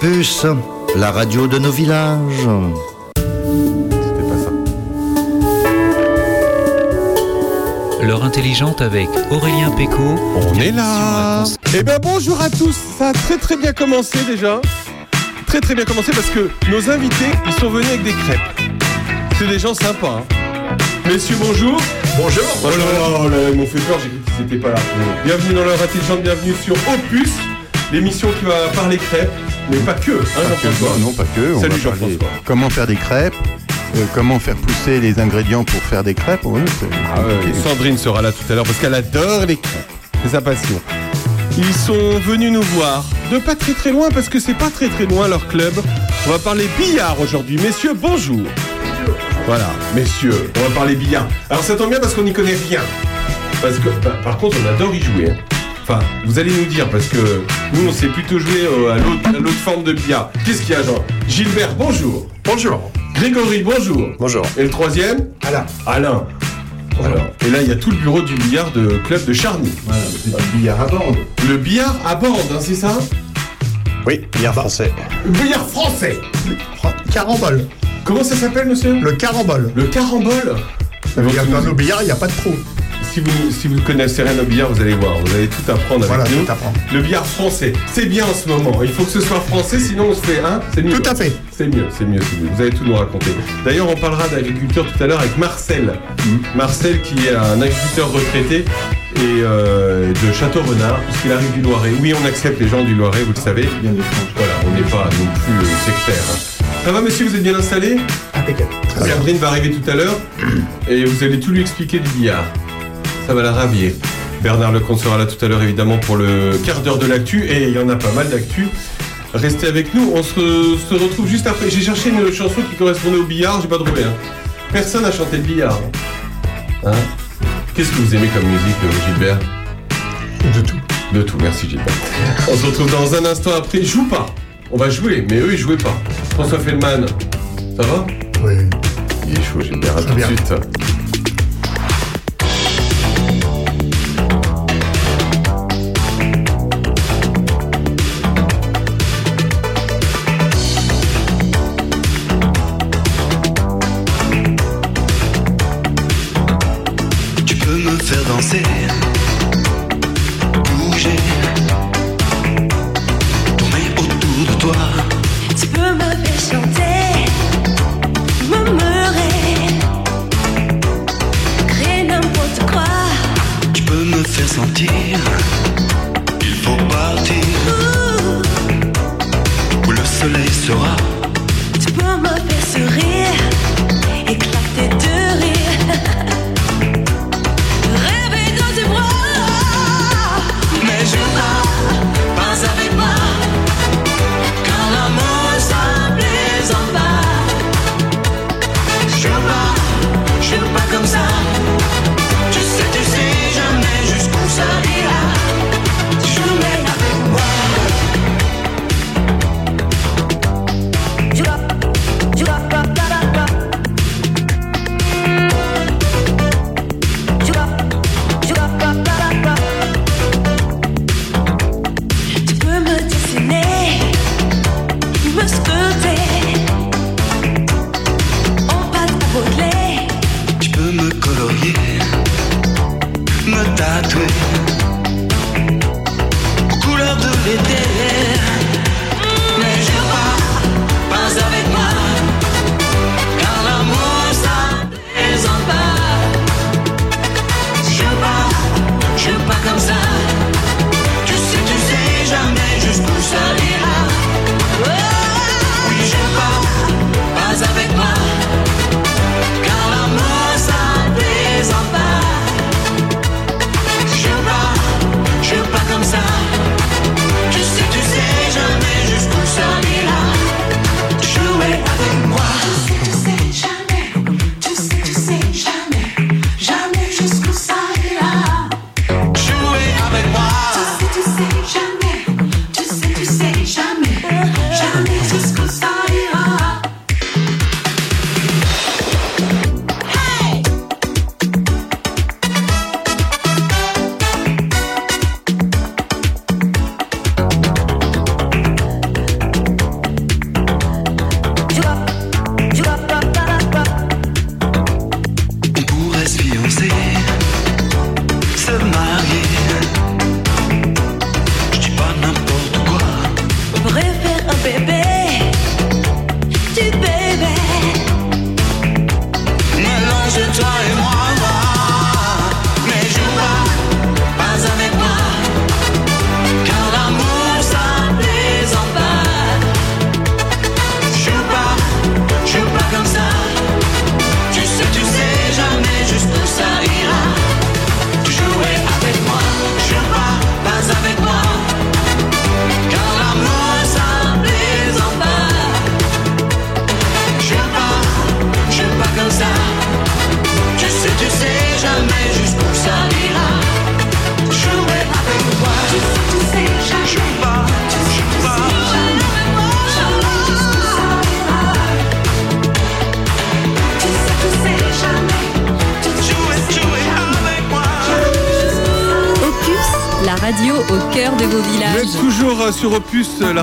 Opus, la radio de nos villages. C'était pas ça. L'heure intelligente avec Aurélien Péco. On est là Eh bien bonjour à tous, ça a très très bien commencé déjà. Très très bien commencé parce que nos invités, ils sont venus avec des crêpes. C'est des gens sympas. hein. Messieurs, bonjour. Bonjour. Oh là là, là, ils m'ont fait peur, j'ai cru qu'ils n'étaient pas là. Bienvenue dans l'heure intelligente, bienvenue sur Opus, l'émission qui va parler crêpes, mais pas que. Hein, Jean-François Non, pas que. On Salut Jean-François. Comment faire des crêpes euh, Comment faire pousser les ingrédients pour faire des crêpes oui, c'est- Ah ouais, Sandrine sera là tout à l'heure parce qu'elle adore les crêpes. C'est sa passion. Ils sont venus nous voir de pas très très loin parce que c'est pas très très loin leur club. On va parler billard aujourd'hui. Messieurs, bonjour. Voilà, messieurs, on va parler billard. Alors ça tombe bien parce qu'on n'y connaît rien. Parce que, bah, par contre, on adore y jouer. hein. Enfin, vous allez nous dire parce que nous on sait plutôt jouer euh, à l'autre forme de billard. Qu'est-ce qu'il y a, Jean Gilbert, bonjour. Bonjour. Grégory, bonjour. Bonjour. Et le troisième Alain. Alain. Voilà. Et là, il y a tout le bureau du billard de club de Charny. Voilà, c'est du billard à bande. Le billard à bande, hein, c'est ça? Oui, billard français. Le billard français. Carambole. Comment ça s'appelle, monsieur? Le carambole. Le carambole? Vous- dans nos billards, il n'y a pas de trou. Si vous si vous ne connaissez rien au billard, vous allez voir, vous allez tout apprendre avec Voilà, nous. tout apprendre. Le billard français, c'est bien en ce moment. Il faut que ce soit français, sinon on se fait un. C'est mieux. Tout à fait. C'est mieux, c'est mieux, c'est mieux. Vous allez tout nous raconter. D'ailleurs, on parlera d'agriculture tout à l'heure avec Marcel. Marcel qui est un agriculteur retraité et euh, de Château-Renard, puisqu'il arrive du Loiret. Oui, on accepte les gens du Loiret, vous le savez. Voilà, on n'est pas non plus euh, sectaire. hein. Ça va, monsieur, vous êtes bien installé? Impeccable. Bien. Va arriver tout à l'heure et vous allez tout lui expliquer du billard. Ça va la ravir. Bernard Lecomte sera là tout à l'heure évidemment pour le quart d'heure de l'actu et il y en a pas mal d'actu. Restez avec nous, on se, se retrouve juste après. J'ai cherché une chanson qui correspondait au billard, j'ai pas trouvé. hein. Personne n'a chanté le billard. Hein Qu'est-ce que vous aimez comme musique, euh, Gilbert? De tout. De tout, merci Gilbert. On se retrouve dans un instant après. Joue pas. On va jouer, mais eux ils jouaient pas. François Fellman, ça va? Oui. Il est chaud, Gilbert. À tout de bien. suite.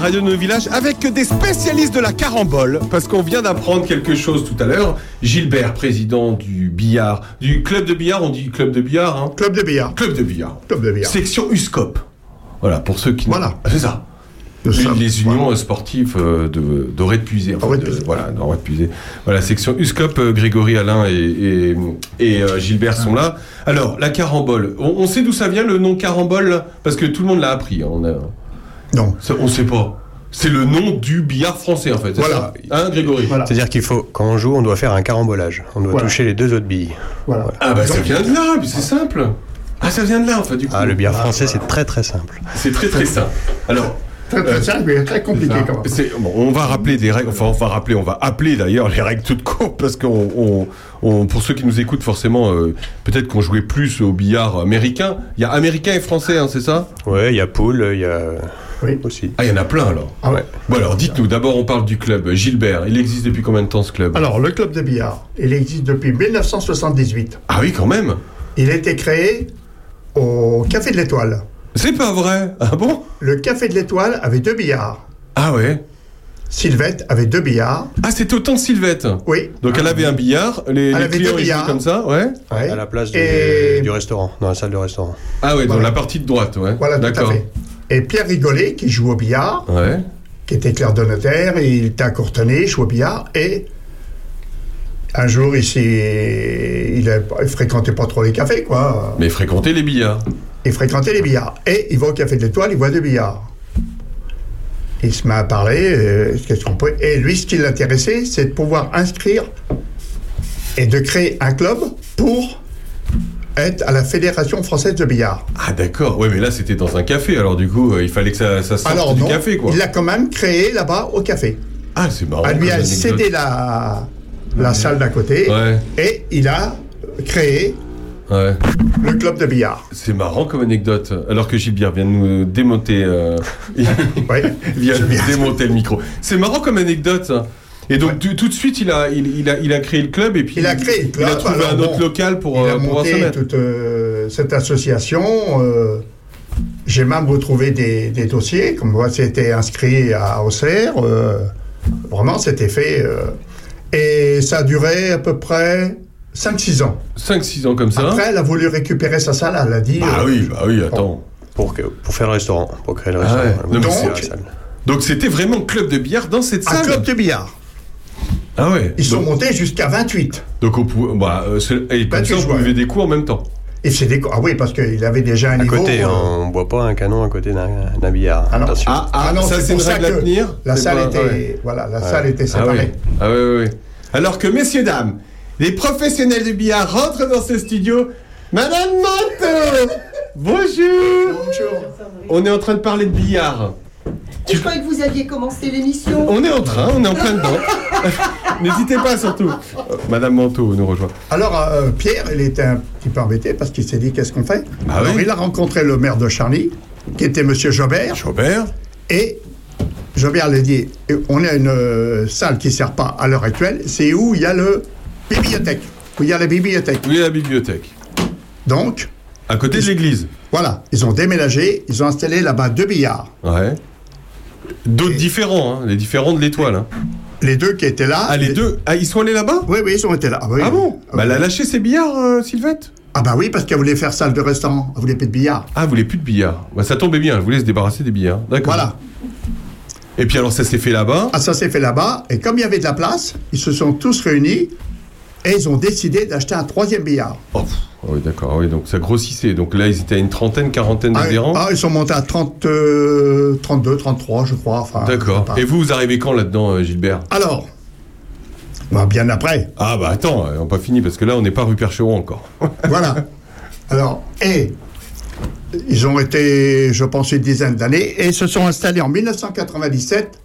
Radio de nos villages, avec des spécialistes de la carambole, parce qu'on vient d'apprendre quelque chose tout à l'heure. Gilbert, président du billard, du club de billard, on dit club de billard, hein Club de billard. Club de billard. Club de billard. Section USCOP. Voilà, pour ceux qui... Voilà. Ah, C'est ça. Sommes- les unions sportives euh, de d'Auré de Puisé. voilà, de Puisé. Voilà, section USCOP, euh, Grégory, Alain et, et, et, euh, Gilbert sont là. Alors, la carambole. On, on sait d'où ça vient le nom carambole? Parce que tout le monde l'a appris. hein, on a... Non. Ça, on sait pas. C'est le nom du billard français en fait. c'est Voilà. ça Hein, Grégory Voilà. C'est-à-dire qu'il faut, quand on joue, on doit faire un carambolage. On doit Voilà. toucher les deux autres billes. Voilà. Ah bah ça vient de là, mais c'est simple. Ah ça vient de là en fait du coup. Ah, le billard français, c'est très très simple. C'est très très simple. Alors, Très très simple, mais très compliqué quand même. bon, on va rappeler des règles. Enfin, on va rappeler, on va appeler d'ailleurs les règles toutes courtes parce qu'on, on, on- pour ceux qui nous écoutent forcément, euh, peut-être qu'on jouait plus au billard américain. Il y a américain et français, hein, c'est ça? Ouais, il y a poule, il y a Oui. aussi. Ah, il y en a plein alors. Ah ouais. Bon alors, dites-nous. D'abord, on parle du club. Gilbert, il existe depuis combien de temps ce club? Alors, le club de billard, il existe depuis 1978. Ah oui, quand même. Il a été créé au Café de l'Étoile. C'est pas vrai. Ah bon? Le Café de l'Étoile avait deux billards. Ah ouais. Sylvette avait deux billards. Ah, c'était autant de Sylvette. Oui. Donc elle avait un billard, les, les avait clients deux ils billards. comme ça, ouais. Ouais. À la place du, Et- du restaurant, dans la salle de restaurant. Ah ouais, dans Voilà. la partie de droite, ouais. Voilà, tout à D'accord. fait. Et Pierre Rigolet, qui joue au billard, Ouais. qui était clerc de notaire, et il était à Courtenay, joue au billard, et un jour, il, il, il fréquentait pas trop les cafés, quoi. Mais fréquenter les billards. Il fréquentait les billards. Et il va au Café de l'Étoile, il voit deux billards. Il se met à parler, euh, qu'est-ce qu'on peut... Et lui, ce qui l'intéressait, c'est de pouvoir inscrire et de créer un club pour être à la Fédération française de billard. Ah d'accord. Ouais, mais là c'était dans un café, alors du coup euh, il fallait que ça, ça sorte Alors du non, café quoi. il l'a quand même créé là-bas au café. Ah c'est marrant. Elle lui a cédé la, la salle d'à côté Ouais, et il a créé ouais. le club de billard. C'est marrant comme anecdote. Alors que Gilbert vient de nous démonter, euh, Oui. vient de nous démonter le micro. C'est marrant comme anecdote. Et donc du- tout de suite il a, il, il a, il a créé le club et puis Il a créé club, Il a trouvé alors un autre bon, local pour, il euh, a pour se monté mettre. toute euh, cette association. euh, J'ai même retrouvé des, des dossiers, comme moi, c'était inscrit à Auxerre. euh, vraiment, c'était fait. euh, et ça a duré à peu près 5-6 ans. 5-6 ans comme ça. Après, elle a voulu récupérer sa salle, elle a dit. ah euh, oui, bah oui, attends. Pour, que, pour faire le restaurant, pour créer le Ah restaurant. ouais. C'est donc- c'était vraiment club de billard dans cette un salle. club de billard. Ah ouais. Ils sont donc, montés jusqu'à 28. donc on pouvait, bah, euh, et comme 28 ça on joueurs. buvait des coups en même temps. Et c'est des. Ah oui, parce qu'il avait déjà un À niveau. côté, euh, on ne boit pas un canon à côté d'un billard. Ah non. Attention. Ah, ah, Ah non, ça c'est pour ça règle à que tenir. La salle pas- était. ouais. Voilà, la salle était Ah séparée. Ah ouais, ouais. Alors que messieurs dames, les professionnels du billard rentrent dans ce studio. Madame Manteau Bonjour On est en train de parler de billard. Je croyais que vous aviez commencé l'émission. On est en train, on est en plein dedans. N'hésitez pas surtout. Euh, Madame Manteau nous rejoint. Alors, euh, Pierre, il était un petit peu embêté parce qu'il s'est dit qu'est-ce qu'on fait Ah Alors, oui. il a rencontré le maire de Charny, qui était Monsieur Jobert, Robert et Jobert lui a dit on a une euh, salle qui ne sert pas à l'heure actuelle, c'est où il y a le bibliothèque, où il y a la bibliothèque. Oui, la bibliothèque. Donc, À côté de l'église. voilà, ils ont déménagé, ils ont installé là-bas deux billards. Ouais. D'autres différents, hein, les différents de l'étoile. hein. Les deux qui étaient là. Ah, les deux Ah, ils sont allés là-bas? Oui, oui, ils ont été là. Ah, oui. Ah bon? Ah, Bah, elle a lâché ses billards, euh, Sylvette? Ah bah oui, parce qu'elle voulait faire salle de restaurant, elle voulait plus de billard. Ah, vous voulez plus de billards Bah, ça tombait bien, elle voulait se débarrasser des billards. D'accord. Voilà. Et puis alors, ça s'est fait là-bas? Ah, ça s'est fait là-bas, et comme il y avait de la place, ils se sont tous réunis et ils ont décidé d'acheter un troisième billard. Oh, ah oui, d'accord, ah oui, donc ça grossissait. Donc là, ils étaient à une trentaine, quarantaine Ah, d'adhérents. ah, ils sont montés à 30, euh, 32, 33, je crois. Enfin, D'accord. Et vous, vous arrivez quand là-dedans, euh, Gilbert? Alors, bah, bien après, Ah bah attends, on n'a pas fini parce que là, on n'est pas rue Percheron encore. voilà. Alors, et ils ont été, je pense, une dizaine d'années, et se sont installés en 1997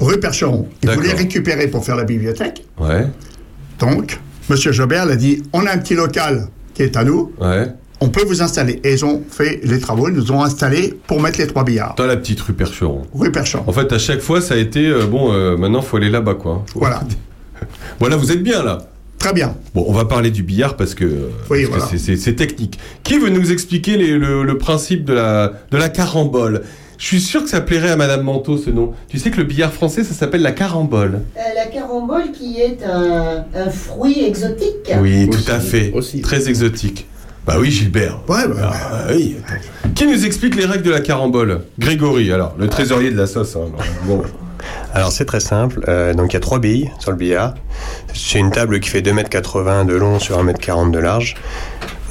rue Percheron. Ils voulaient récupérer pour faire la bibliothèque. Ouais, Donc, Monsieur Jobert l'a dit, on a un petit local qui est à nous, ouais. on peut vous installer. Et ils ont fait les travaux, ils nous ont installés pour mettre les trois billards. Dans la petite rue Percheron. Rue Percheron. En fait, à chaque fois, ça a été euh, bon. euh, maintenant, faut aller là-bas, quoi. Faut- Voilà. Voilà, vous êtes bien là. Très bien. Bon, on va parler du billard parce que Oui, voilà. c'est- technique. Qui veut nous expliquer les- le, le principe de la, de la carambole? Je suis sûr que ça plairait à Madame Manteau ce nom. Tu sais que le billard français, ça s'appelle la carambole. Euh, la carambole qui est un, un fruit exotique. Oui, Aussi, tout à fait. aussi. Très exotique. Bah oui, Gilbert. Ouais, bah, Ah, oui. attends. Qui nous explique les règles de la carambole? Grégory, alors, le trésorier de la sauce. hein. Bon. Alors c'est très simple. Euh, donc il y a trois billes sur le billard. C'est une table qui fait 2m80 de long sur 1m40 de large.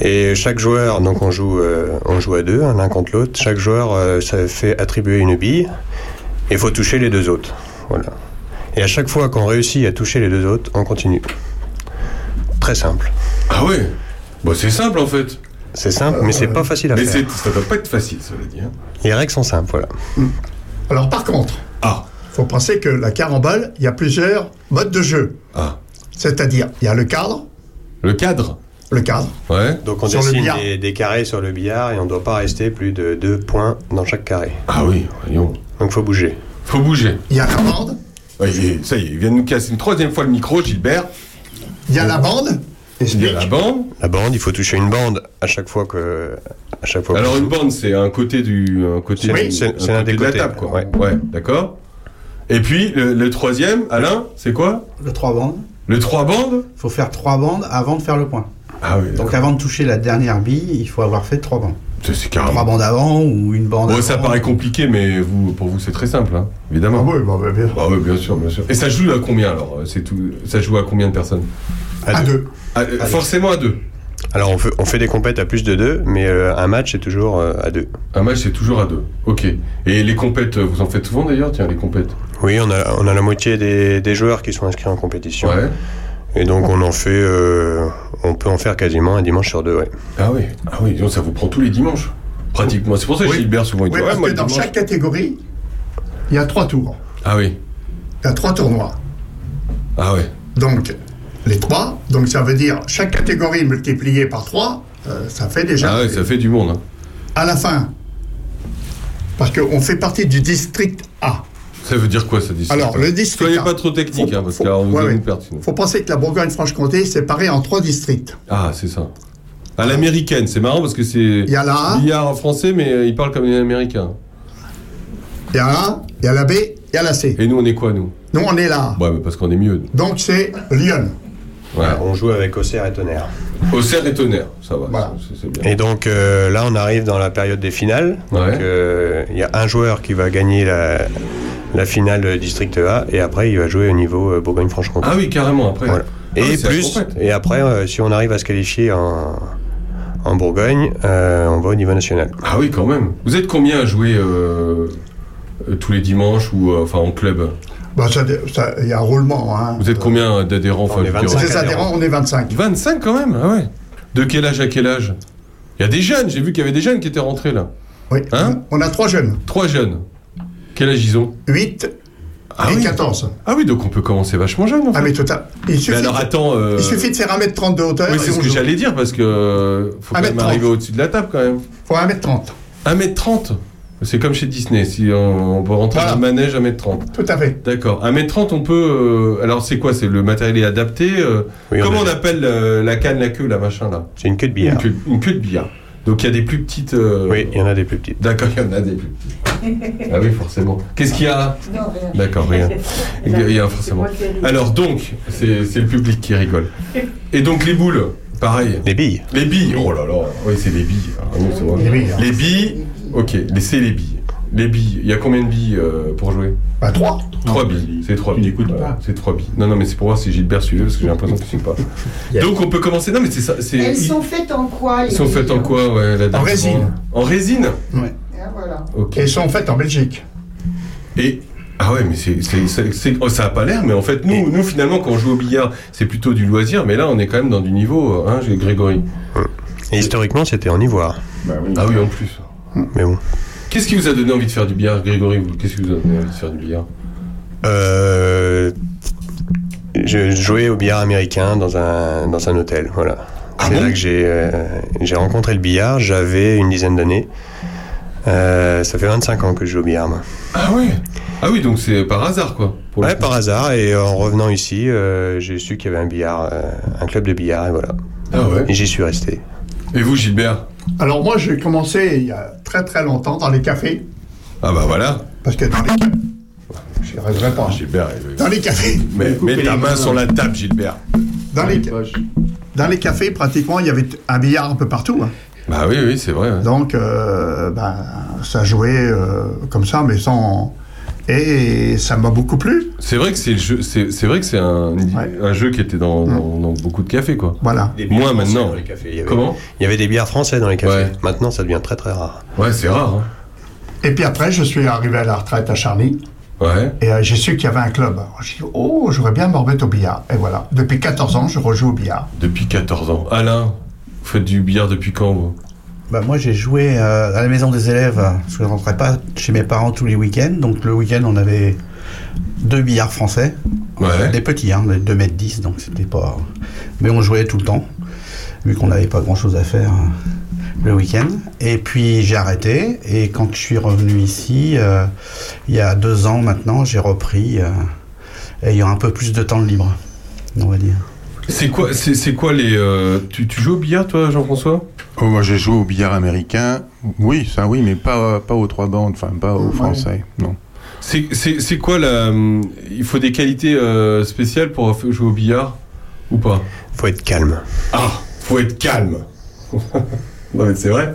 Et chaque joueur, donc on joue, euh, on joue à deux, hein, l'un contre l'autre. Chaque joueur, euh, ça fait attribuer une bille. Et il faut toucher les deux autres. Voilà. Et à chaque fois qu'on réussit à toucher les deux autres, on continue. Très simple. Ah ouais? Bon, c'est simple en fait. C'est simple, mais c'est pas facile à Mais faire. c'est- ça doit pas être facile, cela dit. hein. Les règles sont simples, voilà. Alors par contre, Ah, faut penser que la carambole, il y a plusieurs modes de jeu. ah. C'est-à-dire, il y a le cadre, Le cadre le cadre. Ouais. Donc on Sur dessine des, des carrés sur le billard et on ne doit pas rester plus de deux points dans chaque carré. Ah oui, voyons. Donc faut bouger. Faut bouger. Il y a la bande, est- ça y est, il vient de nous casser une troisième fois le micro, Gilbert. il y a la bande. Il y a la bande. La bande, il faut toucher une bande à chaque fois que. À chaque fois Alors une bande, c'est un côté du, un côté, C'est- l'un côté des de la table, quoi. ouais. d'accord. Et puis le, le troisième, Alain, c'est quoi? Le 3 bandes. Le trois bandes? Il faut faire 3 bandes avant de faire le point. Ah oui. Donc avant de toucher la dernière bille, il faut avoir fait 3 bandes. C'est c'est 3 carrément. bandes avant ou une bande Bon, avant. ça paraît compliqué, mais vous, pour vous, c'est très simple, hein, évidemment. Ah oui, bah, bah, bien. Bah oui, bien sûr, bien sûr. Et ça joue à combien alors C'est tout. Ça joue à combien de personnes? À deux. Ah, euh, Forcément à deux. Alors on fait, on fait des compètes à plus de deux, mais euh, un match c'est toujours euh, à deux. Un match, c'est toujours à deux. Ok. Et les compètes, euh, vous en faites souvent d'ailleurs? Tiens, les compètes. Oui, on a, on a la moitié des, des joueurs qui sont inscrits en compétition. Ouais. Et donc on en fait. euh, on peut en faire quasiment un dimanche sur deux, ouais. Ah oui. Ah oui. Donc ça vous prend tous les dimanches. Pratiquement. C'est pour ça que Oui. Gilbert souvent dit Oui, ouais, parce moi, que dans dimanche- chaque catégorie, il y a trois tours. Ah oui. Il y a trois tournois. Ah ouais. Donc, les trois, donc ça veut dire chaque catégorie multipliée par trois, euh, ça fait déjà. Ah ouais, ça fait du monde. hein. À la fin, parce qu'on fait partie du district A. Ça veut dire quoi ça dit Alors, le district Soyez A. pas trop technique, Faut- hein, parce qu'alors vous ouais, allez ouais. sinon. faut penser que la Bourgogne-Franche-Comté est séparée en trois districts. Ah, c'est ça. À l'américaine, c'est marrant parce que c'est. Il y a la A, billard en français, mais euh, il parle comme les Américains. il y a la A, il y a la B, il y a la C. Et nous, on est quoi, nous? Nous, on est là. Ouais, mais parce qu'on est mieux. Donc, c'est Lyon. Ouais. On joue avec Auxerre et Tonnerre. Auxerre et tonnerre, ça va. Voilà. bien. Et donc euh, là, on arrive dans la période des finales. Donc Ouais. euh, il y a un joueur qui va gagner la, la finale District A et après il va jouer au niveau euh, Bourgogne-Franche-Comté. Ah oui, carrément, après. Voilà. Ah Et plus, et après, euh, si on arrive à se qualifier en, en Bourgogne, euh, on va au niveau national. Ah oui, quand même. Vous êtes combien à jouer euh, tous les dimanches ou euh, enfin en club? Bah, ça- ça- Il y a un roulement. Hein. Vous êtes combien d'adhérents enfin, On est je veux dire, 25. Des adhérents, on est 25. 25 quand même, ah ouais. De quel âge à quel âge? Il y a des jeunes, j'ai vu qu'il y avait des jeunes qui étaient rentrés là. Oui. Hein? On a trois jeunes. Trois jeunes. Quel âge ils ont 8 Ah et oui. 14. Ah oui, donc on peut commencer vachement jeune en fait. Ah, mais tout à... il, suffit mais alors de... attends. euh, il suffit de faire 1m30 de hauteur. Oui, c'est ce que j'allais dire parce que euh, faut quand même 1m30. arriver au-dessus de la table quand même. faut 1m30. 1m30 C'est comme chez Disney, si on, on peut rentrer Voilà. dans le manège 1m30. Tout à fait. D'accord. 1m30, on peut. euh, alors c'est quoi? C'est le matériel est adapté euh, Oui, Comment on appelle euh, la canne, la queue, la machin là? C'est une queue de une billard. queue, une queue de billard. Donc il y a des plus petites. euh, Oui, il y en a des plus petites. D'accord, il y en a des plus petites. ah oui, forcément. Qu'est-ce qu'il y a Non, rien. D'accord, rien. Il y a, il y a forcément. Alors donc, c'est c'est le public qui rigole. Et donc les boules, pareil. Les billes. Les billes, oh là là, oui c'est les billes. Ah oui, c'est vrai. Les billes, hein. Les billes, ok, c'est les billes. Les billes, il y a combien de billes euh, pour jouer? Bah, 3. Trois billes, c'est trois tu billes. n'écoutes Voilà, pas. C'est trois billes. Non, non, mais c'est pour voir si Gilbert suivait parce que j'ai l'impression qu'il ne suit pas. Donc on peut commencer. Non, mais c'est ça. Elles sont faites en quoi les Ils sont faites en quoi, ouais, la date résine. En résine Ouais. Voilà. Ils sont faites en Belgique. Et. Ah ouais, mais c'est, c'est, c'est- c'est- oh, ça a pas l'air, mais en fait, nous, nous, finalement, quand on joue au billard, c'est plutôt du loisir, mais là, on est quand même dans du niveau, hein, Grégory. Et historiquement, c'était en ivoire. Ah oui, en plus. Mais bon. Qu'est-ce qui vous a donné envie de faire du billard, Grégory Qu'est-ce qui vous a donné envie de faire du billard? Euh, je jouais au billard américain dans un, dans un hôtel. Voilà. Ah C'est bon là que j'ai euh, j'ai rencontré le billard. J'avais une dizaine d'années. Euh, ça fait 25 ans que je joue au billard. moi. Ah ouais Ah oui, donc c'est par hasard, quoi. pour Ouais, par hasard. Et en revenant ici, euh, j'ai su qu'il y avait un billard, euh, un club de billard, et voilà. Ah ouais. Et j'y suis resté. Et vous, Gilbert? Alors moi, j'ai commencé il y a très très longtemps dans les cafés. Ah bah voilà. Parce que dans les Je rêverais pas. Gilbert, Dans les cafés. mets, mets ta main sur la table, Gilbert. Dans les, dans les cafés, pratiquement, il y avait un billard un peu partout. hein. Bah oui, oui, c'est vrai. ouais. Donc, euh, ben, ça jouait euh, comme ça, mais sans... Et ça m'a beaucoup plu. C'est vrai que c'est le jeu, c'est c'est vrai que c'est un, un jeu qui était dans, dans- dans beaucoup de cafés, quoi. Voilà. Français maintenant. dans les cafés. Il y avait- Comment? Il y avait des billards français dans les cafés. Ouais. Maintenant, ça devient très très rare. Ouais, c'est rare. hein. Et puis après, je suis arrivé à la retraite à Charny. Ouais. Et euh, j'ai su qu'il y avait un club. J'ai dit, oh, j'aurais bien me remettre au billard. Et voilà. Depuis 14 ans, je rejoue au billard. Depuis 14 ans. Alain, vous faites du billard depuis quand, vous? Bah, moi, j'ai joué euh, à la maison des élèves, euh, parce que je rentrais pas chez mes parents tous les week-ends. Donc, le week-end, on avait deux billards français. Ouais. Des petits, hein, des 2 mètres 10, donc c'était pas. Mais on jouait tout le temps, vu qu'on n'avait pas grand-chose à faire euh, le week-end. Et puis, j'ai arrêté. Et quand je suis revenu ici, euh, il y a deux ans maintenant, j'ai repris, euh, ayant un peu plus de temps de libre, on va dire. C'est quoi, c'est c'est quoi les. euh, tu, tu joues au billard, toi, Jean-François? Oh, moi, j'ai joué au billard américain. Oui, ça, oui, mais pas, pas aux trois bandes, enfin, pas aux français, non. C'est- C'est c'est quoi la. Il faut des qualités euh, spéciales pour jouer au billard Ou pas? Faut être calme. Ah, faut être calme. non, mais c'est vrai.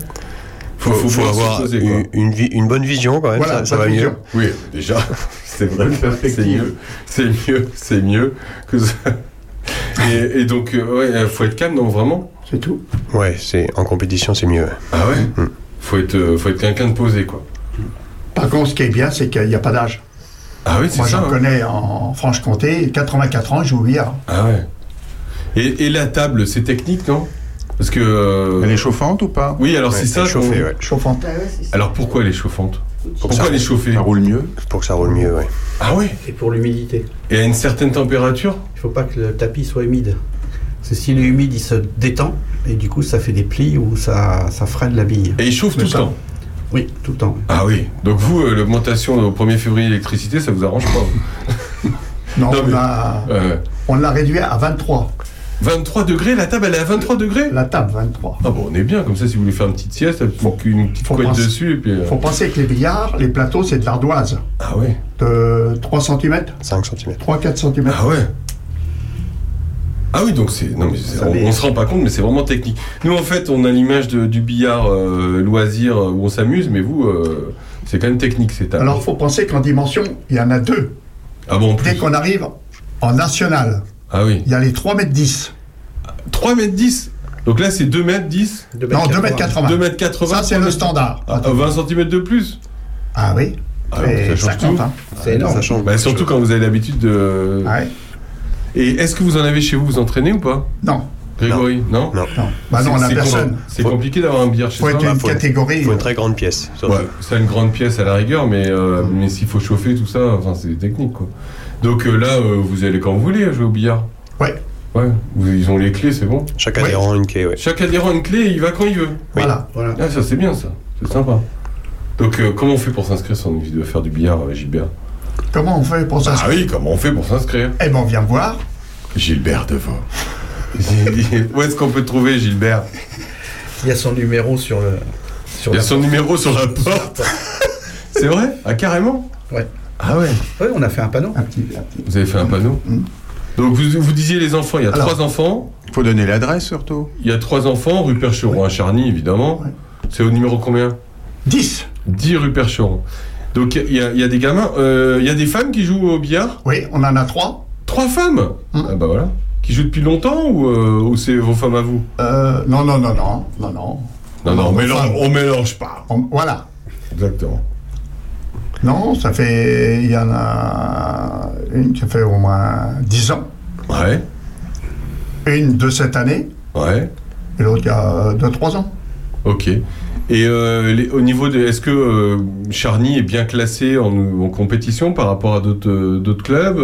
Faut, faut, avoir poser, une, une vi- une bonne vision quand même, Voilà, ça, va vision. mieux. Oui, déjà, c'est vrai. C'est mieux. C'est mieux, c'est mieux que ça. Et, et donc, euh, ouais, euh, faut être calme, non, vraiment? C'est tout. Ouais, c'est en compétition, c'est mieux. Ah ouais? Faut être, euh, faut être quelqu'un de posé, quoi. Par contre, ce qui est bien, c'est qu'il n'y a pas d'âge. Ah oui, c'est Moi, ça. j'en hein. connais en Franche-Comté, 84 ans, je joue au billard. Ah ouais. Et, et la table, c'est technique, non? Parce que. euh, Elle est chauffante ou pas? Oui, alors Ouais, c'est ça. chauffée, ouais. Chauffante. Alors pourquoi elle est chauffante? Pour Pourquoi elle est chauffée? Ça roule mieux pour que ça roule mieux, ouais. Ah ouais? Et pour l'humidité, Et à une certaine température? Il faut pas que le tapis soit humide. Parce que s'il est humide, il se détend, et du coup, ça fait des plis où ça, ça freine la bille. Et il chauffe tout le temps? Oui, tout le temps. Ah oui. Donc vous, euh, l'augmentation au 1er février d'électricité, ça vous arrange pas Non, Non, on, mais- a, Euh, on l'a réduit à 23. 23 degrés, la table elle est à 23 degrés? La table, 23. Ah bon, on est bien, comme ça si vous voulez faire une petite sieste, une petite, une petite faut couette penser- dessus et puis... euh, faut penser que les billards, les plateaux, c'est de l'ardoise. Ah ouais? De 3 cm 5 cm. 3-4 cm. Ah ouais? Ah oui, donc c'est... Non mais c'est- on, on se rend pas compte, mais c'est vraiment technique. Nous en fait, on a l'image de- du billard euh, loisir euh, où on s'amuse, mais vous, euh, c'est quand même technique ces tables. Alors, il faut penser qu'en dimension, il y en a deux. Ah bon, en plus? Dès qu'on arrive en national, Ah oui. il y a les 3 mètres 10. 3 mètres 10 Donc là c'est 2 mètres 10 Non, 2 mètres 80. 2 mètres 80 Ça, c'est le standard. Ah, 20 cm de plus Ah oui. Ah, ça change ça compte, tout. hein. C'est énorme. Ça change. Bah, surtout quand vous avez l'habitude de... Ouais. Et est-ce que vous en avez chez vous, vous entraînez ou pas? Non, Grégory Non Non? non. Bah non, on C'est- a c'est personne. C'est compliqué d'avoir un billard chez faut soi être une faut- catégorie. Il faut une très grande pièce. Ouais, c'est une grande pièce à la rigueur, mais, euh, mais s'il faut chauffer tout ça, enfin, c'est technique quoi. Donc euh, là, euh, vous allez quand vous voulez jouer au billard. Ouais. Ouais, ils ont les clés, c'est bon. Chaque Ouais. adhérent a une clé, ouais. Chaque adhérent a une clé, il va quand il veut. Voilà. Voilà. Ah, ça c'est bien ça, c'est sympa. Donc euh, comment on fait pour s'inscrire si on a envie de faire du billard, Gilbert? Comment on fait pour ça Ah oui, comment on fait pour s'inscrire? Eh ben, on vient me voir. Gilbert Devaux. Où est-ce qu'on peut trouver, Gilbert? Il y a son numéro sur le. Sur Il y a la- son numéro sur la porte. C'est vrai? Ah carrément? Ouais. Ah ouais. Ouais, on a fait un panneau. Un petit, un petit. Vous avez fait un panneau Mm. Donc vous, vous disiez les enfants, il y a Alors. trois enfants. Il faut donner l'adresse surtout. Il y a trois enfants, rue Percheron à Charny, évidemment. C'est au numéro combien? 10. 10 rue Percheron. Donc il y, a- il y a des gamins, euh, il y a des femmes qui jouent au billard? Oui, on en a trois. Trois femmes? Hum. Ah bah voilà. Qui jouent depuis longtemps ou, euh, ou c'est vos femmes à vous? Euh, non, non, non, non, non, non. Non, non, on mélange, on mélange pas. On- voilà. Exactement. Non, ça fait. Il y en a une qui a fait au moins 10 ans. Ouais, Une de cette année. ouais, Et l'autre il y a 2-3 ans. ok. Et euh, les- au niveau de. Est-ce que euh, Charny est bien classé en, en compétition par rapport à d'autres euh, clubs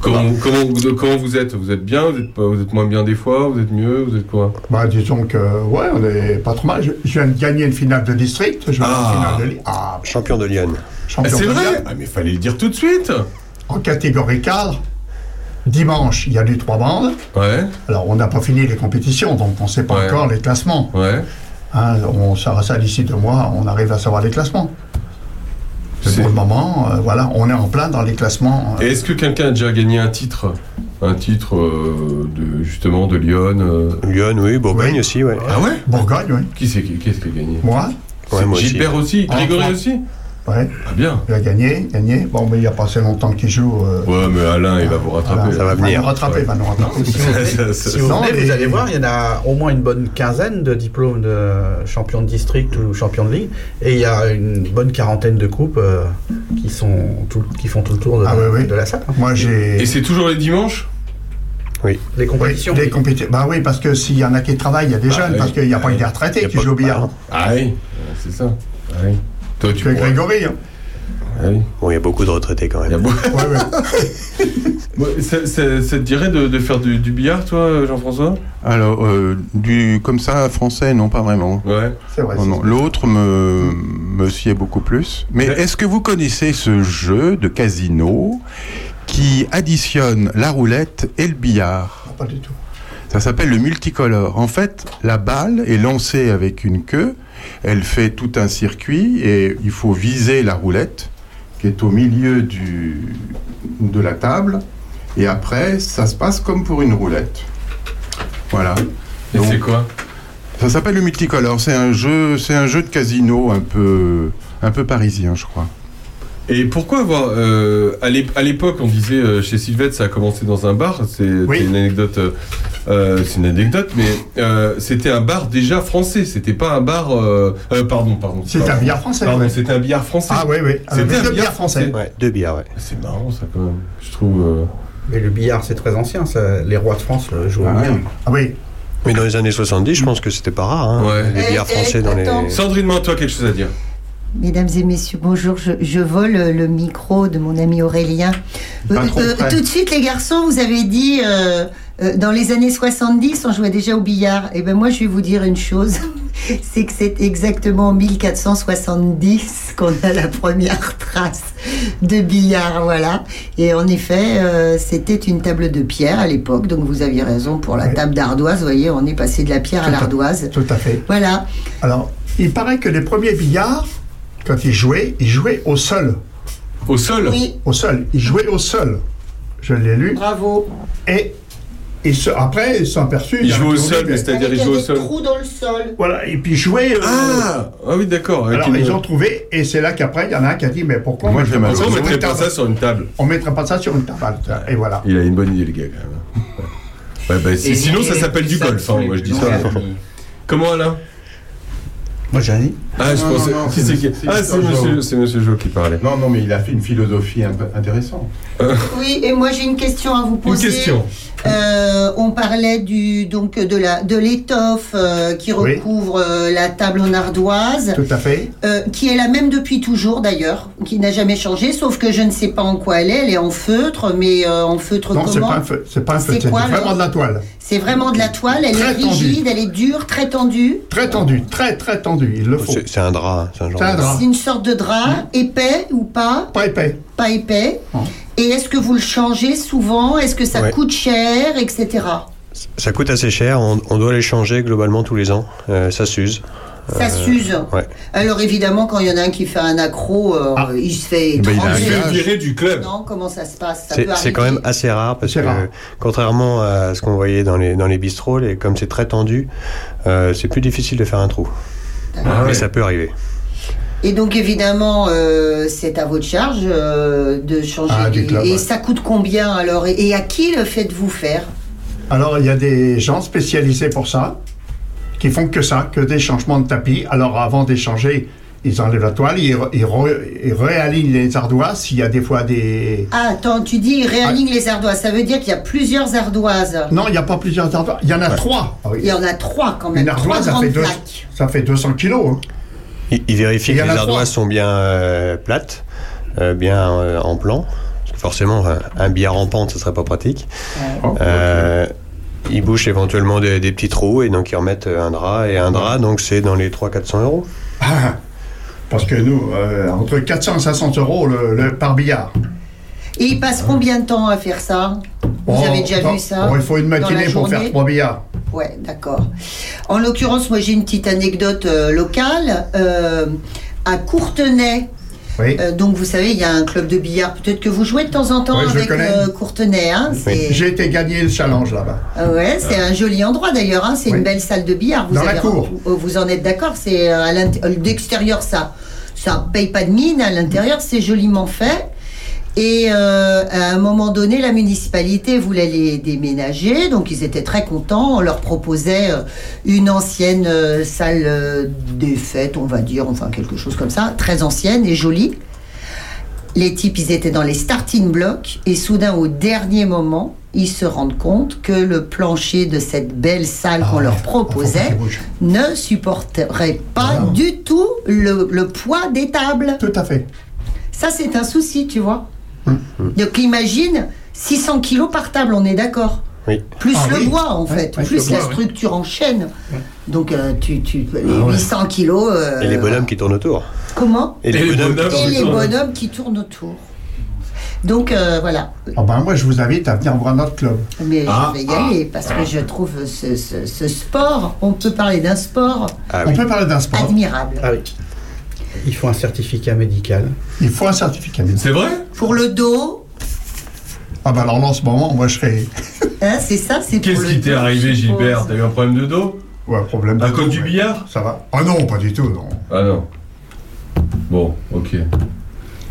Comment, comment, comment vous êtes? Vous êtes bien? Vous êtes, pas- vous êtes moins bien des fois? Vous êtes mieux? Vous êtes quoi? Bah, disons que, ouais, on est pas trop mal. Je, je viens de gagner une finale de district. Je Ah. une finale de. Ah, Champion de Lyon. Ah, champion C'est de vrai? Ah, Mais fallait le dire tout de suite En catégorie cadre, dimanche, il y a du trois bandes. Ouais, Alors, on n'a pas fini les compétitions, donc on ne sait pas Ouais. encore les classements. ouais. Hein, on saura ça d'ici deux mois, on arrive à savoir les classements. Pour le moment, euh, voilà, on est en plein dans les classements. euh, Et est-ce que quelqu'un a déjà gagné un titre? Un titre euh, de justement de Lyon euh, Lyon, oui, Bourgogne Oui. aussi, ouais. Ah ouais? Bourgogne, oui. Qui c'est qui, qui est-ce qui a gagné? Moi, Ouais, moi aussi. Gilbert aussi, Ah, Grégory aussi? Ouais, Ah bien. il a gagné, gagné. Bon, mais il n'y a pas assez longtemps qu'il joue. euh, Ouais, mais Alain, il va vous rattraper. ça va Il venir. nous rattraper, Ouais. il va nous rattraper. Ça, ça, Si vous Non, venez, mais- vous allez voir, il y en a au moins une bonne quinzaine de diplômes de champion de district ou champion de ligue. Et il y a une bonne quarantaine de coupes euh, qui, sont tout, qui font tout le tour de, Ah oui, oui. de la salle. Moi, j'ai. Et c'est toujours les dimanches? Les Oui, compétitions. les compétitions. Bah oui, parce que s'il y en a qui travaillent, il y a des Bah jeunes, oui. parce qu'il n'y a pas que des Y retraités qui jouent au billard. Ah oui, c'est ça. Ah oui. Toi, tu Que pourras- Grégory, hein. Ah oui. Bon, il y a beaucoup de retraités quand même. beau- Ouais, ouais. Bon, ça, ça- ça te dirait de, de faire du, du billard, toi, Jean-François? Alors, euh, du, comme ça, français, non, pas vraiment. Ouais. C'est vrai. Non, c'est non. ça. L'autre me, me sied beaucoup plus. Mais Ouais. est-ce que vous connaissez ce jeu de casino qui additionne la roulette et le billard? Pas du tout. Ça s'appelle le multicolore. En fait, la balle est lancée avec une queue. Elle fait tout un circuit et il faut viser la roulette qui est au milieu du, de la table. Et après, ça se passe comme pour une roulette. Voilà. Et c'est quoi? ça s'appelle le multicolore. C'est un jeu, c'est un jeu de casino un peu, un peu parisien, je crois. Et pourquoi avoir. euh, à l'ép- à l'époque, on disait euh, chez Sylvette, ça a commencé dans un bar. C'est Oui. une anecdote. euh, c'est une anecdote, mais euh, c'était un bar déjà français. C'était pas un bar. euh, euh, pardon, pardon. C'est un billard français. Pardon, ouais. c'était un billard français. Ah oui, oui. C'était un billard billard français. Ouais, deux billards, ouais. C'est marrant, ça, quand même. Je trouve. euh, Mais le billard, c'est très ancien. ça. Les rois de France le jouaient Ah, bien. ouais. Ah oui. Mais dans les années 70, je pense que c'était pas rare, hein, Ouais. les Eh, billards eh, français dans les... Sandrine, toi, quelque chose à dire Mesdames et messieurs, bonjour. Je, je vole le micro de mon ami Aurélien. Euh, euh, tout de suite, les garçons, vous avez dit euh, dans les années 70, on jouait déjà au billard. Et ben moi, je vais vous dire une chose, c'est que c'est exactement en 1470 qu'on a la première trace de billard, voilà. Et en effet, euh, c'était une table de pierre à l'époque, donc vous aviez raison pour la table d'ardoise. Vous voyez, on est passé de la pierre Tout à- l'ardoise. Tout à fait. Voilà. Alors, il paraît que les premiers billards, quand ils jouaient, ils jouaient au sol. Au sol Oui, Au sol. Ils jouaient au sol. Je l'ai lu. bravo. Et, et ce- après, ils sont aperçus. Il joue au sol, mais c'est-à-dire il joue au des sol. trous dans le sol. Voilà, et puis ils jouaient. euh, Ah Ah oui, d'accord. avec alors, une- ils ont trouvé, et c'est là qu'après, il y en a un qui a dit Mais pourquoi Moi, on j'ai mettrait pas on mettrait ça sur une table On mettrait pas ça sur une table. Et voilà. Il a une bonne idée, le gars, quand même. Ouais, bah, c'est- sinon, ça s'appelle du golf, hein, moi je dis ça. Comment Alain? Moi, j'ai dit. Ah, je Non, pensais. non, non, qui c'est- c'est qui c'est- Ah, c'est c'est Joe. monsieur, c'est monsieur Jo qui parlait. Non, non, mais il a fait une philosophie un peu intéressante. Oui, et moi j'ai une question à vous Une poser. question. Euh, on parlait du donc de la de l'étoffe euh, qui Oui. recouvre euh, la table en ardoise, Tout à fait. euh, qui est la même depuis toujours d'ailleurs, qui n'a jamais changé, sauf que je ne sais pas en quoi elle est. Elle est en feutre, mais euh, en feutre Non, c'est comment pas un feu. C'est pas un feu. C'est C'est quoi, vraiment de la toile. C'est vraiment de la toile. Elle Très est rigide, elle est dure, très tendue. Très tendu. Très, très tendu. Il le faut. C'est un drap, c'est un genre C'est un de- drap. C'est une sorte de drap épais ou pas, Pas épais. pas épais. Et est-ce que vous le changez souvent? Est-ce que ça Ouais. coûte cher, etc. Ça coûte assez cher, on, on doit les changer globalement tous les ans, Euh, ça s'use. Ça s'use. ouais. Alors évidemment, quand il y en a un qui fait un accro, euh, Ah. il se fait Ben, il a un étranger. Il est gage. viré du club. Non, comment ça se passe? C'est quand même assez rare parce que rare. contrairement à ce qu'on voyait dans les, dans les bistrots, les- comme c'est très tendu, euh, c'est plus difficile de faire un trou. Ah ouais. Mais ça peut arriver. Et donc évidemment, euh, c'est à votre charge euh, de changer. Ah, les- club, et ouais. ça coûte combien alors? Et, et à qui le faites-vous faire? Alors, il y a des gens spécialisés pour ça, qui font que ça, que des changements de tapis. Alors, avant d'échanger, ils enlèvent la toile, ils, re- ils re- ils réalignent les ardoises. S'il y a des fois des. Ah, attends, tu dis il réaligne les ardoises. Ça veut dire qu'il y a plusieurs ardoises. Non, il n'y a pas plusieurs ardoises. Il y en a trois. Ah oui. Il y en a trois quand même. Une trois ardoise, ça grandes fait, deux- plaques. ça fait 200 kilos. hein. Il, il vérifie Il y que les ardoises trois. sont bien euh, plates, euh, bien euh, en plan. Parce forcément, un, un billard en pente, ce serait pas pratique. Oh, Euh, Ils bouchent éventuellement des, des petits trous et donc ils remettent un drap. Et un drap, donc c'est dans les 300-400 euros. Ah, parce que nous, euh, entre 400 et 500 euros le, le- par billard. Et il passe combien de temps à faire ça? Vous Oh, avez déjà vu ça? oh, il faut une matinée pour faire trois billards. Ouais, d'accord. En l'occurrence, moi j'ai une petite anecdote euh, locale. Euh, à Courtenay, Oui. euh, donc vous savez, il y a un club de billard. Peut-être que vous jouez de temps en temps avec euh, Courtenay. Hein, J'ai été gagner le challenge là-bas. Ah ouais, c'est un joli endroit d'ailleurs. Hein, c'est une belle salle de billard. Vous Dans la cour. Vous, vous en êtes d'accord C'est euh, à euh, d'extérieur ça, ça paye pas de mine. À l'intérieur, c'est joliment fait. Et euh, à un moment donné, la municipalité voulait les déménager, donc ils étaient très contents. On leur proposait euh, une ancienne euh, salle des fêtes, on va dire, enfin quelque chose comme ça, très ancienne et jolie. Les types, ils étaient dans les starting blocks et soudain, au dernier moment, ils se rendent compte que le plancher de cette belle salle qu'on Ah leur ouais. proposait Ah, ne supporterait pas Non. du tout le, le poids des tables. Tout à fait. Ça, c'est un souci, tu vois. Hum. Donc imagine 600 kilos par table, on est d'accord Oui. Plus Ah le oui. bois, en fait, ouais, plus la bois, ouais. structure en chaîne. Donc euh, tu, tu, les Ah ouais. 800 kilos. euh, Et les bonhommes qui tournent autour. Comment Et les, Et les bonhommes, bonhommes. qui Et tournent les autour. bonhommes qui tournent autour. Donc euh, voilà. Ah ben, moi, je vous invite à venir voir notre club. Mais Ah, je vais y aller parce que je trouve ce, ce- ce sport, on peut parler d'un sport Ah On peut parler d'un sport. admirable. Ah oui. Il faut un certificat médical. Il faut un certificat. C'est vrai? Pour le dos, Ah ben alors là, en ce moment, moi, je serais... hein, c'est ça, c'est pour Qu'est-ce qui t'est arrivé. Gilbert? T'as eu un problème de dos? Ouais, problème. À de cause dos, du billard? Ça va. Ah non, pas du tout, non. Ah non. Bon, ok.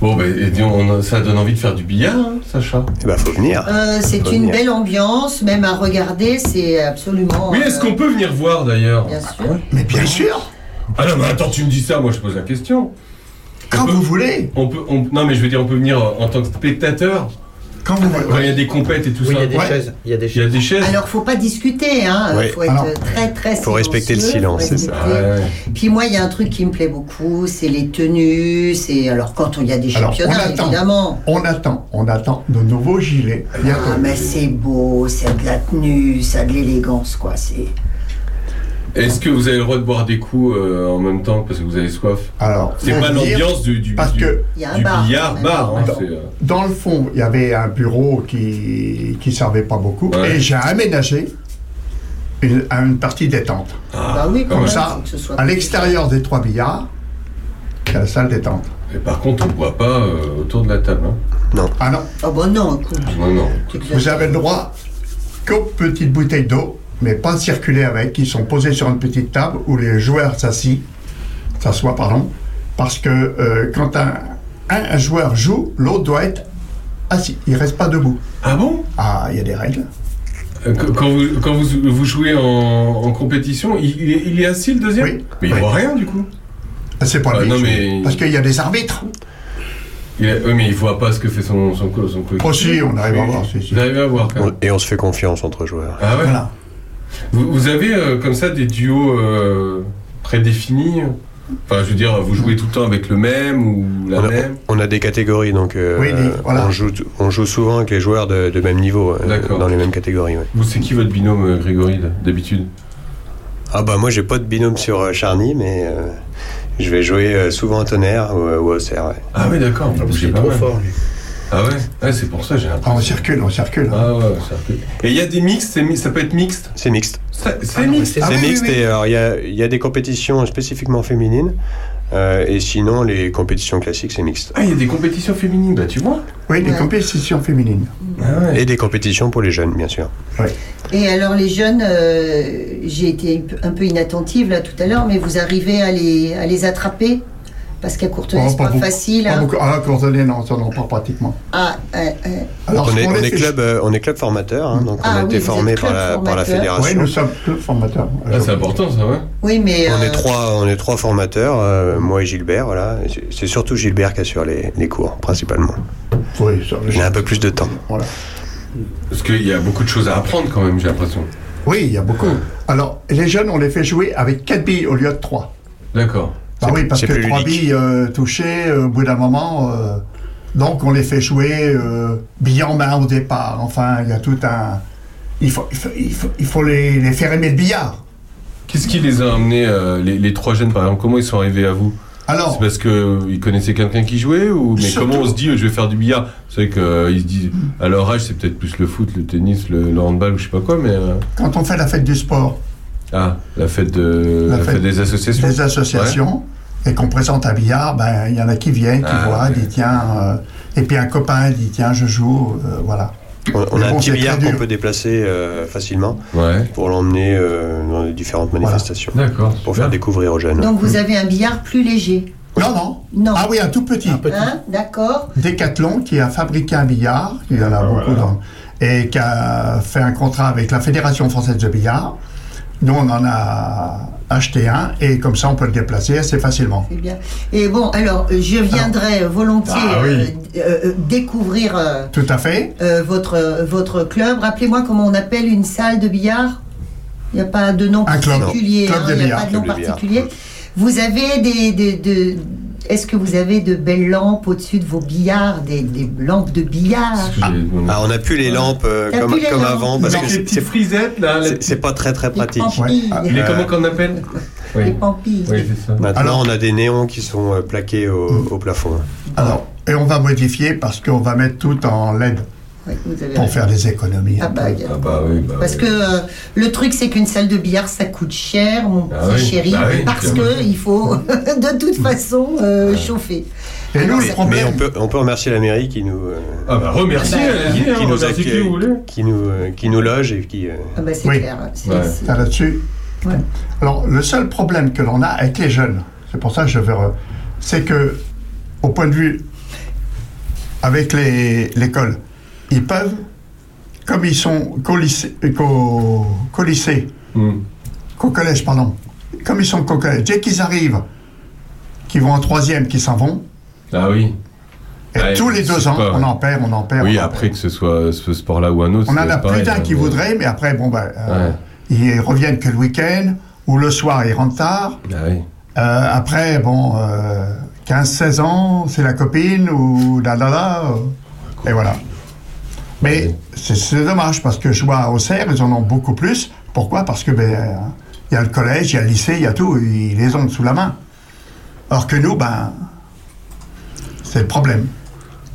Bon, bah, et on- ça donne envie de faire du billard, hein, Sacha? Eh ben, faut venir. Euh, c'est une venir. belle ambiance, même à regarder, c'est absolument. Oui, est-ce euh, qu'on peut venir voir d'ailleurs? Bien sûr. Mais bien sûr, Ah non, mais attends, tu me dis ça, moi je pose la question. quand peut- vous voulez. On peut, on- non, mais je veux dire, on peut venir en tant que spectateur Quand vous voulez. quand il y a des compètes et tout Oui, il y ça. a des Ouais. chaises. Il y a des Il y a chaises. des chaises. Alors, faut pas discuter, hein. Ouais. Faut être Alors, très, très faut respecter le silence, c'est ça. Ah, ouais. Puis moi, il y a un truc qui me plaît beaucoup, c'est les tenues. C'est alors quand il y a des Alors, on championnats, attend. évidemment. On attend, on attend de nouveaux gilets. Ah, mais c'est beau, c'est de la tenue, ça a de l'élégance, quoi. C'est. Est-ce que vous avez le droit de boire des coups euh, en même temps parce que vous avez soif? Alors, C'est pas l'ambiance du, du, Parce du- que Il y a un du bar, billard bar. hein, Dans- c'est, euh, dans le fond, il y avait un bureau qui qui servait pas beaucoup Ouais. et j'ai aménagé une, une partie détente. bah oui, quand comme ça, faut que ce soit À l'extérieur des trois billards, il y a la salle détente. Et par contre, on ne boit pas euh, autour de la table. hein? Ah non, Ah bah non, écoute. Non, non. exagères. vous avez le droit qu'aux petites bouteilles d'eau, mais pas circuler avec, qui sont posées sur une petite table où les joueurs s'assit, s'assoient, pardon, parce que euh, quand un, un, un joueur joue, l'autre doit être assis. Il reste pas debout. Ah bon? Ah, il y a des règles. Euh, Quand vous, quand vous, vous jouez en, en compétition, il, il est, il est assis le deuxième? Oui. Mais il Oui. voit rien du coup. C'est pas Ah, non, mais- Parce qu'il y a des arbitres. Il oui, mais il voit pas ce que fait son, son, son coéquipier. Oh, si, on arrive à voir, si, si. Vous arrivez à voir quand même. Et on se fait confiance entre joueurs. Ah ouais? Voilà. Vous, vous avez euh, comme ça des duos euh, prédéfinis? Enfin, je veux dire, vous jouez tout le temps avec le même ou la On a, même? on a des catégories, donc euh, Oui, oui, voilà. on, joue, on joue souvent avec les joueurs de, de même niveau, euh, dans les mêmes catégories. ouais. Vous, c'est qui votre binôme, Grégory, d'habitude? Ah bah moi j'ai pas de binôme sur euh, Charny, mais euh, je vais jouer euh, souvent à Tonnerre ou, ou à Auxerre. ouais. Ah oui, d'accord. Vous Parce bougez qu'il est pas trop mal. fort, lui. Ah ouais? Ouais, c'est pour ça, j'ai Ah, l'impression. on circule, on circule. Ah ouais, ça fait- Et il y a des mixtes, mi- ça peut être mixte? C'est mixte. C'est Ah mixte? c'est- Ah c'est oui, mixte oui, oui. et alors il y a, il y a des compétitions spécifiquement féminines euh, et sinon les compétitions classiques c'est mixte. Ah, il y a des compétitions féminines, bah tu vois Oui, des Ouais. compétitions féminines. Ah ouais. Et des compétitions pour les jeunes bien sûr. Et alors les jeunes, euh, j'ai été un peu- un peu inattentive là tout à l'heure, mais vous arrivez à les, à les attraper? Parce qu'à Courtenay, Oh, c'est pas, facile. Pas hein. beaucoup. Ah, Courtenay, non, ça non, pas pratiquement. Ah, euh, euh, Alors, on est, on club, euh, on est club formateur, hein, donc Ah on a oui, été formé par club la, par la formateur. Oui, fédération. nous sommes deux formateurs. Ah, c'est important ça, ouais. oui, mais On euh, est trois, on est trois formateurs, euh, moi et Gilbert, voilà. C'est- surtout Gilbert qui assure les, les cours, principalement. Oui, ça, Il a un peu plus de temps. Voilà. Parce qu'il y a beaucoup de choses à apprendre quand même, j'ai l'impression. Oui, il y a beaucoup. Alors, les jeunes, on les fait jouer avec 4 billes au lieu de 3. D'accord. Ah oui, parce que plus 3 ludique. billes euh, touchées, euh, au bout d'un moment, euh, Donc on les fait jouer euh, billet en main au départ. Enfin, il y a tout un. Il faut, il faut, il faut, il faut les, les faire aimer le billard. Qu'est-ce qui les a amenés, euh, les, les trois jeunes par exemple Comment ils sont arrivés à vous? Alors, C'est parce qu'ils connaissaient quelqu'un qui jouait ou mais Surtout- comment on se dit je vais faire du billard? C'est vrai qu'ils se disent à leur âge c'est peut-être plus le foot, le tennis, le, le handball ou je sais pas quoi, mais quand on fait la fête du sport, ah la fête de La la, fête fête des associations. des associations, et qu'on présente un billard, ben il y en a qui viennent, qui Ah, voient, dit tiens. euh, et puis un copain dit tiens, je joue, euh, voilà. On, a bon, un petit billard qu'on peut déplacer euh, facilement Ouais. pour l'emmener euh, dans les différentes manifestations. D'accord. Pour faire découvrir aux jeunes. Donc vous avez un billard plus léger. Non, non. Non. Ah oui, un tout petit. Hein D'accord. Decathlon qui a fabriqué un billard, il y en a beaucoup dans, et qui a fait un contrat avec la Fédération française de billard. Nous, on en a acheté un et comme ça, on peut le déplacer assez facilement. C'est bien. Et bon, alors, euh, je viendrai volontiers Ah oui. euh, euh, découvrir euh, Tout à fait. euh, votre, votre club. Rappelez-moi comment on appelle une salle de billard. Il n'y a pas de nom Un club. particulier. Club hein, de Il n'y a billard. pas de nom Club de billard. particulier. Vous avez des... des- de- est-ce que vous avez de belles lampes au-dessus de vos billards, des, des lampes de billard Ah, on n'a plus les lampes euh, comme, plus les comme lampes. avant parce que les c'est- frisettes là, les, c'est- pas très très Les pratique. pampilles. Ouais. les- Euh, comment qu'on appelle? Les pampilles. Oui, c'est ça. Maintenant, Alors- on a des néons qui sont euh, plaqués au, au plafond. Alors, et on va modifier parce qu'on va mettre tout en LED Oui, vous avez pour faire des économies. Ah bah, Ah bah oui. Bah, Parce oui. que euh, le truc, c'est qu'une salle de billard, ça coûte cher, mon Ah petit chéri, bah oui, parce clairement. que il faut de toute façon euh, chauffer. Et nous, Alors, Mais on peut, on peut remercier la mairie qui nous, euh, Ah bah Bah, allez-y, hein, qui, nous qui qui, nous, euh, qui nous loge et qui. euh, Ah bah c'est Oui. clair. Ouais. là-dessus. Ouais. Alors, le seul problème que l'on a avec les jeunes, c'est pour ça que je veux. re- C'est que, au point de vue avec les- l'école, ils peuvent, comme ils sont qu'au lycée, euh, qu'au qu'au lycée, Hmm. qu'au collège, pardon, comme ils sont qu'au collège, dès qu'ils arrivent, qu'ils vont en troisième, qu'ils s'en vont, Ah oui. et Ouais, tous les deux ans, pas- on en perd, on en perd. Oui, en après perd. que ce soit ce sport-là ou un autre. On en a plus d'un hein, qui voudraient, mais après, bon, ben, euh, Ouais. ils reviennent que le week-end, ou le soir, ils rentrent tard. Ah oui. Euh, après, bon, euh, 15-16 ans, c'est la copine ou la la la. euh, et voilà. Mais c'est dommage parce que je vois à Auxerre, ils en ont beaucoup plus. Pourquoi? Parce que ben, euh, il y a le collège, il y a le lycée, il y a tout, ils les ont sous la main. Alors que nous, ben, c'est le problème.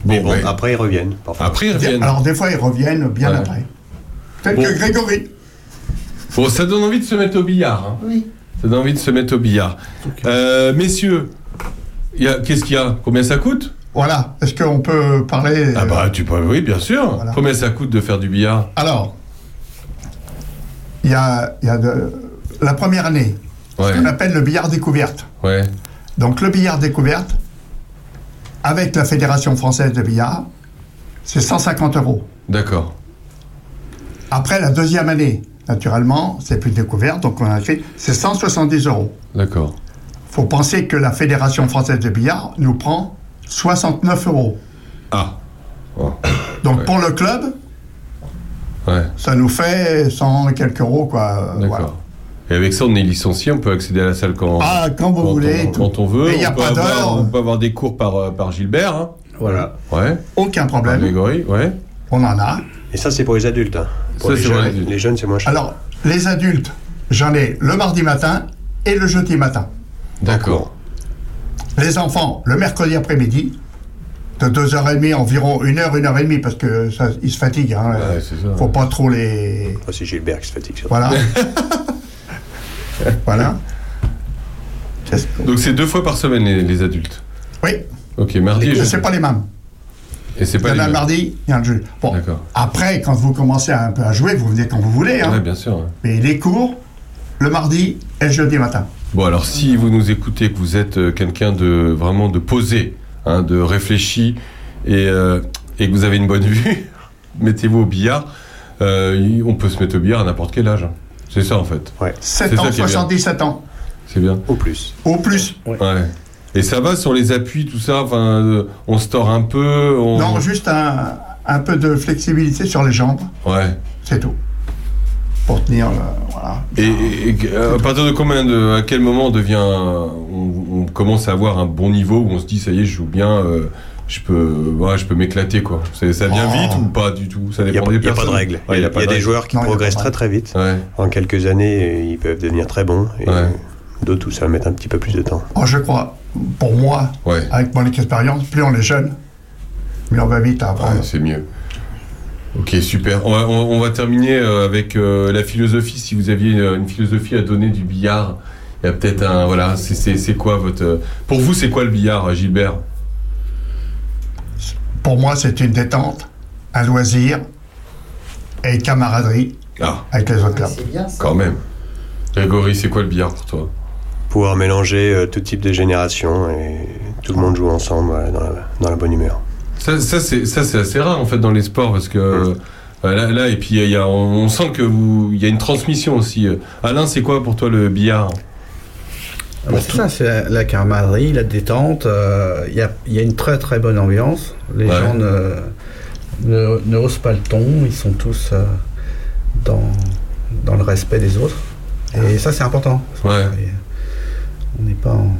Mais Bon, ouais. après ils reviennent. Parfois. Après ils reviennent. Alors des fois, ils reviennent bien Ouais. après. Peut-être Bon. que Grégory. Bon, ça donne envie de se mettre au billard. hein. Oui. Ça donne envie de se mettre au billard. Euh, messieurs, il y a- qu'est-ce qu'il y a? Combien ça coûte? Voilà. Est-ce qu'on peut parler Ah bah tu peux, oui, bien sûr. Voilà. Combien ça coûte de faire du billard? Alors, il y a, il y a de, la première année, Ouais, ce qu'on appelle le billard découverte. ouais. Donc le billard découverte, avec la Fédération française de billard, c'est 150 euros. D'accord. Après la deuxième année, naturellement, c'est plus découverte, donc on a écrit, c'est 170 euros. D'accord. faut penser que la Fédération française de billard nous prend 69 euros. Ah. Oh, Donc Ouais. pour le club, ouais, ça nous fait 100 et quelques euros, quoi. d'accord. voilà. Et avec ça, on est licencié, on peut accéder à la salle quand, Ah, quand vous quand voulez. on, quand on veut. Il a on, peut pas avoir, d'heure. on peut avoir des cours par, euh, par Gilbert. hein. Voilà. Ouais. Aucun problème. Grégory, ouais. On en a. Et ça, c'est pour les adultes. hein. Pour Ça, les, c'est pour les jeunes, adultes. les jeunes, c'est moins cher. Alors, les adultes, j'en ai le mardi matin et le jeudi matin. D'accord. Les enfants, le mercredi après-midi, de 2h30 environ 1h, 1h30, parce que ça, ils se fatiguent. Hein, Ouais, c'est ça. faut pas trop les. Ah, c'est Gilbert qui se fatigue. surtout. Voilà. voilà. Donc c'est deux fois par semaine les, les adultes? Oui, Ok, mardi et jeudi. c'est pas les mêmes. Et c'est Il pas y en a mardi, il y a le jeudi. Bon, D'accord. après, quand vous commencez un peu à jouer, vous venez quand vous voulez. Hein. Ouais, bien sûr. Mais les cours, le mardi et le jeudi matin. Bon, alors si vous nous écoutez, que vous êtes euh, quelqu'un de vraiment de posé, hein, de réfléchi, et, euh, et que vous avez une bonne vue, mettez-vous au billard. Euh, on peut se mettre au billard à n'importe quel âge. hein. C'est ça en fait. 7 C'est ans, ça qui est bien. 77 ans, C'est bien. Au plus. au plus. Ouais. Et ça va sur les appuis, tout ça? Enfin, euh, on se tord un peu. On... Non, juste un, un peu de flexibilité sur les jambes, Ouais. c'est tout. Pour tenir, le- voilà. Et, et- et, euh, à partir de combien de, à quel moment on devient, on, on commence à avoir un bon niveau où on se dit ça y est, je joue bien, euh, je peux, ouais, je peux m'éclater quoi. C'est- Ça vient Oh. vite ou pas du tout? Ça Il n'y dépend a, il y a pas de personnes. règle. Ouais, il y a, pas il y a de des joueurs qui Non, progressent très très vite. Ouais. En quelques années, ils peuvent devenir très bons. Et Ouais. d'autres où ça va mettre un petit peu plus de temps. Oh, je crois, pour moi, Ouais. avec mon expérience, plus on est jeune, mieux on va vite à Ouais, apprendre. c'est mieux. Ok, super. On va, on- on va terminer euh, avec euh, la philosophie. Si vous aviez euh, une philosophie à donner du billard, il y a peut-être un. Voilà, c'est- quoi votre. Pour vous, c'est quoi le billard, Gilbert? Pour moi, c'est une détente, un loisir et une camaraderie Ah, avec les autres clubs. C'est bien ça. quand même. Grégory, c'est quoi le billard pour toi? Pouvoir mélanger euh, tout type de génération et tout le monde joue ensemble voilà, dans, la, dans la bonne humeur. Ça, ça c'est c'est assez rare en fait dans les sports parce que euh, là, là, et puis il y a, on, on sent que vous, il y a une transmission aussi. Alain, c'est quoi pour toi le billard? Ah bah, c'est ça, c'est la, la camaraderie, la détente. euh, Il y, a, il y a une très très bonne ambiance. Les Ouais. gens ne, ne, ne haussent pas le ton, ils sont tous euh, dans, dans le respect des autres. Et ça, c'est important. Ouais. On n'est pas en.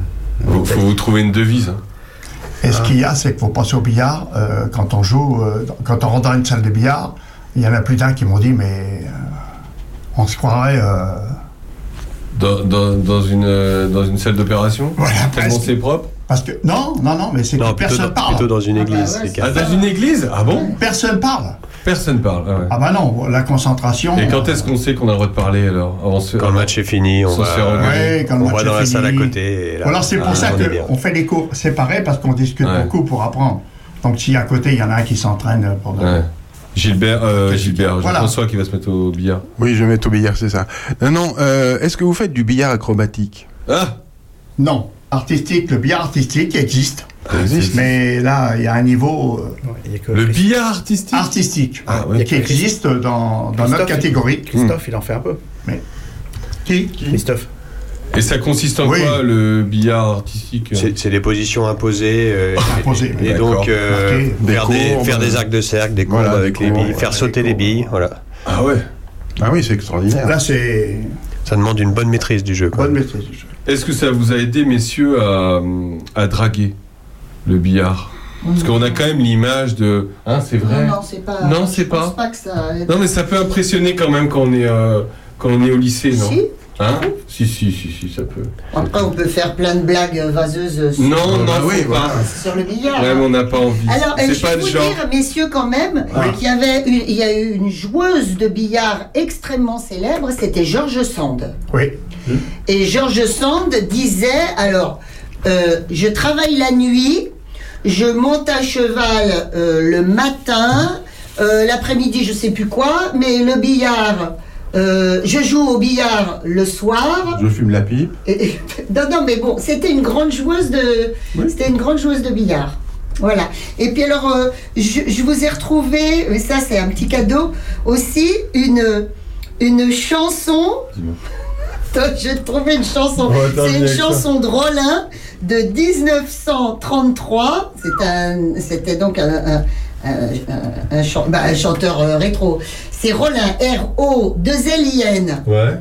Faut, faut vous trouver une devise. hein. Et ce qu'il y a, c'est qu'il faut penser au billard. euh, quand on joue, euh, quand on rentre dans une salle de billard, il y en a plus d'un qui m'ont dit, mais euh, on se croirait. Dans, dans, dans une, dans une salle d'opération? Voilà, Tellement c'est propre? Parce que non, non, non, mais c'est que personne dans, parle. plutôt dans une Ah bah église. ouais, les. Ah, dans une église? Ah bon? Personne parle. Personne parle. ah ouais. Ah bah non, la concentration. Et quand est-ce qu'on sait qu'on a le droit de parler alors avant ce- Quand le match est fini, on se va, engueuler. Ouais, quand le on va dans la salle à côté. Et là, Voilà, c'est pour ah, ça est bien. qu'on fait des cours séparés parce qu'on discute Ouais. beaucoup pour apprendre. Donc si à côté il y en a un qui s'entraîne pour de-. Gilbert, euh, Gilbert, Voilà. Jean-François qui va se mettre au billard. Oui, je vais mettre au billard, c'est ça. Non, non, euh, est-ce que vous faites du billard acrobatique? Ah Non, artistique, le billard artistique existe. Ça existe Mais là, il y a un niveau euh, Ouais, il y a que Le billard artistique artistique Ah, il y a ouais. qui existe dans, dans notre Christophe, catégorie. Christophe, il en fait un peu. Qui Christophe. Et ça consiste en Oui. quoi le billard artistique C'est c'est des positions imposées. euh, Imposées, et donc, euh. Des faire, des, courbes. faire des arcs de cercle, des courbes Voilà, avec des les courbes, billes, faire sauter les billes. Voilà. Ah ouais Ah oui, c'est extraordinaire. Là, c'est Ça demande une bonne maîtrise du jeu. quoi. bonne maîtrise du jeu. Est-ce que ça vous a aidé, messieurs, à, à draguer le billard Parce qu'on a quand même l'image de... Hein, c'est vrai Non, non, c'est pas. Non, c'est pas. pas que ça. aide. Non, mais ça peut impressionner quand même quand on est, euh, quand on est au lycée, non Si. Hein si, si, si, si, ça peut. Après, on peut faire plein de blagues vaseuses sur, Non, non, bah oui, voilà. pas. sur le billard. Ouais, mais on n'a pas envie. Alors, euh, je pas vous genre. dire, messieurs, quand même, qu'il y avait une, il y a eu une joueuse de billard extrêmement célèbre, c'était George Sand. Oui. Et George Sand disait, alors, euh, je travaille la nuit, je monte à cheval euh, le matin, euh, l'après-midi, je sais plus quoi, mais le billard, euh, je joue au billard le soir. Je fume la pipe. Et- et- non, non, mais bon, c'était une grande joueuse de, c'était une grande joueuse de billard. Voilà. Et puis alors, euh, je, je vous ai retrouvé, mais ça c'est un petit cadeau, aussi une, une chanson. J'ai trouvé une chanson. Oh, c'est une chanson de Rollin de 1933. C'est un, c'était donc un, un, un- bah, chanteur euh, rétro. C'est Rollin, R-O-2-L-I-N. Ouais.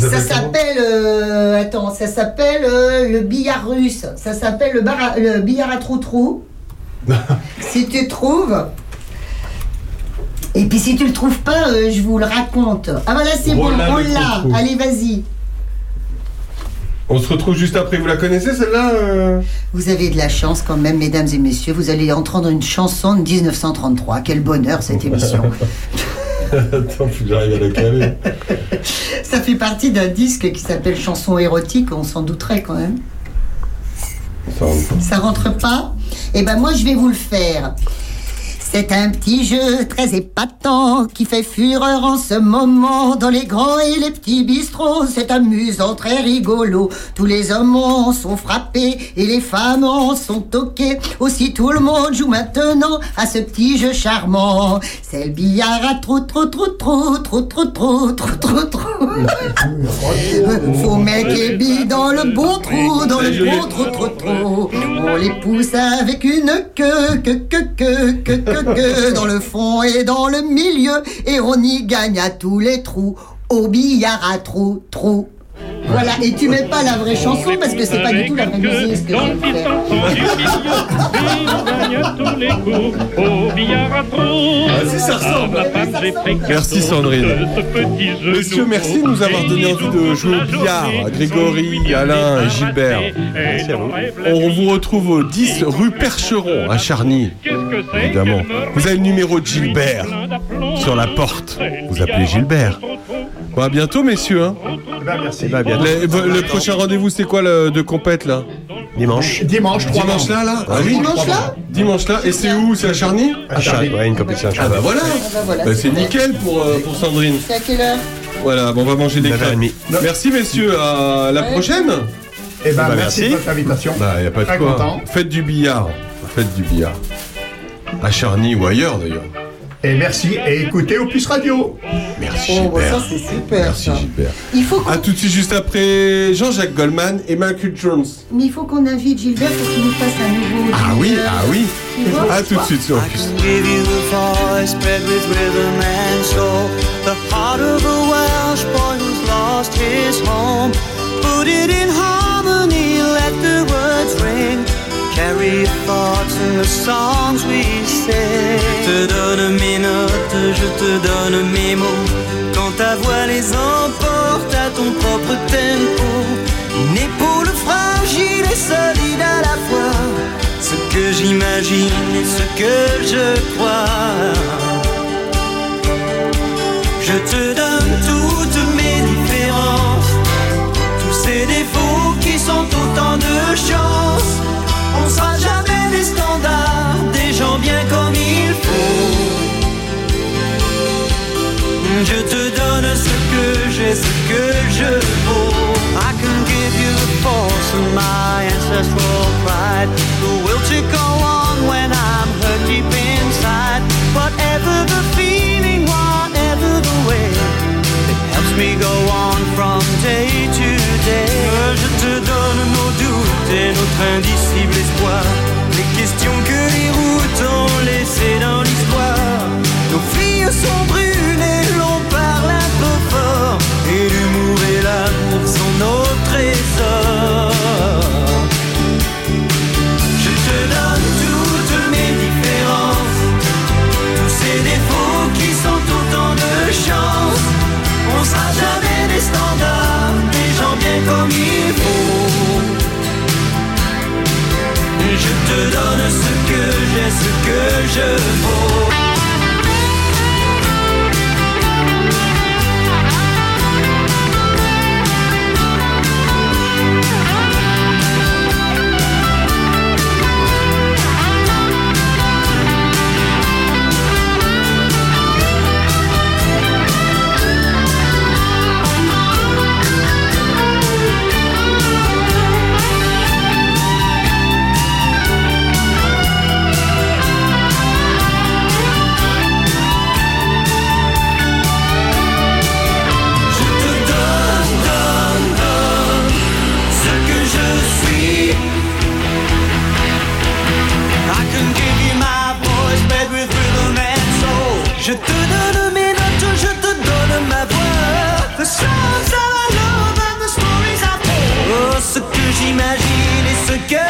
Ça s'appelle, euh, attends, ça s'appelle euh, le billard russe. Ça s'appelle le, bar à- le billard à trou-trou. si tu trouves. Et puis si tu le trouves pas, euh, je vous le raconte. Ah voilà, c'est bon, on l'a. Allez, vas-y. On se retrouve juste après. Vous la connaissez celle-là euh Vous avez de la chance quand même, mesdames et messieurs. Vous allez entendre une chanson de 1933. Quel bonheur cette émission. Attends, faut que j'arrive à la caler. Ça fait partie d'un disque qui s'appelle Chanson érotique. On s'en douterait quand même. Ça rentre pas Eh ben moi je vais vous le faire. C'est un petit jeu très épatant qui fait fureur en ce moment dans les grands et les petits bistrots. C'est amusant, très rigolo. Tous les hommes en sont frappés et les femmes en sont toquées. Aussi tout le monde joue maintenant à ce petit jeu charmant. C'est le billard à trou, trou, trou, trou, trou, trou, trou, trou, trou, trou. Faut mettre les billes dans le bon trou, dans le bon trou, trou, trou. On les pousse avec une queue, que, que, que, que, que, que, dans le fond et dans le milieu, et on y gagne à tous les trous, au billard à trou, trou. Voilà, et tu mets pas la vraie chanson parce que c'est pas du tout la vraie musique. Ah, si, ça ressemble. Merci Sandrine. Messieurs, merci de nous avoir donné envie de jouer au billard. Grégory, Alain et Gilbert. Merci à vous. On vous retrouve au 10 rue Percheron à Charny. Évidemment. Vous avez le numéro de Gilbert sur la porte. Vous appelez Gilbert. Bon, à bientôt, messieurs. hein. Eh ben, merci. Bah, bientôt. Les- le prochain rendez-vous, c'est quoi le, de compète là? Dimanche. Dimanche 3 Dimanche là, là? Ah oui Dimanche là? Dimanche là. Et c'est où? C'est à Charny? À ouais, une compétition à Ah bah voilà. bah voilà, Bah, c'est nickel pour, euh, pour Sandrine. C'est à quelle heure? Voilà, bon, on va manger des crêpes. 9h30. Merci messieurs, à la Ouais. prochaine. Eh ben, Bah, merci, merci. de votre invitation. Bah, y a pas de Très quoi. content. Faites du billard. Faites du billard. À Charny ou ailleurs d'ailleurs. Et merci. Et écoutez Opus Radio. Merci Oh, bah, Gilbert. ça c'est super Merci ça. Gilbert. Il faut qu'on À tout de suite juste après Jean-Jacques Goldman et Michael Jones. mais il faut qu'on invite Gilbert pour qu'il nous fasse un nouveau. Ah oui, ah oui. À tout de suite sur Opus. Put it in harmony, let the words ring. Carry thoughts songs we. Je te donne mes notes, je te donne mes mots. Quand ta voix les emporte à ton propre tempo. Une épaule fragile et solide à la fois. Ce que j'imagine et ce que je crois. Je te donne toutes mes différences, tous ces défauts qui sont autant de chance. Sera jamais des standards, des gens bien comme il faut. Je te donne ce que j'ai, ce que je vaux. I can give you the force of my ancestral pride, the will to go on when I'm hurt deep inside. Whatever the feeling, whatever the way, it helps me go on from day to et notre indicible espoir, les questions que les routes ont laissées dans l'histoire. Nos filles sont brûlées, l'on parle un peu fort, et l'humour et l'amour sont nos trésors. Je te donne toutes mes différences, tous ces défauts qui sont autant de chance. On sera jamais des standards, des gens bien comme il faut. Je donne ce que j'ai, ce que je vaux. Oh, ce que j'imagine et ce que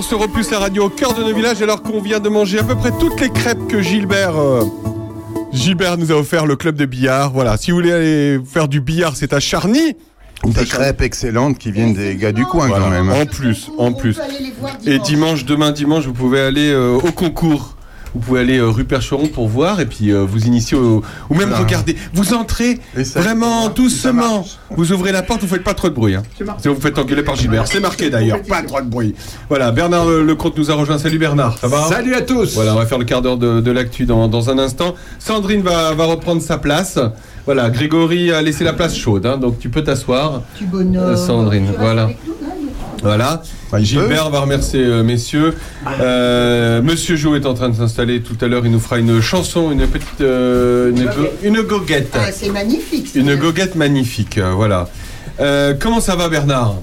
toujours sur Opus, la radio au cœur de nos villages, alors qu'on vient de manger à peu près toutes les crêpes que Gilbert. euh, Gilbert nous a offert le club de billard. Voilà, si vous voulez aller faire du billard, c'est à Charny. Des crêpes excellentes qui viennent des gars du coin Voilà, quand même. En plus, en plus. Et dimanche, demain dimanche, vous pouvez aller euh, au concours. Vous pouvez aller euh, rue Percheron pour voir et puis euh, vous initier au, ou même Voilà. regarder. Vous entrez vraiment doucement. Vous ouvrez la porte, vous faites pas trop de bruit. Hein. Sinon vous faites engueuler par Gilbert. C'est marqué d'ailleurs, pas trop de bruit. Voilà, Bernard euh, Lecomte nous a rejoint. Salut Bernard, ça va Salut à tous Voilà, on va faire le quart d'heure de, de l'actu dans, dans un instant. Sandrine va, va reprendre sa place. Voilà, Grégory a laissé la place chaude, hein, donc tu peux t'asseoir. Tu bonhomme. Euh, Sandrine, voilà. Voilà. Gilbert va remercier euh, messieurs. Euh, Monsieur Jo est en train de s'installer tout à l'heure. Il nous fera une chanson, une petite, euh, une, go- une goguette, Ah, c'est magnifique. une goguette magnifique. euh, voilà. Euh, comment ça va Bernard?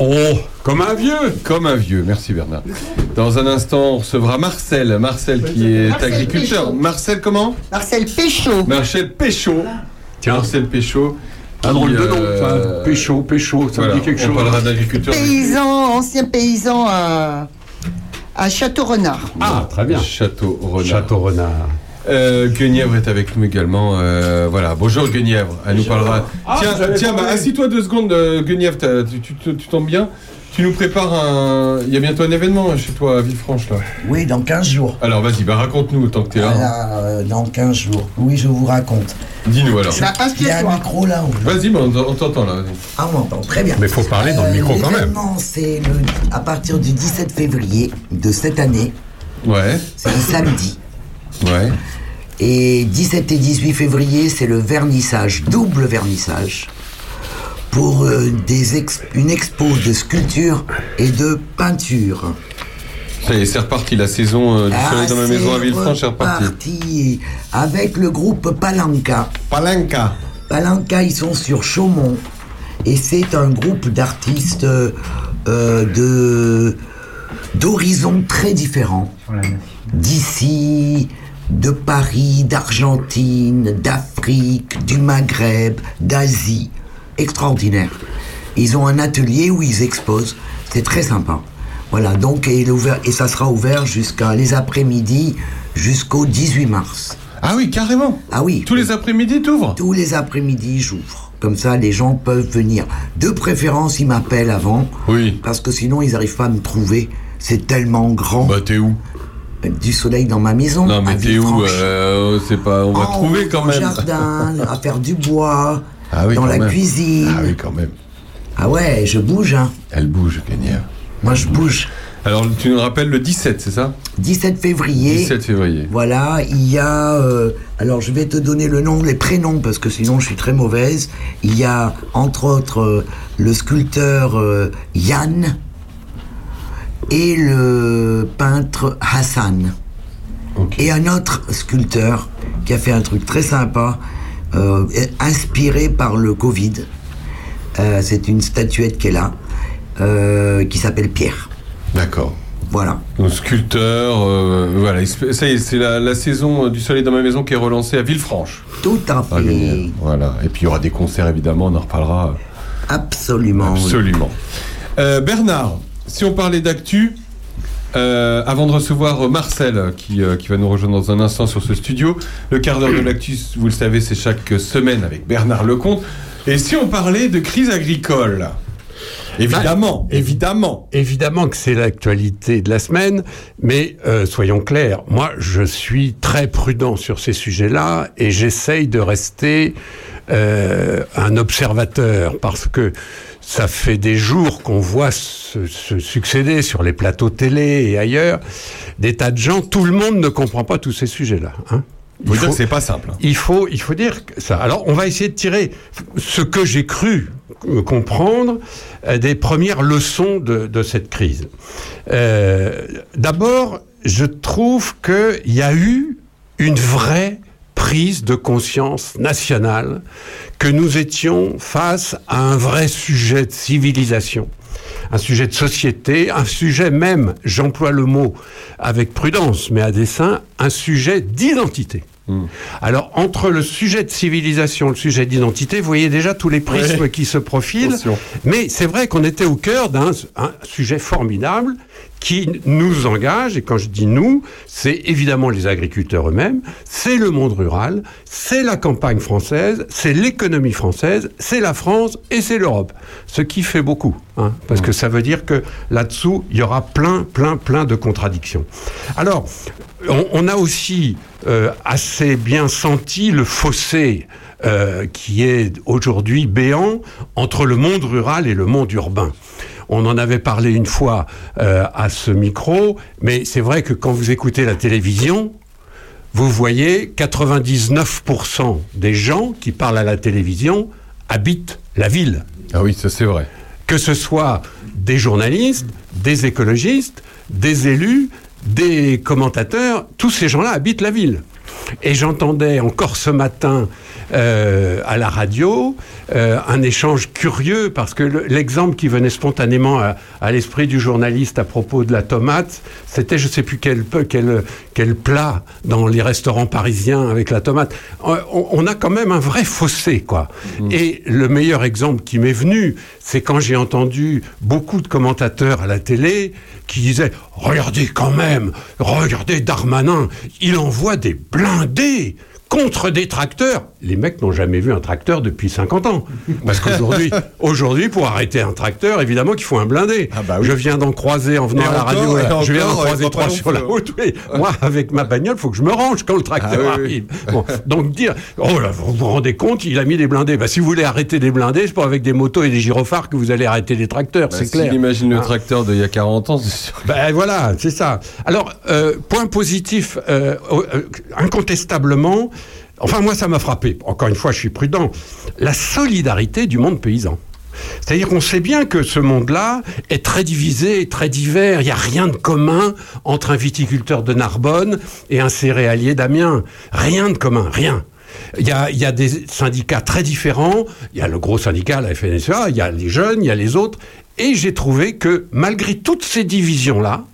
Oh, comme un vieux Comme un vieux. Merci Bernard. Dans un instant, on recevra Marcel. Marcel qui est Marcel agriculteur. Péchaud. Marcel comment? Marcel Péchaud. Marcel Péchaud. Marcel Péchaud. Un drôle de nom, euh, ça. Péchaud, Péchaud, ça voilà, me dit quelque on chose. parlera d'agriculture. Paysan, ancien paysan à, à Château-Renard. Ah, très bien. Château Renard. Château Renard. Euh, Guenièvre est avec nous également. euh, voilà, bonjour Guenièvre. Elle nous parlera. Ah, tiens, tiens, bah, assis-toi deux secondes, euh, Guenièvre. t'as- Tu, tu, tu- tu tombes bien. Tu nous prépares un. Il y a bientôt un événement chez toi à Villefranche là. Oui, dans 15 jours. Alors vas-y, bah raconte-nous tant que t'es là. Voilà, euh, dans 15 jours. Oui, je vous raconte. Dis-nous alors. Bah, Il y a un micro là Vas-y, bah, on on t'entend là. vas-y. Ah, on m'entend très bien. Mais faut parler dans le micro quand même. L'événement, c'est le- à partir du 17 février de cette année. Ouais, C'est un samedi. ouais. Et 17 et 18 février, c'est le vernissage, double vernissage, pour euh, des ex- une expo de sculpture et de peinture. Ça y est, c'est reparti. La saison euh, du Ah, soleil dans ma c'est maison à Villefranche est reparti. reparti avec le groupe Palanca. Palanca. Palanca, ils sont sur Chaumont. Et c'est un groupe d'artistes euh, euh, de d'horizons très différents. D'ici, de Paris, d'Argentine, d'Afrique, du Maghreb, d'Asie. Extraordinaire. Ils ont un atelier où ils exposent. C'est très sympa. Voilà, donc, et, l'ouvert- et ça sera ouvert jusqu'à les après-midi, jusqu'au 18 mars. Ah oui, carrément. Ah oui. Tous les après-midi, t'ouvres? Tous les après-midi, j'ouvre. Comme ça, les gens peuvent venir. De préférence, ils m'appellent avant. Oui. Parce que sinon, ils n'arrivent pas à me trouver. C'est tellement grand. Bah t'es où? Du soleil dans ma maison. Non mais t'es où? Euh, C'est pas. On va trouver quand même. Au jardin, à faire du bois, Ah oui, dans la même. cuisine. Ah oui, quand même. Ah ouais, je bouge, hein. Elle bouge, Guenièvre. Moi, je bouge. Alors, tu nous rappelles le 17, c'est ça? 17 février. 17 février. Voilà, il y a. euh, alors, je vais te donner le nom, les prénoms, parce que sinon, je suis très mauvaise. Il y a, entre autres, euh, le sculpteur euh, Yann et le peintre Hassan. Et un autre sculpteur qui a fait un truc très sympa, euh, inspiré par le Covid. Euh, C'est une statuette qui est là, euh, qui s'appelle Pierre. D'accord. Voilà. Donc, sculpteur, euh, voilà. Ça y est, c'est la, la saison du soleil dans ma maison qui est relancée à Villefranche. Tout à Ah, fait. Voilà. Et puis il y aura des concerts évidemment, on en reparlera. Absolument. Absolument. Bernard, si on parlait d'actu, euh, avant de recevoir euh, Marcel qui, euh, qui va nous rejoindre dans un instant sur ce studio, le quart d'heure de l'actu, vous le savez, c'est chaque semaine avec Bernard Lecomte. Et si on parlait de crise agricole? Évidemment, évidemment. Évidemment que c'est l'actualité de la semaine, mais euh, soyons clairs, moi je suis très prudent sur ces sujets-là et j'essaye de rester euh, un observateur parce que ça fait des jours qu'on voit se, se succéder sur les plateaux télé et ailleurs des tas de gens, tout le monde ne comprend pas tous ces sujets-là. Hein. Faut dire que c'est pas simple. Il faut, il faut dire ça. Alors, on va essayer de tirer ce que j'ai cru euh, comprendre euh, des premières leçons de, de cette crise. Euh, D'abord, je trouve qu'il y a eu une vraie prise de conscience nationale que nous étions face à un vrai sujet de civilisation, un sujet de société, un sujet même, j'emploie le mot avec prudence, mais à dessein, un sujet d'identité. Alors, entre le sujet de civilisation, le sujet d'identité, vous voyez déjà tous les prismes Ouais. qui se profilent. Attention. Mais c'est vrai qu'on était au cœur d'un un sujet formidable qui nous engage, et quand je dis nous, c'est évidemment les agriculteurs eux-mêmes, c'est le monde rural, c'est la campagne française, c'est l'économie française, c'est la France et c'est l'Europe. Ce qui fait beaucoup, hein, parce que ça veut dire que là-dessous, il y aura plein, plein, plein de contradictions. Alors, on, on a aussi euh, assez bien senti le fossé euh, qui est aujourd'hui béant entre le monde rural et le monde urbain. On en avait parlé une fois euh, à ce micro, mais c'est vrai que quand vous écoutez la télévision, vous voyez 99% des gens qui parlent à la télévision habitent la ville. Ah oui, ça c'est vrai. Que ce soit des journalistes, des écologistes, des élus, des commentateurs, tous ces gens-là habitent la ville. Et j'entendais encore ce matin euh, à la radio euh, un échange curieux parce que le- l'exemple qui venait spontanément à, à l'esprit du journaliste à propos de la tomate, c'était je sais plus quel, quel, quel plat dans les restaurants parisiens avec la tomate. Euh, On, on a quand même un vrai fossé, quoi. Et le meilleur exemple qui m'est venu, c'est quand j'ai entendu beaucoup de commentateurs à la télé qui disaient Regardez quand même, regardez Darmanin, il envoie des blindés contre des tracteurs. Les mecs n'ont jamais vu un tracteur depuis 50 ans. Parce qu'aujourd'hui, aujourd'hui, pour arrêter un tracteur, évidemment qu'il faut un blindé. Je viens d'en croiser en venant Et à la radio. je viens d'en croiser trois sur la route. oui. Moi, avec ma bagnole, il faut que je me range quand le tracteur Ah oui. arrive. Bon, donc dire, oh là, vous vous rendez compte, il a mis des blindés. Bah, si vous voulez arrêter des blindés, c'est pas avec des motos et des gyrophares que vous allez arrêter des tracteurs, c'est clair. Bah, Imagine le Hein. tracteur d'il y a 40 ans, c'est sûr. Ben voilà, c'est ça. Alors, euh, point positif, euh, euh, incontestablement, enfin moi ça m'a frappé, encore une fois je suis prudent, la solidarité du monde paysan. C'est-à-dire qu'on sait bien que ce monde-là est très divisé, très divers. Il n'y a rien de commun entre un viticulteur de Narbonne et un céréalier d'Amiens. Rien de commun, rien. Il y, a, des syndicats très différents. Il y a le gros syndicat, la FNSEA, il y a les jeunes, il y a les autres. Et j'ai trouvé que malgré toutes ces divisions-là,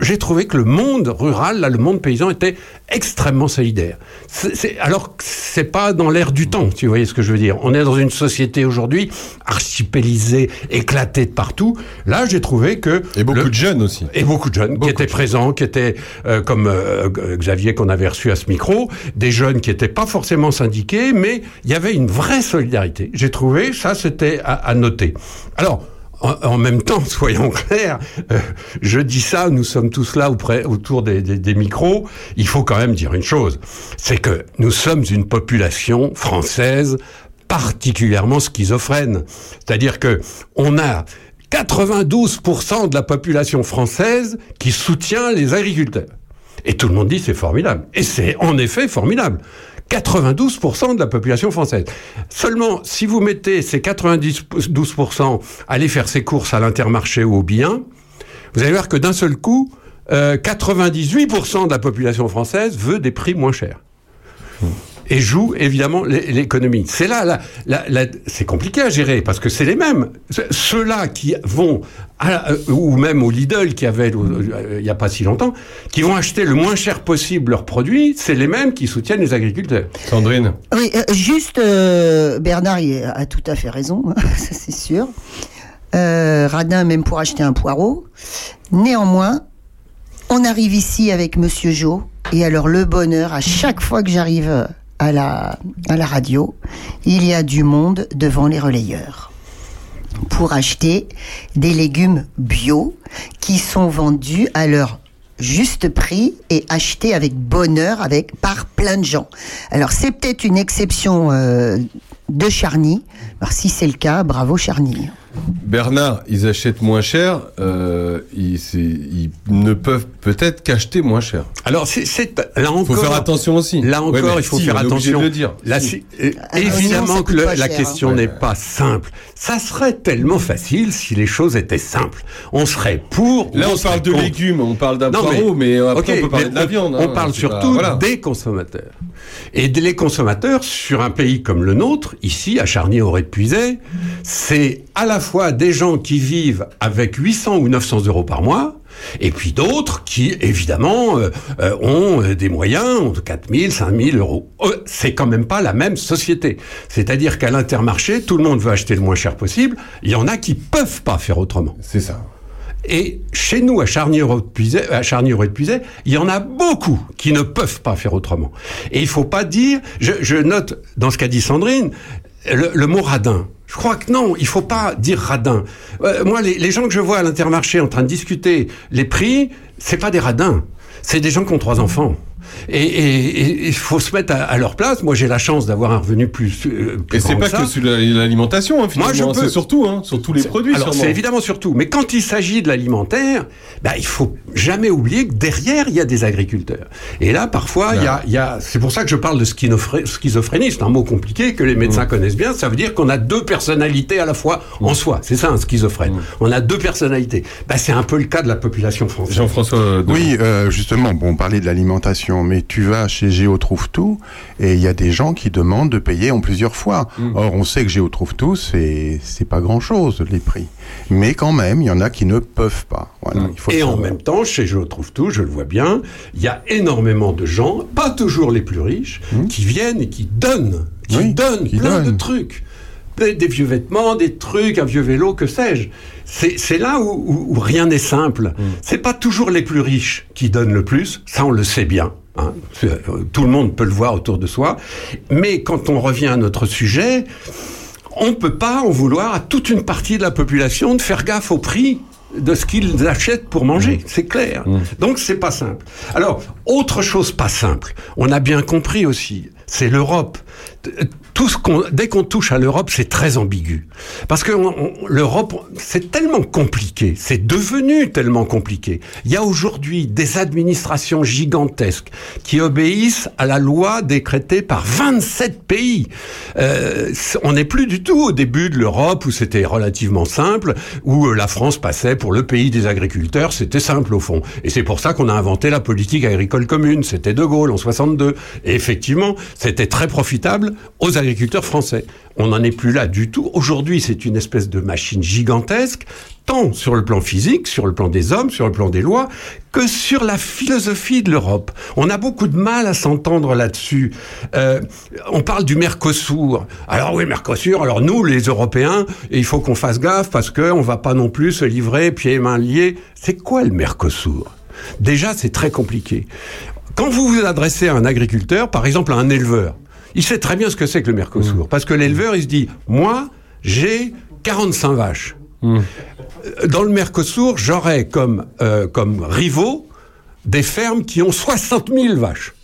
j'ai trouvé que le monde rural, là, le monde paysan était extrêmement solidaire. C'est- c'est- alors que c'est pas dans l'air du temps, si vous voyez ce que je veux dire. On est dans une société aujourd'hui archipélisée, éclatée de partout. Là, j'ai trouvé que et beaucoup de jeunes aussi, et beaucoup de jeunes qui étaient présents, qui étaient euh, comme euh, Xavier qu'on avait reçu à ce micro, des jeunes qui étaient pas forcément syndiqués, mais il y avait une vraie solidarité. J'ai trouvé ça, c'était à, à noter. Alors. En, même temps, soyons clairs, euh, je dis ça, nous sommes tous là autour des, des- des micros. Il faut quand même dire une chose, c'est que nous sommes une population française particulièrement schizophrène. C'est-à-dire que on a 92% de la population française qui soutient les agriculteurs. Et tout le monde dit c'est formidable. Et c'est en effet formidable. 92% de la population française. Seulement, si vous mettez ces 92% à aller faire ses courses à l'intermarché ou au bien, vous allez voir que d'un seul coup, euh, 98% de la population française veut des prix moins chers. Et joue évidemment l'é- l'économie. C'est là, là, là, là, c'est compliqué à gérer parce que c'est les mêmes. Ceux-là qui vont, à- euh, ou même au Lidl qui avait euh, il n'y a pas si longtemps, qui vont acheter le moins cher possible leurs produits, c'est les mêmes qui soutiennent les agriculteurs. Sandrine. Oui, euh, juste, euh, Bernard il a tout à fait raison, ça c'est sûr. Euh, radin même pour acheter un poireau. Néanmoins, on arrive ici avec Monsieur Jo, et alors le bonheur, à chaque fois que j'arrive euh, à la, radio, il y a du monde devant les relayeurs pour acheter des légumes bio qui sont vendus à leur juste prix et achetés avec bonheur avec par plein de gens. Alors c'est peut-être une exception euh, de Charny. Si c'est le cas, bravo Charny. Bernard, ils achètent moins cher, euh, ils, ne peuvent peut-être qu'acheter moins cher. Alors, c'est, là encore. faut faire attention aussi. Là encore, mais il faut si, faire on est obligé de attention. le dire. Là, Si. si- euh, Ah, évidemment que le- la cher, question hein. n'est pas simple. Ça serait tellement facile si les choses étaient simples. On serait pour. ou Là, on parle de contre. légumes, on parle d'un poireau, mais, après, ok, on peut parler mais de la viande. On hein, parle surtout pas- voilà. des consommateurs. Et des- les consommateurs, sur un pays comme le nôtre, ici, à Charny-Auray-de-Puisay, c'est à la fois des gens qui vivent avec 800 ou 900 euros par mois, Et puis d'autres qui, évidemment, euh, euh, ont euh, des moyens, ont 4 000, 5 000 euros. Euh, c'est quand même pas la même société. C'est-à-dire qu'à l'intermarché, tout le monde veut acheter le moins cher possible. Il y en a qui peuvent pas faire autrement. C'est ça. Et chez nous, à Charnier-Epuisay, à Charnier-Epuisay, il y en a beaucoup qui ne peuvent pas faire autrement. Et il faut pas dire, je, je note dans ce qu'a dit Sandrine, le, le mot radin. Je crois que non, il faut pas dire radin. Euh, moi, les, les gens que je vois à l'intermarché en train de discuter les prix, c'est pas des radins. C'est des gens qui ont trois enfants. Et il faut se mettre à, à leur place. Moi, j'ai la chance d'avoir un revenu plus. euh, plus Et c'est pas que sur la- l'alimentation, hein, Moi, je finalement. peux- surtout, hein, sur tous les produits, Alors, c'est évidemment surtout. Mais quand il s'agit de l'alimentaire, bah, il faut jamais oublier que derrière, il y a des agriculteurs. Et là, parfois, il y a, a, c'est pour ça que je parle de schizophré- schizophrénie. C'est un mot compliqué que les médecins connaissent bien. Ça veut dire qu'on a deux personnalités à la fois en soi. C'est ça, un schizophrène. On a deux personnalités. Bah, c'est un peu le cas de la population française. Jean-François. Oui, euh, justement, bon, on parlait de l'alimentation, mais tu vas chez Géo Trouve Tout et il y a des gens qui demandent de payer en plusieurs fois. Or, on sait que Géo Trouve Tout, c'est c'est pas grand chose les prix, mais quand même, il y en a qui ne peuvent pas. Voilà, il faut le Et en même temps, chez Je trouve tout, je le vois bien, il y a énormément de gens, pas toujours les plus riches, qui viennent et qui donnent, qui donnent plein de trucs. Des, vieux vêtements, des trucs, un vieux vélo, que sais-je. C'est là où, où- où rien n'est simple. C'est pas toujours les plus riches qui donnent le plus, ça on le sait bien. Hein. Euh, Tout le monde peut le voir autour de soi. Mais quand on revient à notre sujet, on ne peut pas en vouloir à toute une partie de la population de faire gaffe au prix de ce qu'ils achètent pour manger, c'est clair. Donc c'est pas simple. Alors, autre chose pas simple, on a bien compris aussi, c'est l'Europe. Tout ce qu'on, dès qu'on touche à l'Europe, c'est très ambigu. Parce que l'Europe, c'est tellement compliqué, c'est devenu tellement compliqué. Il y a aujourd'hui des administrations gigantesques qui obéissent à la loi décrétée par 27 pays. Euh, on n'est plus du tout au début de l'Europe où c'était relativement simple, où euh, la France passait pour le pays des agriculteurs, c'était simple au fond. Et c'est pour ça qu'on a inventé la politique agricole commune, c'était De Gaulle en 62. Et effectivement, c'était très profitable aux agriculteurs français. On n'en est plus là du tout. Aujourd'hui, c'est une espèce de machine gigantesque, tant sur le plan physique, sur le plan des hommes, sur le plan des lois, que sur la philosophie de l'Europe. On a beaucoup de mal à s'entendre là-dessus. Euh, on parle du Mercosur. Alors oui, Mercosur. Alors nous, les Européens, il faut qu'on fasse gaffe parce que on va pas non plus se livrer pieds et mains liés. C'est quoi le Mercosur? Déjà, c'est très compliqué. Quand vous vous adressez à un agriculteur, par exemple à un éleveur, il sait très bien ce que c'est que le Mercosur. Parce que l'éleveur, il se dit, moi, j'ai 45 vaches. Euh, Dans le Mercosur, j'aurais comme, euh, comme rivaux des fermes qui ont 60 000 vaches.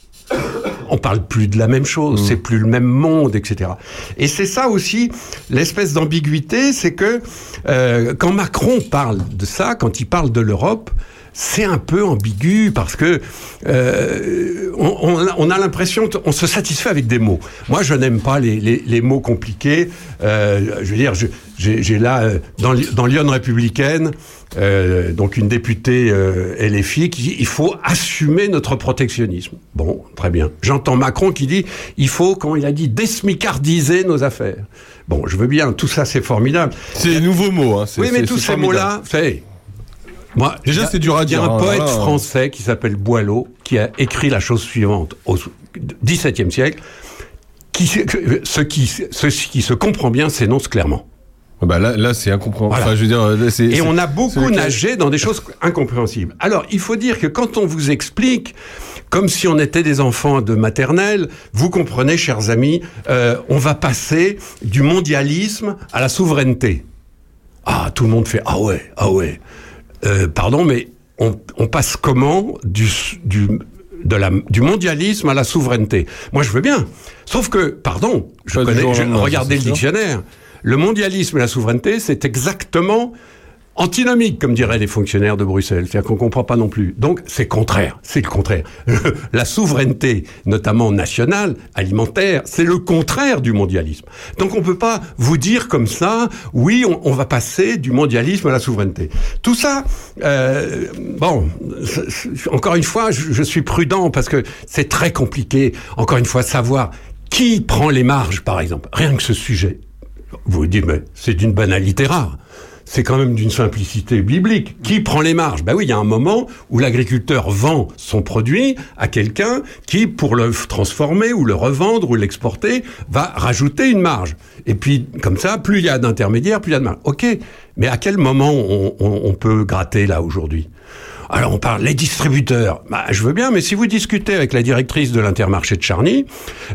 On parle plus de la même chose, c'est plus le même monde, etc. Et c'est ça aussi l'espèce d'ambiguïté, c'est que euh, quand Macron parle de ça, quand il parle de l'Europe, c'est un peu ambigu parce que euh, on, on a- on a l'impression, on se satisfait avec des mots. Moi, je n'aime pas les, les- les mots compliqués. Euh, je veux dire, j'ai là euh, dans, dans Lyon républicaine, euh, donc une députée euh, LFI qui dit il faut assumer notre protectionnisme. Bon, très bien. J'entends Macron qui dit il faut, quand il a dit, désmicardiser nos affaires. Bon, je veux bien, tout ça c'est formidable. C'est les nouveaux mots. Hein, Oui, mais tous ces mots-là, moi, Déjà, c'est dur à Il y a un hein, poète français qui s'appelle Boileau, qui a écrit la chose suivante au XVIIe siècle. Qui, ce, qui, ce qui se comprend bien s'énonce clairement. Bah là, là c'est incompréhensible. Voilà. Enfin, je veux dire, là, c'est- Et on a beaucoup nagé dans des choses incompréhensibles. Alors, il faut dire que quand on vous explique, comme si on était des enfants de maternelle, vous comprenez, chers amis, euh, on va passer du mondialisme à la souveraineté. Ah, tout le monde fait ah ouais, ah ouais. Euh, pardon, mais on, on passe comment du, du, de la, du mondialisme à la souveraineté? Moi, je veux bien. Sauf que, pardon, je Pas connais, je- regardez le dictionnaire. Le mondialisme et la souveraineté, c'est exactement antinomique, comme diraient les fonctionnaires de Bruxelles. C'est-à-dire qu'on comprend pas non plus. Donc, c'est contraire. C'est le contraire. la souveraineté, notamment nationale, alimentaire, c'est le contraire du mondialisme. Donc, on peut pas vous dire comme ça, oui, on, va passer du mondialisme à la souveraineté. Tout ça, euh, bon, encore une fois, je, je suis prudent parce que c'est très compliqué, encore une fois, savoir qui prend les marges, par exemple. Rien que ce sujet. Vous vous dites, mais c'est d'une banalité rare. C'est quand même d'une simplicité biblique. Qui prend les marges? Ben oui, il y a un moment où l'agriculteur vend son produit à quelqu'un qui, pour le transformer ou le revendre ou l'exporter, va rajouter une marge. Et puis, comme ça, plus il y a d'intermédiaires, plus il y a de marge. Ok, mais à quel moment on- on peut gratter là aujourd'hui? Alors on parle les distributeurs. Bah, je veux bien, mais si vous discutez avec la directrice de l'intermarché de Charny,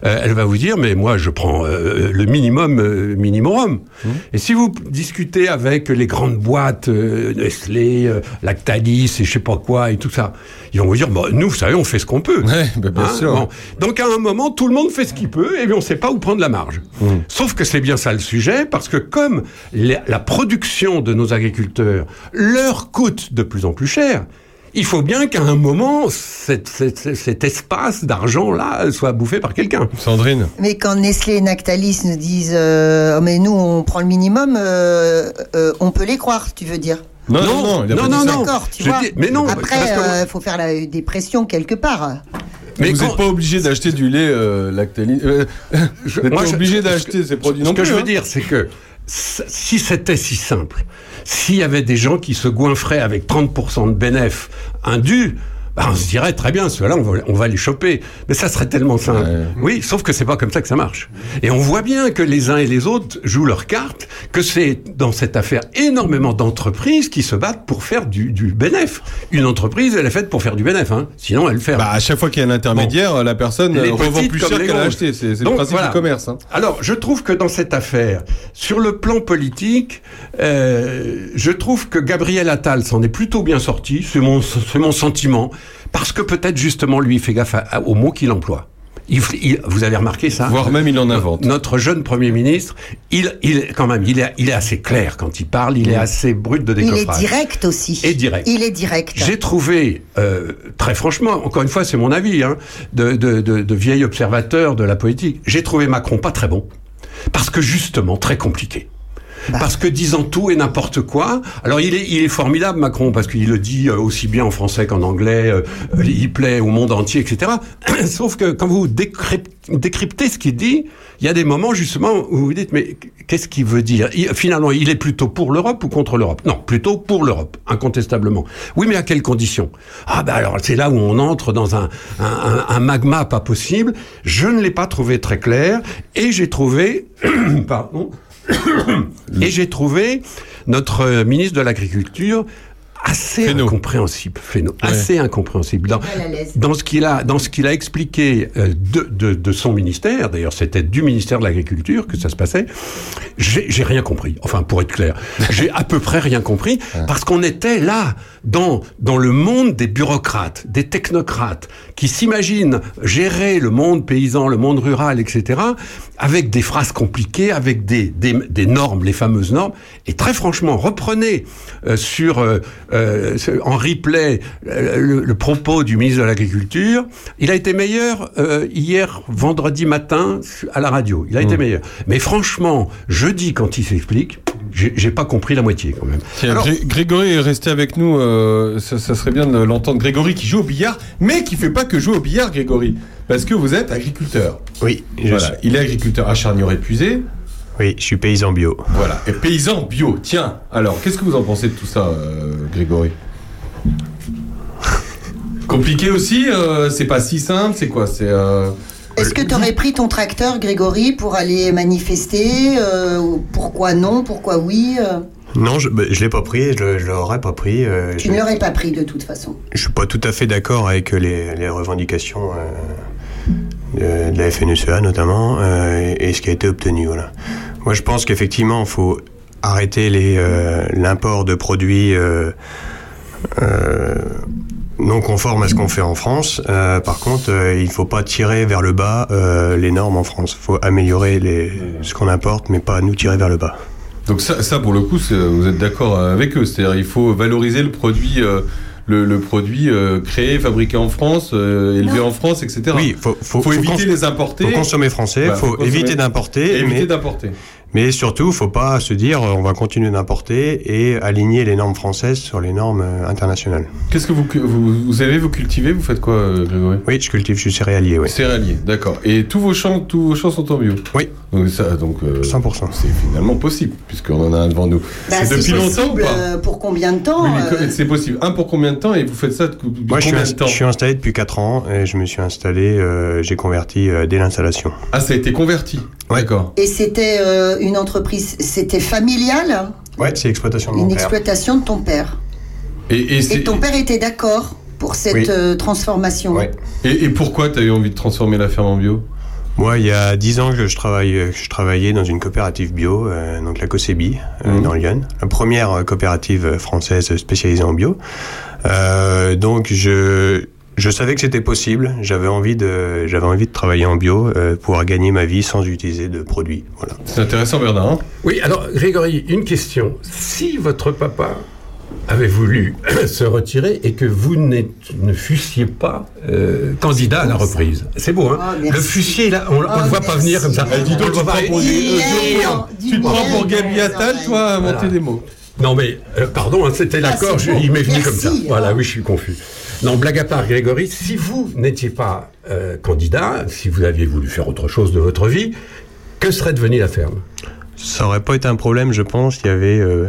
euh, elle va vous dire mais moi je prends euh, le minimum euh, minimum. Et si vous discutez avec les grandes boîtes euh, Nestlé, euh, Lactalis et je sais pas quoi et tout ça, ils vont vous dire bah, nous vous savez on fait ce qu'on peut. Ouais, bah, bien sûr. Donc à un moment tout le monde fait ce qu'il peut et on sait pas où prendre la marge. Sauf que c'est bien ça le sujet parce que comme la la production de nos agriculteurs leur coûte de plus en plus cher, il faut bien qu'à un moment, cet espace d'argent-là soit bouffé par quelqu'un. Sandrine Mais quand Nestlé et Nactalis nous disent euh, Oh, mais nous on prend le minimum, euh, euh, on peut les croire, tu veux dire Non, non, non, pas dit ça. D'accord, tu vois. dis- mais non, Après, que- il faut faire la- des pressions quelque part. Mais vous n'êtes pas obligé d'acheter du lait euh, Lactalis. Euh, vous n'êtes moi, pas je- obligé ce que- d'acheter ces produits Ce non que plus. je veux hein. dire, c'est que si c'était si simple, s'il y avait des gens qui se goinfraient avec 30% de bénéfices indus, bah, on se dirait très bien, ceux-là, on va, on va les choper. Mais ça serait tellement simple. Oui, sauf que c'est pas comme ça que ça marche. Et on voit bien que les uns et les autres jouent leurs cartes, que c'est dans cette affaire énormément d'entreprises qui se battent pour faire du, du bénéfice. Une entreprise, elle est faite pour faire du bénéfice, hein. sinon elle ferme. Bah, à chaque fois qu'il y a un intermédiaire, la personne euh, revend plus cher qu'elle a acheté. C'est le principe voilà. du commerce. hein. Alors, je trouve que dans cette affaire, sur le plan politique, euh, je trouve que Gabriel Attal s'en est plutôt bien sorti, c'est mon, c'est mon sentiment, parce que peut-être justement lui il fait gaffe à- à- aux mots qu'il emploie. Il, il- vous avez remarqué ça? Voire même il en invente. Notre jeune Premier ministre, il, il, quand même, il est, il est assez clair quand il parle, il est assez brut de Il est décoffrage. direct aussi. Et direct. Il est direct. J'ai trouvé, euh, très franchement, encore une fois, c'est mon avis, hein, de, de, de, de vieil observateur de la politique, j'ai trouvé Macron pas très bon. Parce que justement, très compliqué. Bah. Parce que disant tout et n'importe quoi, alors il est, il est formidable Macron parce qu'il le dit euh, aussi bien en français qu'en anglais, euh, il plaît au monde entier, etc. Sauf que quand vous décryp- décryptez ce qu'il dit, il y a des moments justement où vous dites mais qu'est-ce qu'il veut dire? Finalement, il est plutôt pour l'Europe ou contre l'Europe? Non, plutôt pour l'Europe, incontestablement. Oui, mais à quelles conditions? Ah ben alors c'est là où on entre dans un, un- un magma pas possible. Je ne l'ai pas trouvé très clair et j'ai trouvé, pardon, et j'ai trouvé notre ministre de l'Agriculture assez incompréhensible, Fesneau, assez incompréhensible dans, dans ce qu'il a dans ce qu'il a expliqué euh, de, de, de son ministère. D'ailleurs, c'était du ministère de l'Agriculture que ça se passait. J'ai j'ai rien compris. Enfin, pour être clair, j'ai à peu près rien compris parce qu'on était là dans dans le monde des bureaucrates, des technocrates qui s'imaginent gérer le monde paysan, le monde rural, etc. avec des phrases compliquées, avec des des, des normes, les fameuses normes. Et très franchement, reprenez euh, sur euh, euh, en replay euh, le, le propos du ministre de l'Agriculture. Il a été meilleur euh, hier vendredi matin à la radio. Il a été Mmh. meilleur. Mais franchement, jeudi quand il s'explique, j'ai pas compris la moitié quand même. Tiens, Alors- Gré- Grégory est resté avec nous. euh, ça, ça serait bien de l'entendre. Grégory qui joue au billard, mais qui fait pas que jouer au billard, Grégory, parce que vous êtes agriculteur. Oui, Voilà, suis- il est agriculteur à Charnier épuisé. Oui, je suis paysan bio. Voilà, et paysan bio. Tiens, alors, qu'est-ce que vous en pensez de tout ça, euh, Grégory? Compliqué aussi, euh, c'est pas si simple, c'est quoi? C'est euh, Est-ce que tu aurais pris ton tracteur, Grégory, pour aller manifester euh, ou Pourquoi non Pourquoi oui Non, je, bah, je l'ai pas pris, je, je l'aurais pas pris. euh, Tu ne l'aurais pas pris de toute façon. je suis pas tout à fait d'accord avec les, les revendications euh, de, de la FNSEA notamment euh, et, ce qui a été obtenu. Voilà. Moi, je pense qu'effectivement, il faut arrêter euh, l'import de produits euh, euh, non conformes à ce qu'on fait en France. Euh, par contre, euh, il faut pas tirer vers le bas euh, les normes en France. Il faut améliorer les, ce qu'on importe, mais pas nous tirer vers le bas. Donc ça, ça pour le coup, vous êtes d'accord avec eux. C'est-à-dire il faut valoriser le produit, euh, le, le produit euh, créé, fabriqué en France, euh, élevé en France, etc. Oui, faut, faut, faut éviter cons- les importer. Faut consommer français, Voilà, faut, consommer- éviter d'importer. éviter mais- d'importer. Mais surtout, faut pas se dire euh, on va continuer d'importer et aligner les normes françaises sur les normes euh, internationales. Qu'est-ce que vous, vous, vous avez, vous cultivez, vous faites quoi, euh, Grégory? Oui, je cultive, je suis céréalier, oui. Céréalier, d'accord. Et tous vos champs, tous vos champs sont en bio? Oui. Donc, ça, donc, euh, 100%. C'est finalement possible, puisqu'on en a un devant nous. Bah, c'est depuis longtemps ou pas? euh, Pour combien de temps Oui, euh, c'est possible. Un pour combien de temps et vous faites ça depuis Moi, je suis, combien de temps? je suis installé depuis 4 ans et je me suis installé, euh, j'ai converti euh, dès l'installation. Ah, ça a été converti? D'accord. Et c'était euh, une entreprise, c'était familial, Ouais, c'est l'exploitation de mon une père. exploitation de ton père. Et, et, c'est- Et ton père était d'accord pour cette Oui. euh, transformation. Ouais. et, et pourquoi tu as eu envie de transformer la ferme en bio? Moi, il y a 10 ans que je, travaille, que je travaillais dans une coopérative bio, euh, donc la COSEBI, euh, Mhm. dans Lyon, la première coopérative française spécialisée en bio. Euh, donc, je, je savais que c'était possible. J'avais envie de, j'avais envie de travailler en bio, euh, pouvoir gagner ma vie sans utiliser de produits. Voilà. C'est intéressant, Bernard. hein? Oui, alors Grégory, une question. Si votre papa avait voulu se retirer et que vous ne fussiez pas euh, candidat à la reprise. C'est beau, hein? Oh, merci. Le fussiez, là, on, on Oh, le voit pas venir comme ça. Eh, dis On donc, le tu voit te pas- prends pour, tu prends pour Gabi Attal, toi, à inventer des mots. Non mais, euh, pardon, hein, c'était Ah, l'accord, il m'est venu Merci, comme ça. hein. Voilà, oui, je suis confus. Non, blague à part, Grégory, si vous n'étiez pas euh, candidat, si vous aviez voulu faire autre chose de votre vie, que serait devenue la ferme? Ça aurait pas été un problème, je pense. Il y avait euh,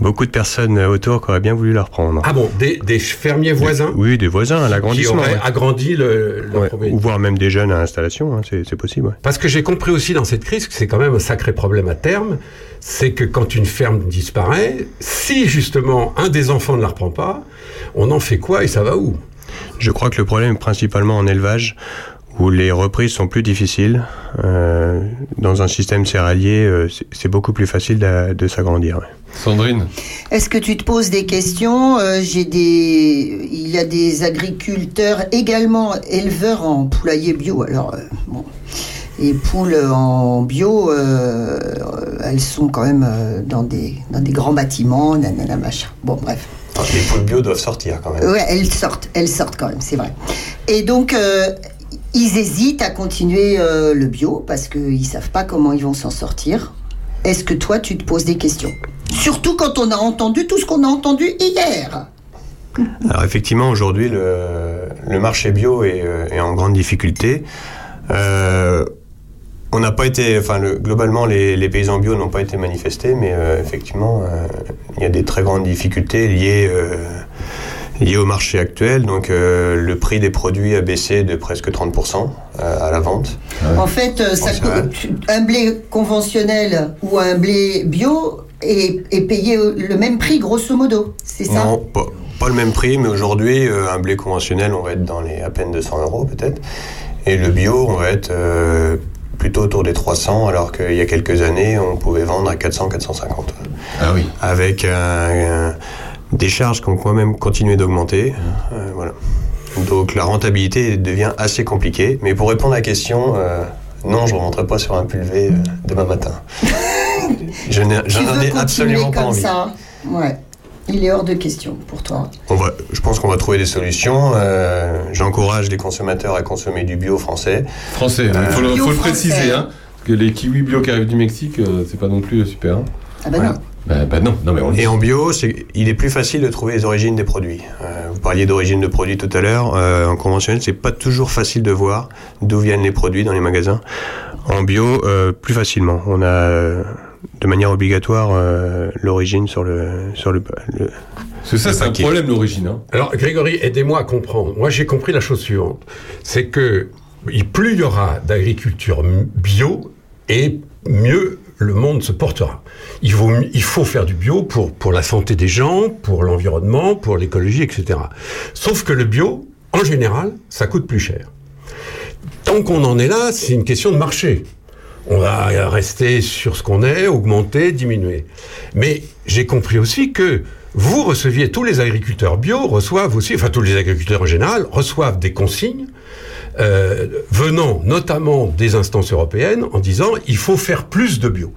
beaucoup de personnes autour qui auraient bien voulu la reprendre. Ah bon, des, des fermiers voisins Oui, des voisins, à qui l'agrandissement. auraient ouais. agrandi le, Ouais. Ou voire même des jeunes à installation, hein, c'est possible. ouais. Parce que j'ai compris aussi dans cette crise que c'est quand même un sacré problème à terme, c'est que quand une ferme disparaît, si justement un des enfants ne la reprend pas, on en fait quoi et ça va où? Je crois que le problème est principalement en élevage, où les reprises sont plus difficiles. Euh, dans un système céréalier, euh, c'est- c'est beaucoup plus facile de, de s'agrandir. ouais. Sandrine Est-ce que tu te poses des questions Euh, J'ai des, il y a des agriculteurs également éleveurs en poulailler bio. Alors euh, bon, les poules en bio, euh, elles sont quand même euh, dans des dans des grands bâtiments, nanana machin. Bon bref. Les poules bio doivent sortir quand même. Ouais, elles sortent, elles sortent quand même, c'est vrai. Et donc, euh, ils hésitent à continuer euh, le bio parce qu'ils savent pas comment ils vont s'en sortir. Est-ce que toi, tu te poses des questions? Surtout quand on a entendu tout ce qu'on a entendu hier. Alors effectivement, aujourd'hui, le, marché bio est, euh, est en grande difficulté. Euh, on n'a pas été, enfin, le- globalement, les, les paysans bio n'ont pas été manifestés, mais euh, effectivement, il y a des très grandes difficultés liées, au marché actuel. Donc, le prix des produits a baissé de presque 30% euh, à la vente. En fait, euh, ça un blé conventionnel ou un blé bio est, est payé le même prix, grosso modo. C'est ça? Non, pas, pas le même prix, mais aujourd'hui, euh, un blé conventionnel, on va être dans les à peine 200 euros peut-être. Et le bio, on va être euh, plutôt autour des 300, alors qu'il y a quelques années, on pouvait vendre à 400, 450. Ah oui. Avec un- un- des charges qui ont quand même continué d'augmenter. Euh, voilà. Donc la rentabilité devient assez compliquée. Mais pour répondre à la question, euh, non, je ne remonterai pas sur un pulvé euh, demain matin. Je n'ai- Tu J'en veux ai continuer absolument pas comme envie. ça Ouais. Il est hors de question pour toi. On va, je pense qu'on va trouver des solutions. Euh, J'encourage les consommateurs à consommer du bio français. Français, il faut, le- Bio faut le préciser, hein. Parce que les kiwis bio qui arrivent du Mexique, euh, c'est pas non plus super. hein. Ah bah Voilà. non. Bah, bah non, non mais on le Et en bio, c'est- il est plus facile de trouver les origines des produits. Euh, vous parliez d'origine de produits tout à l'heure. Euh, en conventionnel, c'est pas toujours facile de voir d'où viennent les produits dans les magasins. En bio, euh, plus facilement. On a de manière obligatoire euh, l'origine sur le sur le, le- Parce que ça, c'est un problème, l'origine. Hein. Alors, Grégory, aidez-moi à comprendre. Moi, j'ai compris la chose suivante. C'est que plus il y aura d'agriculture bio, et mieux le monde se portera. Il faut, faire du bio pour, pour la santé des gens, pour l'environnement, pour l'écologie, etc. Sauf que le bio, en général, ça coûte plus cher. Tant qu'on en est là, c'est une question de marché. On va rester sur ce qu'on est, augmenter, diminuer. Mais j'ai compris aussi que vous receviez, tous les agriculteurs bio reçoivent aussi, enfin tous les agriculteurs en général, reçoivent des consignes euh, venant notamment des instances européennes en disant il faut faire plus de bio.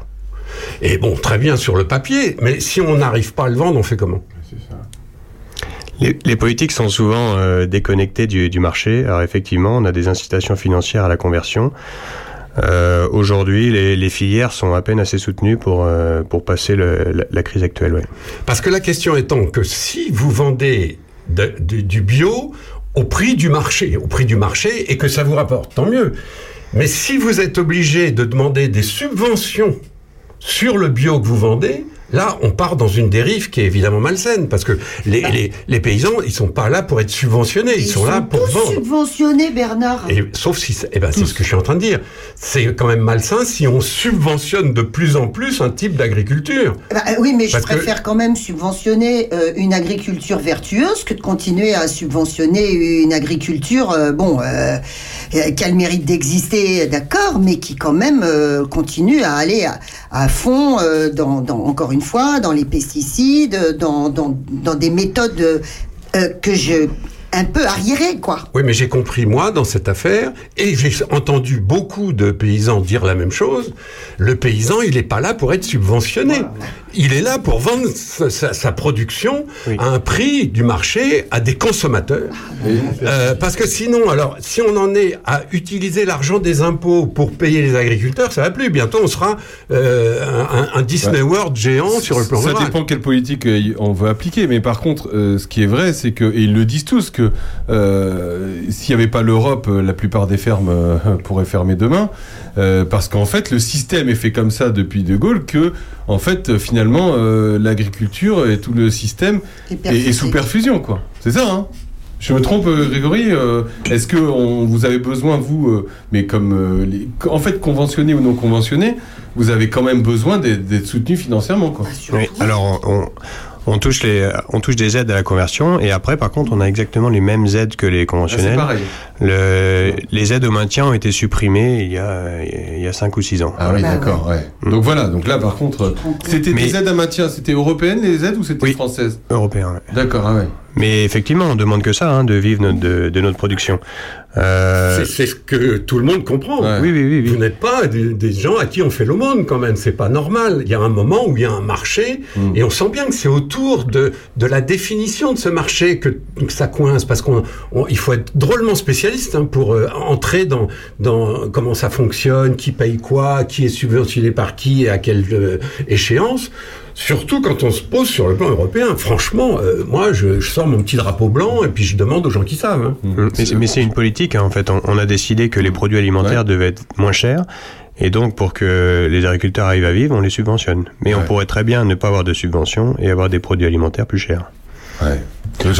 Et bon, très bien sur le papier, mais si on n'arrive pas à le vendre, on fait comment? Les, les politiques sont souvent euh, déconnectées du, du marché. Alors effectivement, on a des incitations financières à la conversion. Euh, Aujourd'hui, les, les filières sont à peine assez soutenues pour, euh, pour passer le- la, la crise actuelle. Ouais. Parce que la question étant que si vous vendez de- de- du bio au prix du marché, au prix du marché, et que ça vous rapporte, tant mieux. Mais si vous êtes obligé de demander des subventions sur le bio que vous vendez, là, on part dans une dérive qui est évidemment malsaine, parce que les, les, les paysans, ils sont pas là pour être subventionnés, ils, sont, là pour tous vendre. subventionnés, Bernard. Et, sauf si, c'est- eh ben, c'est ce que je suis en train de dire. C'est quand même malsain si on subventionne de plus en plus un type d'agriculture. Bah, euh, oui, mais je que- préfère quand même subventionner euh, une agriculture vertueuse que de continuer à subventionner une agriculture, euh, bon, euh, qui a le mérite d'exister, d'accord, mais qui quand même continue à aller à, à fond, dans, dans- encore une fois, dans les pesticides, dans, dans, dans des méthodes euh, que je un peu arriérées, quoi. Oui, mais j'ai compris, moi, dans cette affaire, et j'ai entendu beaucoup de paysans dire la même chose, le paysan, il n'est pas là pour être subventionné. Il est là pour vendre sa, sa- sa production à un prix du marché à des consommateurs. Euh, parce que sinon, alors, si on en est à utiliser l'argent des impôts pour payer les agriculteurs, ça va plus. Bientôt, on sera euh, un, un Disney World géant sur le plan Ça rural. dépend quelle politique euh, on veut appliquer, mais par contre, euh, ce qui est vrai, c'est que, et ils le disent tous, que euh, s'il n'y avait pas l'Europe, euh, la plupart des fermes euh, pourraient fermer demain, euh, parce qu'en fait, le système est fait comme ça depuis De Gaulle que, en fait, euh, finalement, euh, l'agriculture et tout le système est, sous perfusion, quoi. C'est ça, hein je me trompe, Grégory euh, Est-ce que on, vous avez besoin, vous, euh, mais comme euh, les, en fait conventionné ou non conventionné, vous avez quand même besoin d'être d'être soutenu financièrement, quoi. Oui, alors on, on touche les, on touche des aides à la conversion et après par contre on a exactement les mêmes aides que les conventionnels. Ah, pareil. Le, les aides au maintien ont été supprimées il y a il y a cinq ou six ans. Ah oui, d'accord, ouais. Donc voilà, donc là par contre, c'était Mais- des aides à maintien, c'était européenne les aides ou c'était française Européen. ouais. D'accord, ah ouais. Mais effectivement, on demande que ça, hein, de vivre notre- de, de notre production. Euh, C'est c'est ce que tout le monde comprend. Oui, oui, oui, oui. Vous n'êtes pas des, des gens à qui on fait l'aumône quand même. C'est pas normal. Il y a un moment où il y a un marché Mm. et on sent bien que c'est autour de, de la définition de ce marché que, que ça coince parce qu'on on- il faut être drôlement spécialiste hein, pour euh, entrer dans, dans comment ça fonctionne, qui paye quoi, qui est subventionné par qui et à quelle euh, échéance. Surtout quand on se pose sur le plan européen. Franchement, euh, moi, je, je sors mon petit drapeau blanc et puis je demande aux gens qui savent. hein. Mais c'est- mais c'est une politique, hein, en fait. On, on a décidé que les produits alimentaires devaient être moins chers. Et donc, pour que les agriculteurs arrivent à vivre, on les subventionne. Mais on pourrait très bien ne pas avoir de subvention et avoir des produits alimentaires plus chers.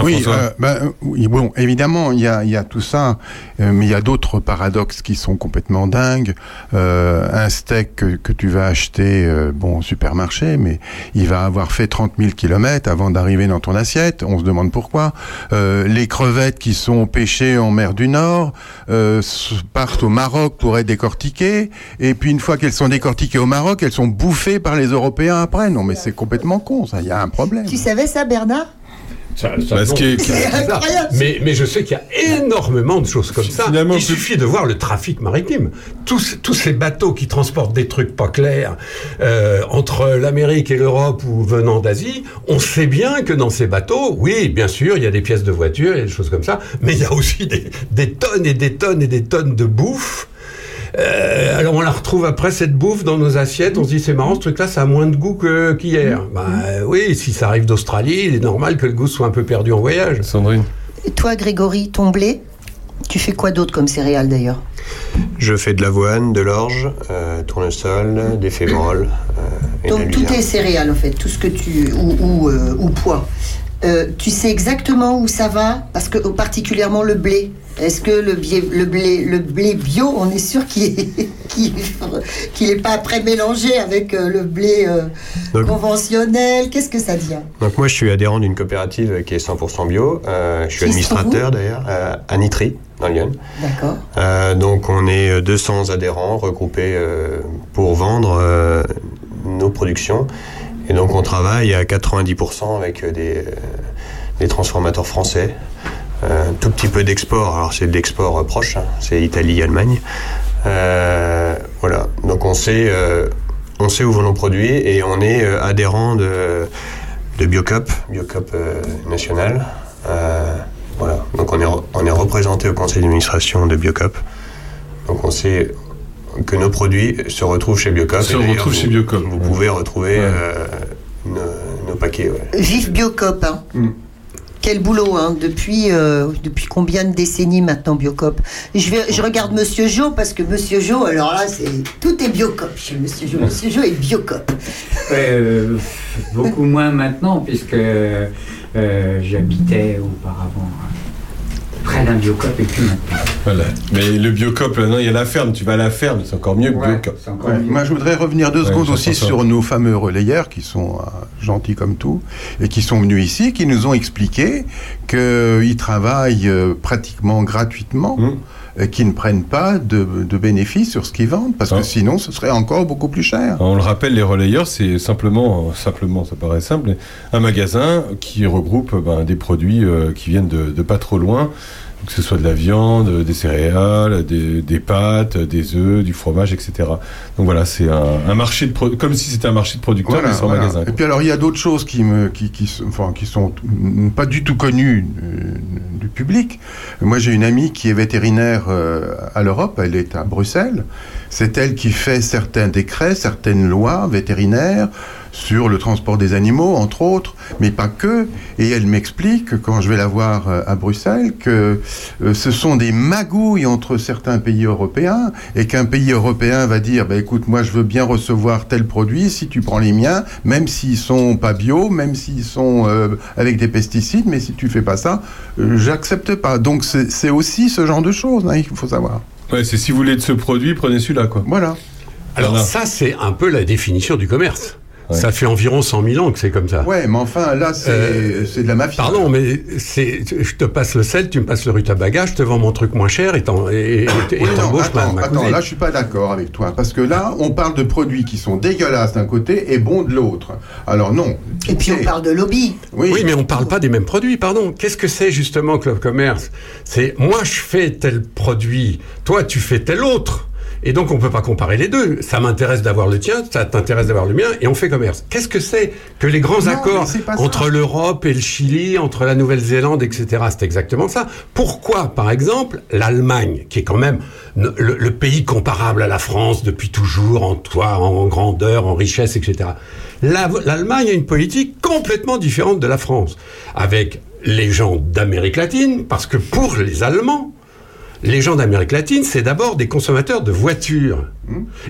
Oui, euh, bah, euh, oui, bon, évidemment, il y a, il y a tout ça, euh, mais il y a d'autres paradoxes qui sont complètement dingues. Euh, un steak que, que tu vas acheter euh, bon, au supermarché, mais il va avoir fait 30 000 kilomètres avant d'arriver dans ton assiette. On se demande pourquoi. Euh, les crevettes qui sont pêchées en mer du Nord euh, partent au Maroc pour être décortiquées, et puis une fois qu'elles sont décortiquées au Maroc, elles sont bouffées par les Européens après. Non, mais c'est complètement con, ça. Il y a un problème. Tu savais ça, Bernard? Ça, ça. Mais, mais je sais qu'il y a énormément de choses comme ça. Il suffit de voir le trafic maritime. Tous, tous ces bateaux qui transportent des trucs pas clairs euh, entre l'Amérique et l'Europe ou venant d'Asie, on sait bien que dans ces bateaux, oui, bien sûr, il y a des pièces de voiture, il y a des choses comme ça, mais il y a aussi des, des tonnes et des tonnes et des tonnes de bouffe. Euh, alors on la retrouve après cette bouffe dans nos assiettes, on se dit c'est marrant ce truc-là ça a moins de goût qu'hier. Bah euh, oui, si ça arrive d'Australie, il est normal que le goût soit un peu perdu en voyage. Sandrine Et toi, Grégory, ton blé, tu fais quoi d'autre comme céréales d'ailleurs? Je fais de l'avoine, de l'orge, euh, tournesol, des févroles. euh, Donc tout est céréales en fait, tout ce que tu ou ou, euh, ou pois. Euh, tu sais exactement où ça va? Parce que particulièrement le blé. Est-ce que le, biais- le blé le blé bio, on est sûr qu'il est qu'il est- qu'il est pas après mélangé avec euh, le blé euh, Donc- conventionnel? Qu'est-ce que ça devient? Donc moi je suis adhérent d'une coopérative qui est 100% bio. Euh, je suis administrateur d'ailleurs euh, à Nitry dans Lyon. D'accord. Euh, donc on est euh, 200 adhérents regroupés euh, pour vendre euh, nos productions. Et donc on travaille à 90% avec des, des transformateurs français. Un tout petit peu d'export, alors c'est de l'export euh, proche, hein, c'est Italie, Allemagne. Euh, voilà, donc on sait, euh, on sait où vont nos produits et on est euh, adhérent de, de Biocop, Biocop euh, national. Euh, voilà, donc on est, on est représenté au conseil d'administration de Biocop. Donc on sait que nos produits se retrouvent chez Biocop. Se retrouvent vous- chez Biocop. Vous pouvez retrouver euh, nos, nos paquets. ouais. Vive Biocop. Hein. Mm. Quel boulot, hein, depuis, euh, depuis combien de décennies maintenant Biocop je, vais, je regarde Monsieur Jo parce que Monsieur Jo, alors là, c'est tout est Biocop chez Monsieur Jo. Monsieur Jo est Biocop. Ouais, euh, beaucoup moins maintenant, puisque euh, j'habitais auparavant euh, près d'un biocop et puis maintenant. Voilà. Mais le Biocop, là, non, il y a la ferme. Tu vas à la ferme, c'est encore mieux que Ouais, Biocop. c'est encore Ouais, mieux. moi, je voudrais revenir deux Ouais, secondes aussi sur nos fameux relayeurs qui sont euh, gentils comme tout et qui sont venus ici, qui nous ont expliqué qu'ils travaillent euh, pratiquement gratuitement. Hum. Et qui ne prennent pas de, de bénéfices sur ce qu'ils vendent, parce Ah. que sinon ce serait encore beaucoup plus cher. On le rappelle, les relayeurs, c'est simplement, simplement, ça paraît simple, un magasin qui regroupe ben, des produits euh, qui viennent de, de pas trop loin, que ce soit de la viande, des céréales, des, des pâtes, des œufs, du fromage, etc. Donc voilà, c'est un, un marché de pro- comme si c'était un marché de producteurs, Voilà, mais sans voilà. magasin. Et puis alors il y a d'autres choses qui me qui, qui, sont- enfin, qui sont pas du tout connues euh, du public. Moi j'ai une amie qui est vétérinaire euh, à l'Europe, elle est à Bruxelles. C'est elle qui fait certains décrets, certaines lois vétérinaires sur le transport des animaux, entre autres, mais pas que. Et elle m'explique, quand je vais la voir euh, à Bruxelles, que euh, ce sont des magouilles entre certains pays européens, et qu'un pays européen va dire, bah, écoute, moi je veux bien recevoir tel produit, si tu prends les miens, même s'ils sont pas bio, même s'ils sont euh, avec des pesticides, mais si tu fais pas ça, euh, j'accepte pas. Donc c'est aussi ce genre de choses, hein, il faut savoir. Ouais, c'est si vous voulez de ce produit, prenez celui-là, quoi. Voilà. Alors ça, c'est un peu la définition du commerce. Ouais. Ça fait environ 100 000 ans que c'est comme ça. Ouais, mais enfin là c'est Euh, c'est de la mafia. Pardon, mais c'est, je te passe le sel, tu me passes le rutabaga, je te vends mon truc moins cher et t'en- et- et- et Oui, non, t'embauches ma, attends, ma attends, là je suis pas d'accord avec toi parce que là on parle de produits qui sont dégueulasses d'un côté et bons de l'autre. Alors non. Et puis on parle de lobby. Oui, Oui, mais on parle pas des mêmes produits, pardon. Qu'est-ce que c'est justement Club Commerce? C'est moi je fais tel produit, toi tu fais tel autre. Et donc on peut pas comparer les deux. Ça m'intéresse d'avoir le tien, ça t'intéresse d'avoir le mien, et on fait commerce. Qu'est-ce que c'est que les grands Non, accords entre l'Europe et le Chili, entre la Nouvelle-Zélande, etc. C'est exactement ça. Pourquoi, par exemple, l'Allemagne, qui est quand même le, le pays comparable à la France depuis toujours en toi, en grandeur, en richesse, etc. La- L'Allemagne a une politique complètement différente de la France, avec les gens d'Amérique latine, parce que pour les Allemands, les gens d'Amérique latine, c'est d'abord des consommateurs de voitures.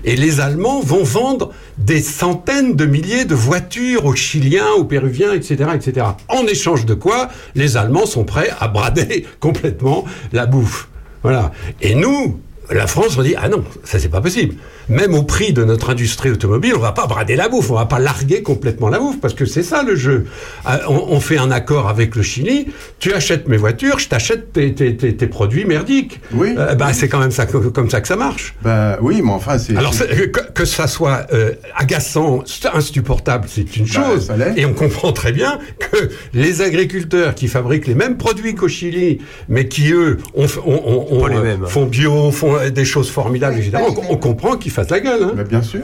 Et les Allemands vont vendre des centaines de milliers de voitures aux Chiliens, aux Péruviens, etc., etc. En échange de quoi, les Allemands sont prêts à brader complètement la bouffe. Voilà. Et nous, la France, on dit ah non, ça c'est pas possible. Même au prix de notre industrie automobile, on va pas brader la bouffe, on va pas larguer complètement la bouffe, parce que c'est ça le jeu. Ah, On, on fait un accord avec le Chili, tu achètes mes voitures, je t'achète tes, tes- tes- tes produits merdiques. Oui. Euh, bah, c'est quand même ça, comme ça que ça marche. Ben oui, mais enfin c'est. Alors c'est- que, que ça soit euh, agaçant, insupportable, c'est une Bah, chose. Et on comprend très bien que les agriculteurs qui fabriquent les mêmes produits qu'au Chili, mais qui eux ont, f- ont- ont- ont, Pas les euh, mêmes. font bio, font euh, des choses formidables, etc. On, on comprend qu'ils fassent la gueule. hein. Ben, bien sûr.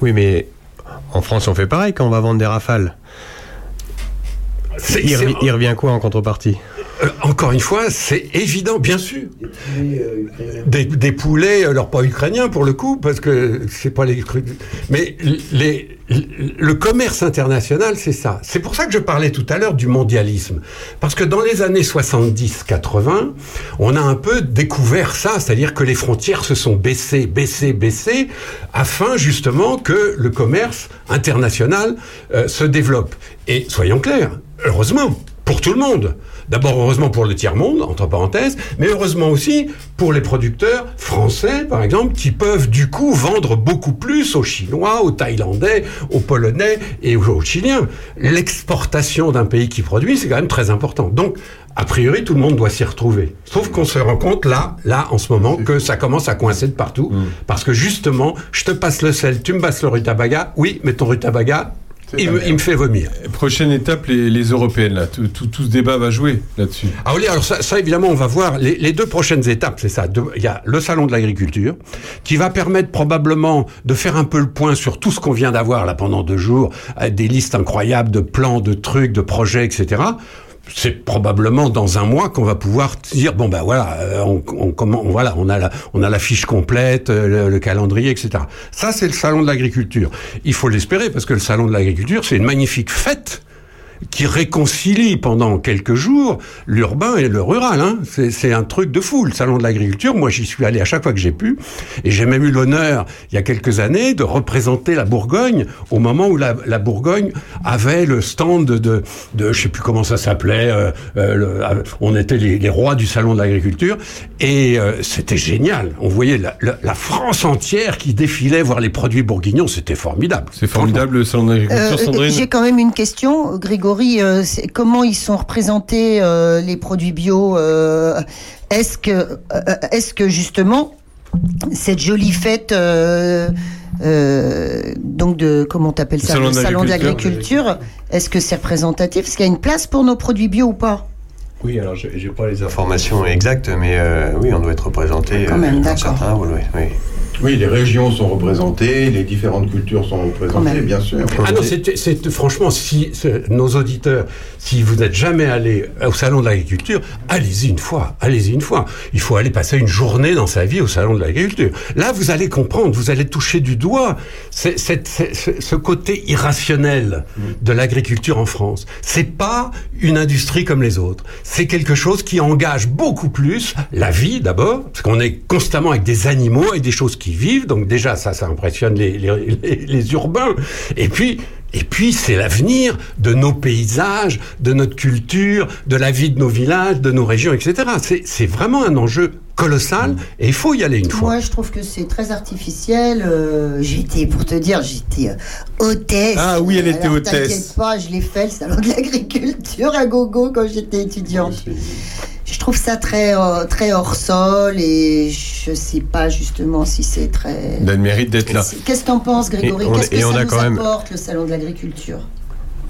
Oui, mais en France, on fait pareil quand on va vendre des rafales. Il revient quoi en contrepartie? Euh, encore une fois, c'est évident, bien sûr. Des, des poulets, alors pas ukrainiens pour le coup, parce que c'est pas les. Mais les, le commerce international, c'est ça. C'est pour ça que je parlais tout à l'heure du mondialisme. Parce que dans les années 70-80, on a un peu découvert ça, c'est-à-dire que les frontières se sont baissées, baissées, baissées, afin justement que le commerce international euh, se développe. Et soyons clairs, heureusement, pour tout le monde. D'abord, heureusement pour le tiers-monde, entre parenthèses, mais heureusement aussi pour les producteurs français, par exemple, qui peuvent du coup vendre beaucoup plus aux Chinois, aux Thaïlandais, aux Polonais et aux Chiliens. L'exportation d'un pays qui produit, c'est quand même très important. Donc, a priori, tout le monde doit s'y retrouver. Sauf qu'on se rend compte là, là, en ce moment, que ça commence à coincer de partout. Parce que justement, je te passe le sel, tu me passes le rutabaga. Oui, mais ton rutabaga, il me, merde. il me fait vomir. Prochaine étape, les, les européennes, là. Tout, tout- tout ce débat va jouer là-dessus. Ah oui, alors ça, ça, évidemment, on va voir les, les deux prochaines étapes, c'est ça. Il y a le salon de l'agriculture, qui va permettre probablement de faire un peu le point sur tout ce qu'on vient d'avoir là pendant deux jours, euh, des listes incroyables de plans, de trucs, de projets, etc. c'est probablement dans un mois qu'on va pouvoir dire bon ben voilà euh, on, on, comment, on- voilà on a la on a la fiche complète euh, le, le calendrier etc ça c'est le salon de l'agriculture. Il faut l'espérer parce que le salon de l'agriculture c'est une magnifique fête qui réconcilie pendant quelques jours l'urbain et le rural. Hein. C'est, un truc de fou, le salon de l'agriculture. Moi, j'y suis allé à chaque fois que j'ai pu, et j'ai même eu l'honneur, il y a quelques années, de représenter la Bourgogne au moment où la, la Bourgogne avait le stand de, de, de je sais plus comment ça s'appelait. euh, euh, euh, on était les, les rois du salon de l'agriculture, et euh, c'était génial. On voyait la, la- la France entière qui défilait voir les produits bourguignons. C'était formidable. C'est formidable le salon de l'agriculture, Euh, Sandrine. J'ai quand même une question, Euh, comment ils sont représentés euh, les produits bio euh, Est-ce que, euh, est-ce que justement cette jolie fête, euh, euh, donc de comment t'appelles ça, Salon le de salon de l'agriculture. est-ce que c'est représentatif? Est-ce qu'il y a une place pour nos produits bio ou pas? Oui, alors j'ai j'ai pas les informations exactes, mais euh, oui, on doit être représenté Quand même, dans d'accord. certains oui. oui. Oui, les régions sont représentées, les différentes cultures sont représentées, bien sûr. Ah non, c'est, franchement, si nos auditeurs, si vous n'êtes jamais allé au salon de l'agriculture, allez-y une fois, allez-y une fois. Il faut aller passer une journée dans sa vie au salon de l'agriculture. Là, vous allez comprendre, vous allez toucher du doigt ce côté irrationnel de l'agriculture en France. C'est pas une industrie comme les autres. C'est quelque chose qui engage beaucoup plus la vie d'abord, parce qu'on est constamment avec des animaux, avec des choses qui vivent. Donc déjà, ça, ça impressionne les, les- les- les urbains. Et puis, et puis, c'est l'avenir de nos paysages, de notre culture, de la vie de nos villages, de nos régions, etc. C'est- C'est vraiment un enjeu colossal et il faut y aller une fois. Moi, je trouve que c'est très artificiel. euh, j'étais, pour te dire, j'étais euh, hôtesse. Ah oui, elle était Alors, hôtesse. T'inquiète pas, je l'ai fait, le salon de l'agriculture à gogo quand j'étais étudiante. Je trouve ça très, euh, très hors sol et je sais pas justement si c'est très. A le mérite d'être là. Qu'est-ce que t'en penses, Grégory? Et on- Qu'est-ce que et ça on a nous quand même- apporte, le salon de l'agriculture?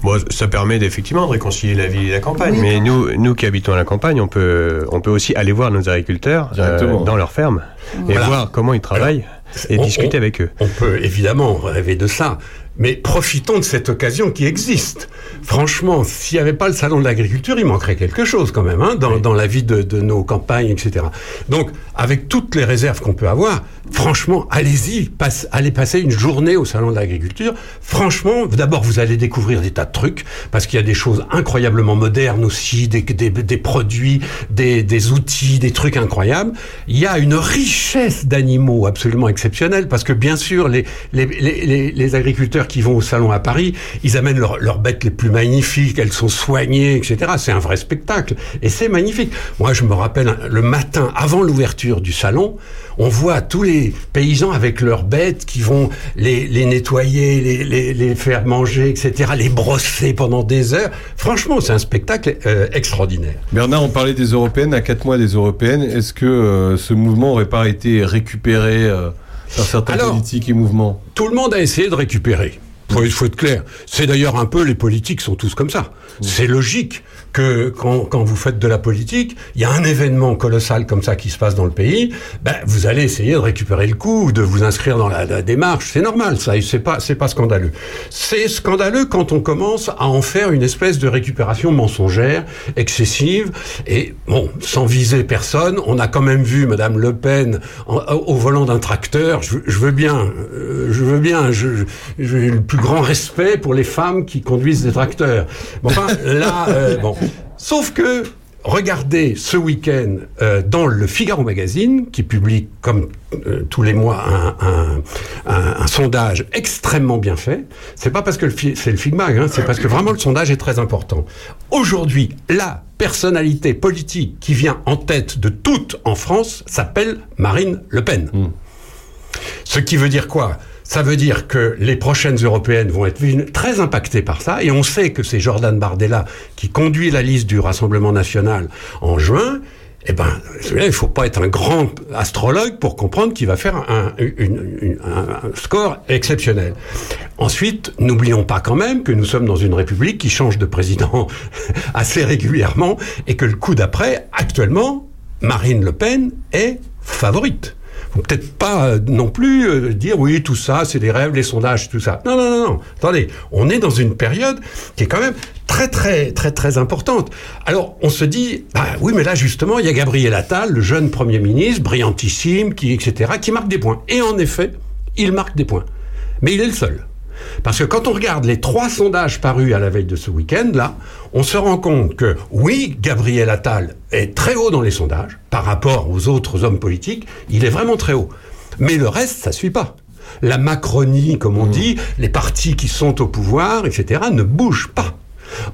Bon, ça permet effectivement de réconcilier la ville et la campagne. Oui. Mais nous, nous qui habitons à la campagne, on peut, on peut aussi aller voir nos agriculteurs euh, dans leur ferme et Voilà. voir comment ils travaillent et on- discuter on- avec eux. On peut évidemment rêver de ça, mais profitons de cette occasion qui existe. Franchement, s'il n'y avait pas le salon de l'agriculture, il manquerait quelque chose quand même hein, dans, dans la vie de, de nos campagnes, etc. Donc, avec toutes les réserves qu'on peut avoir, franchement, allez-y, passe- allez passer une journée au salon de l'agriculture. Franchement, d'abord, vous allez découvrir des tas de trucs, parce qu'il y a des choses incroyablement modernes aussi, des, des, des produits, des, des outils, des trucs incroyables. Il y a une richesse d'animaux absolument exceptionnelle, parce que bien sûr, les, les, les, les- agriculteurs qui vont au salon à Paris, ils amènent leurs bêtes les plus magnifiques, elles sont soignées, etc. C'est un vrai spectacle. Et c'est magnifique. Moi, je me rappelle, le matin, avant l'ouverture du salon, on voit tous les paysans avec leurs bêtes qui vont les, les nettoyer, les, les, les faire manger, etc., les brosser pendant des heures. Franchement, c'est un spectacle euh, extraordinaire. Bernard, on parlait des européennes, à 4 mois des européennes. Est-ce que euh, ce mouvement n'aurait pas été récupéré euh, par certains Alors- politiques et mouvements? Tout le monde a essayé de récupérer. Faut, faut être clair. C'est d'ailleurs un peu les politiques sont tous comme ça. C'est logique que quand, quand vous faites de la politique, il y a un événement colossal comme ça qui se passe dans le pays, ben, vous allez essayer de récupérer le coup, de vous inscrire dans la, démarche. C'est normal, ça. C'est pas, c'est pas scandaleux. C'est scandaleux quand on commence à en faire une espèce de récupération mensongère, excessive. Et bon, sans viser personne, on a quand même vu Madame Le Pen en- au volant d'un tracteur. Je, je veux bien, euh, je veux bien. J'ai le plus grand respect pour les femmes qui conduisent des tracteurs. Bon, là, euh, bon. Sauf que regardez ce week-end euh, dans le Figaro Magazine, qui publie comme euh, tous les mois un, un- un- un sondage extrêmement bien fait. C'est pas parce que c'est le Figmag, hein, c'est parce que vraiment le sondage est très important. Aujourd'hui, la personnalité politique qui vient en tête de toutes en France s'appelle Marine Le Pen. Ce qui veut dire quoi? Ça veut dire que les prochaines européennes vont être très impactées par ça, et on sait que c'est Jordan Bardella qui conduit la liste du Rassemblement national en juin. Eh ben, il ne faut pas être un grand astrologue pour comprendre qu'il va faire un score exceptionnel. Ensuite, n'oublions pas quand même que nous sommes dans une république qui change de président assez régulièrement, et que le coup d'après, actuellement, Marine Le Pen est favorite. Peut-être pas euh, non plus euh, dire oui, tout ça, c'est des rêves, les sondages, tout ça. Non, non, non, non. Attendez, on est dans une période qui est quand même très, très, très, très importante. Alors, on se dit, bah oui, mais là, justement, il y a Gabriel Attal, le jeune Premier ministre, brillantissime, qui, etc., qui marque des points. Et en effet, il marque des points. Mais il est le seul. Parce que quand on regarde les trois sondages parus à la veille de ce week-end, là, on se rend compte que oui, Gabriel Attal est très haut dans les sondages par rapport aux autres hommes politiques, il est vraiment très haut. Mais le reste, ça suit pas. La Macronie, comme on dit, les partis qui sont au pouvoir, etc., ne bougent pas.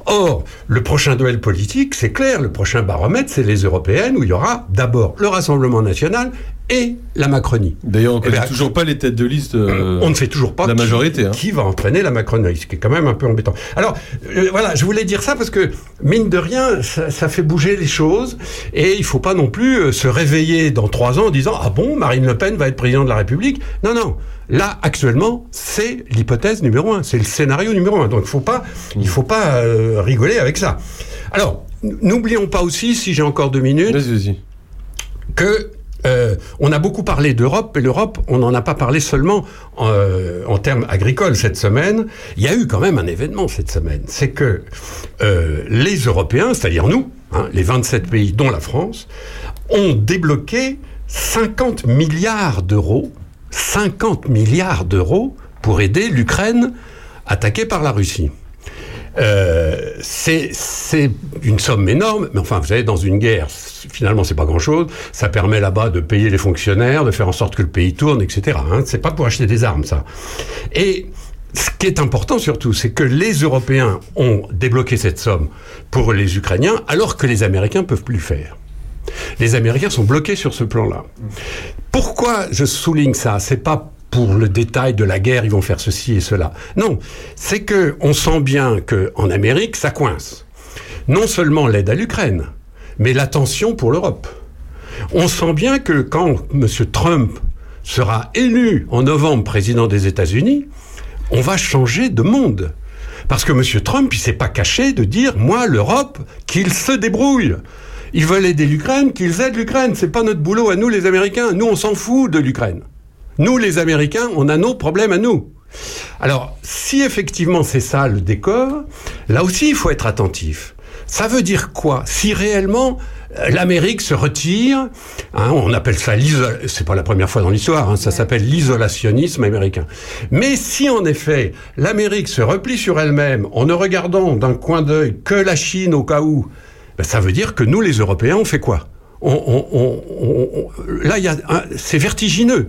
Or, le prochain duel politique, c'est clair, le prochain baromètre, c'est les européennes, où il y aura d'abord le Rassemblement national et la Macronie. D'ailleurs, on ne Eh connaît ben, toujours pas les têtes de liste. euh, on ne sait toujours pas la qui- majorité. hein. qui, va entraîner la Macronie, ce qui est quand même un peu embêtant. Alors, euh, voilà, je voulais dire ça parce que, mine de rien, ça, ça fait bouger les choses et il faut pas non plus euh, se réveiller dans trois ans en disant Ah bon, Marine Le Pen va être présidente de la République Non, non. Là, actuellement, c'est l'hypothèse numéro un, c'est le scénario numéro un. Donc, il faut pas, il faut pas euh, rigoler avec ça. Alors, n'oublions pas aussi, si j'ai encore deux minutes, que euh, on a beaucoup parlé d'Europe, et l'Europe, on n'en a pas parlé seulement euh, en termes agricoles cette semaine. Il y a eu quand même un événement cette semaine. C'est que euh, les Européens, c'est-à-dire nous, hein, les 27 pays, dont la France, ont débloqué 50 milliards d'euros, 50 milliards d'euros pour aider l'Ukraine attaquée par la Russie. Euh, c'est une somme énorme, mais enfin, vous savez, dans une guerre, finalement, c'est pas grand-chose. Ça permet là-bas de payer les fonctionnaires, de faire en sorte que le pays tourne, etc. Hein. C'est pas pour acheter des armes, ça. Et ce qui est important surtout, c'est que les Européens ont débloqué cette somme pour les Ukrainiens, alors que les Américains peuvent plus faire. Les Américains sont bloqués sur ce plan-là. Pourquoi je souligne ça? C'est pas pour le détail de la guerre, ils vont faire ceci et cela. Non, c'est que on sent bien que en Amérique, ça coince. Non seulement l'aide à l'Ukraine, mais l'attention pour l'Europe. On sent bien que quand M. Trump sera élu en novembre président des États-Unis, on va changer de monde. Parce que M. Trump, il s'est pas caché de dire, moi, l'Europe, qu'il se débrouille. Ils veulent aider l'Ukraine, qu'ils aident l'Ukraine. C'est pas notre boulot à nous, les Américains. Nous, on s'en fout de l'Ukraine. Nous, les Américains, on a nos problèmes à nous. Alors, si effectivement c'est ça le décor, là aussi, il faut être attentif. Ça veut dire quoi? Si réellement euh, l'Amérique se retire, hein, on appelle ça l'isolation, c'est pas la première fois dans l'histoire, hein, ça s'appelle l'isolationnisme américain. Mais si en effet l'Amérique se replie sur elle-même en ne regardant d'un coin d'œil que la Chine au cas où, ben, ça veut dire que nous les Européens on fait quoi? Là, c'est vertigineux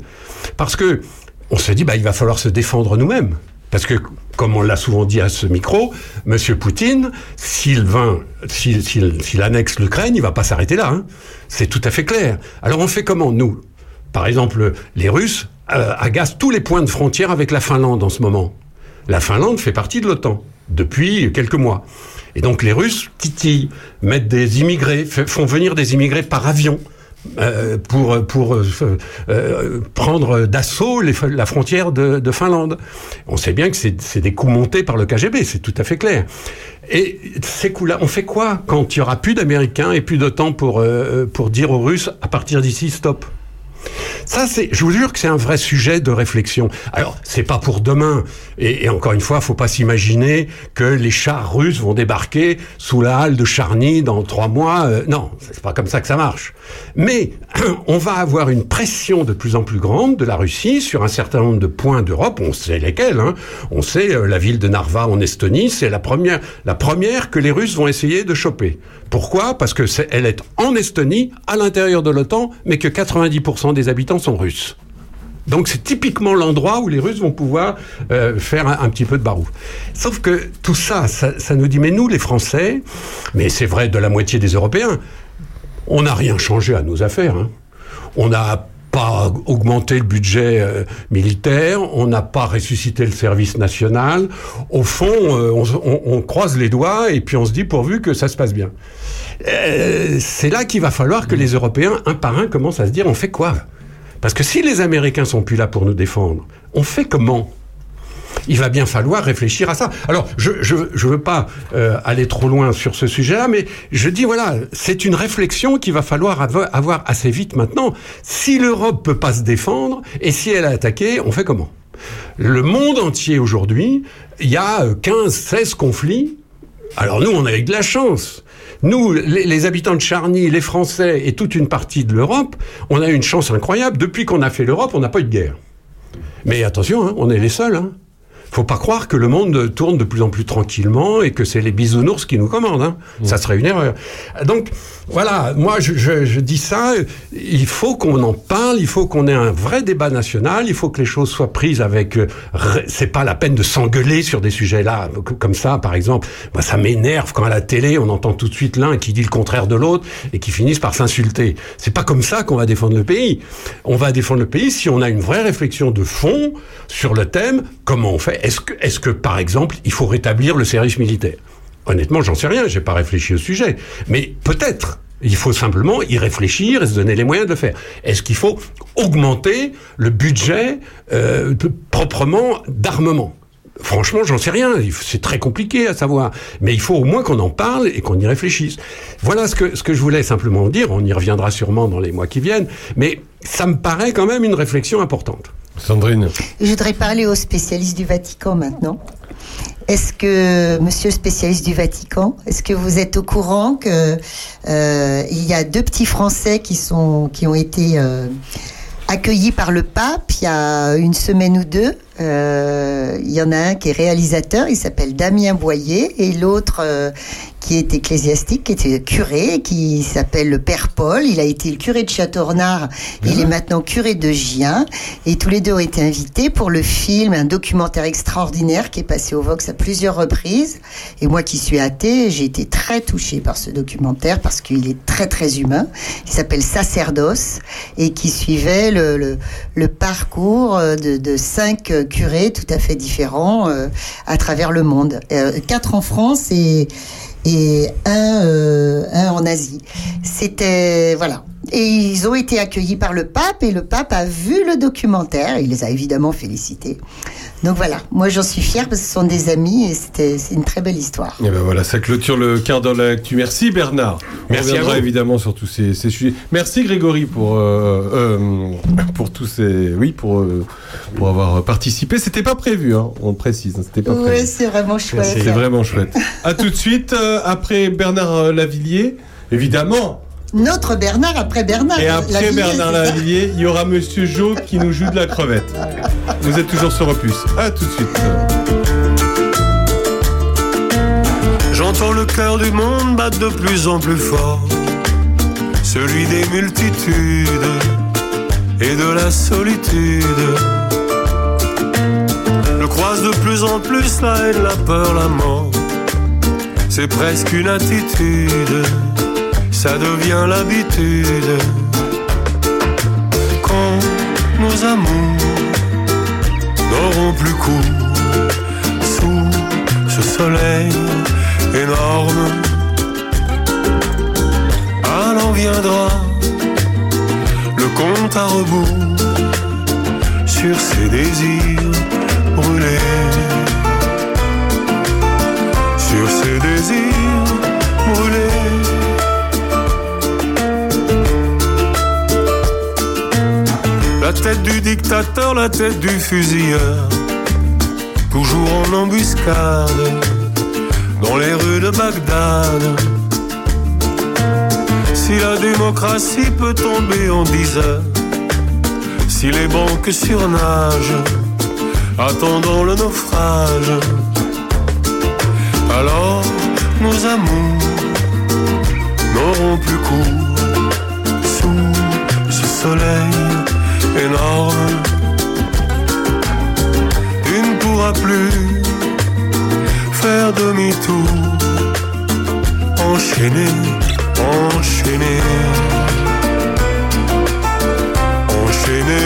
parce que on se dit bah il va falloir se défendre nous-mêmes. Parce que, comme on l'a souvent dit à ce micro, Monsieur Poutine, s'il s'il, annexe l'Ukraine, il va pas s'arrêter là. hein. C'est tout à fait clair. Alors on fait comment nous? Par exemple, les Russes euh, agacent tous les points de frontière avec la Finlande en ce moment. La Finlande fait partie de l'OTAN depuis quelques mois. Et donc les Russes titillent, mettent des immigrés, font venir des immigrés par avion euh, pour, pour euh, euh, prendre d'assaut la frontière de, de Finlande. On sait bien que c'est des coups montés par le KGB, c'est tout à fait clair. Et ces coups-là, on fait quoi quand il y aura plus d'Américains et plus de temps pour, pour dire aux Russes, à partir d'ici, stop? Ça, c'est, je vous jure que c'est un vrai sujet de réflexion. Alors, c'est pas pour demain. Et, encore une fois, faut pas s'imaginer que les chars russes vont débarquer sous la halle de Charny dans trois mois. Euh, non, c'est pas comme ça que ça marche. Mais on va avoir une pression de plus en plus grande de la Russie sur un certain nombre de points d'Europe. On sait lesquels. Hein. On sait euh, la ville de Narva en Estonie, c'est la première, la première que les Russes vont essayer de choper. Pourquoi? Parce que c'est, elle est en Estonie, à l'intérieur de l'OTAN, mais que 90% des habitants sont russes. Donc c'est typiquement l'endroit où les Russes vont pouvoir euh, faire un, petit peu de barouf. Sauf que tout ça, ça nous dit, mais nous les Français, mais c'est vrai de la moitié des Européens, on n'a rien changé à nos affaires. hein. On n'a pas augmenté le budget euh, militaire, on n'a pas ressuscité le service national. Au fond, euh, on, croise les doigts et puis on se dit pourvu que ça se passe bien. Euh, c'est là qu'il va falloir que les Européens, un par un, commencent à se dire on fait quoi? Parce que si les Américains sont plus là pour nous défendre, on fait comment? Il va bien falloir réfléchir à ça. Alors, je je, je veux pas euh, aller trop loin sur ce sujet-là, mais je dis voilà, c'est une réflexion qu'il va falloir avo- avoir assez vite maintenant. Si l'Europe peut pas se défendre et si elle est attaquée, on fait comment? Le monde entier aujourd'hui, il y a euh, 15, 16 conflits. Alors nous, on a eu de la chance. Nous, les, les habitants de Charny, les Français et toute une partie de l'Europe, on a eu une chance incroyable. Depuis qu'on a fait l'Europe, on n'a pas eu de guerre. Mais attention, hein, on est les seuls. Hein. Faut pas croire que le monde tourne de plus en plus tranquillement et que c'est les bisounours qui nous commandent. Hein. Ça serait une erreur. Donc voilà, moi je, je, je dis ça. Il faut qu'on en parle. Il faut qu'on ait un vrai débat national. Il faut que les choses soient prises avec. euh, C'est pas la peine de s'engueuler sur des sujets là comme ça, par exemple. Moi, ça m'énerve quand à la télé on entend tout de suite l'un qui dit le contraire de l'autre et qui finissent par s'insulter. C'est pas comme ça qu'on va défendre le pays. On va défendre le pays si on a une vraie réflexion de fond sur le thème. Comment on fait Est-ce que, par exemple, il faut rétablir le service militaire? Honnêtement, j'en sais rien. J'ai pas réfléchi au sujet, mais peut-être. Il faut simplement y réfléchir et se donner les moyens de le faire. Est-ce qu'il faut augmenter le budget euh, proprement d'armement? Franchement, j'en sais rien. C'est très compliqué à savoir. Mais il faut au moins qu'on en parle et qu'on y réfléchisse. Voilà ce que, ce que je voulais simplement dire. On y reviendra sûrement dans les mois qui viennent. Mais ça me paraît quand même une réflexion importante. Sandrine. Je voudrais parler aux spécialistes du Vatican maintenant. Est-ce que, monsieur spécialiste du Vatican, est-ce que vous êtes au courant que euh, il y a deux petits Français qui sont qui ont été euh, accueillis par le pape il y a une semaine ou deux? Euh, Il y en a un qui est réalisateur, il s'appelle Damien Boyer, et l'autre euh, qui est ecclésiastique, qui était curé, qui s'appelle le Père Paul. Il a été le curé de Châteaurenard, il est maintenant curé de Gien, et tous les deux ont été invités pour le film, un documentaire extraordinaire qui est passé au Vox à plusieurs reprises. Et moi qui suis athée, j'ai été très touchée par ce documentaire parce qu'il est très très humain. Il s'appelle Sacerdoce et qui suivait le, le, le parcours euh, de, de cinq curés tout à fait différents euh, à travers le monde. Euh, quatre en France et et un, euh, un en Asie. C'était voilà. Et ils ont été accueillis par le pape et le pape a vu le documentaire. Il les a évidemment félicités. Donc voilà, moi j'en suis fière parce que ce sont des amis et c'était c'est une très belle histoire. Et ben voilà, ça clôture le quart d'heure de l'actu. Merci Bernard. On Merci à reviendra vous. évidemment sur tous ces, ces sujets. Merci Grégory pour euh, euh, pour tous ces oui pour euh, pour avoir participé. C'était pas prévu, hein, on le précise. hein, C'était pas Oui, prévu. c'est vraiment chouette. C'est vraiment chouette. À tout de suite euh, après Bernard euh, Lavillier, évidemment. Notre Bernard après Bernard. Et après Lavillier, Bernard Lavillier, il y aura Monsieur Jo qui nous joue de la crevette. Vous êtes toujours sur Opus. À tout de suite. J'entends le cœur du monde battre de plus en plus fort, celui des multitudes et de la solitude. Je croise de plus en plus la haine, la peur, la mort. C'est presque une attitude, ça devient l'habitude. Quand nos amours n'auront plus cours sous ce soleil énorme. Alors viendra le compte à rebours sur ces désirs brûlés. Sur ces désirs La tête du dictateur, la tête du fusilleur, toujours en embuscade dans les rues de Bagdad. Si la démocratie peut tomber en dix heures, si les banques surnagent, attendant le naufrage, alors nos amours n'auront plus cours sous ce soleil énorme. Tu ne pourras plus faire demi-tour, enchaîner, enchaîner, enchaîner,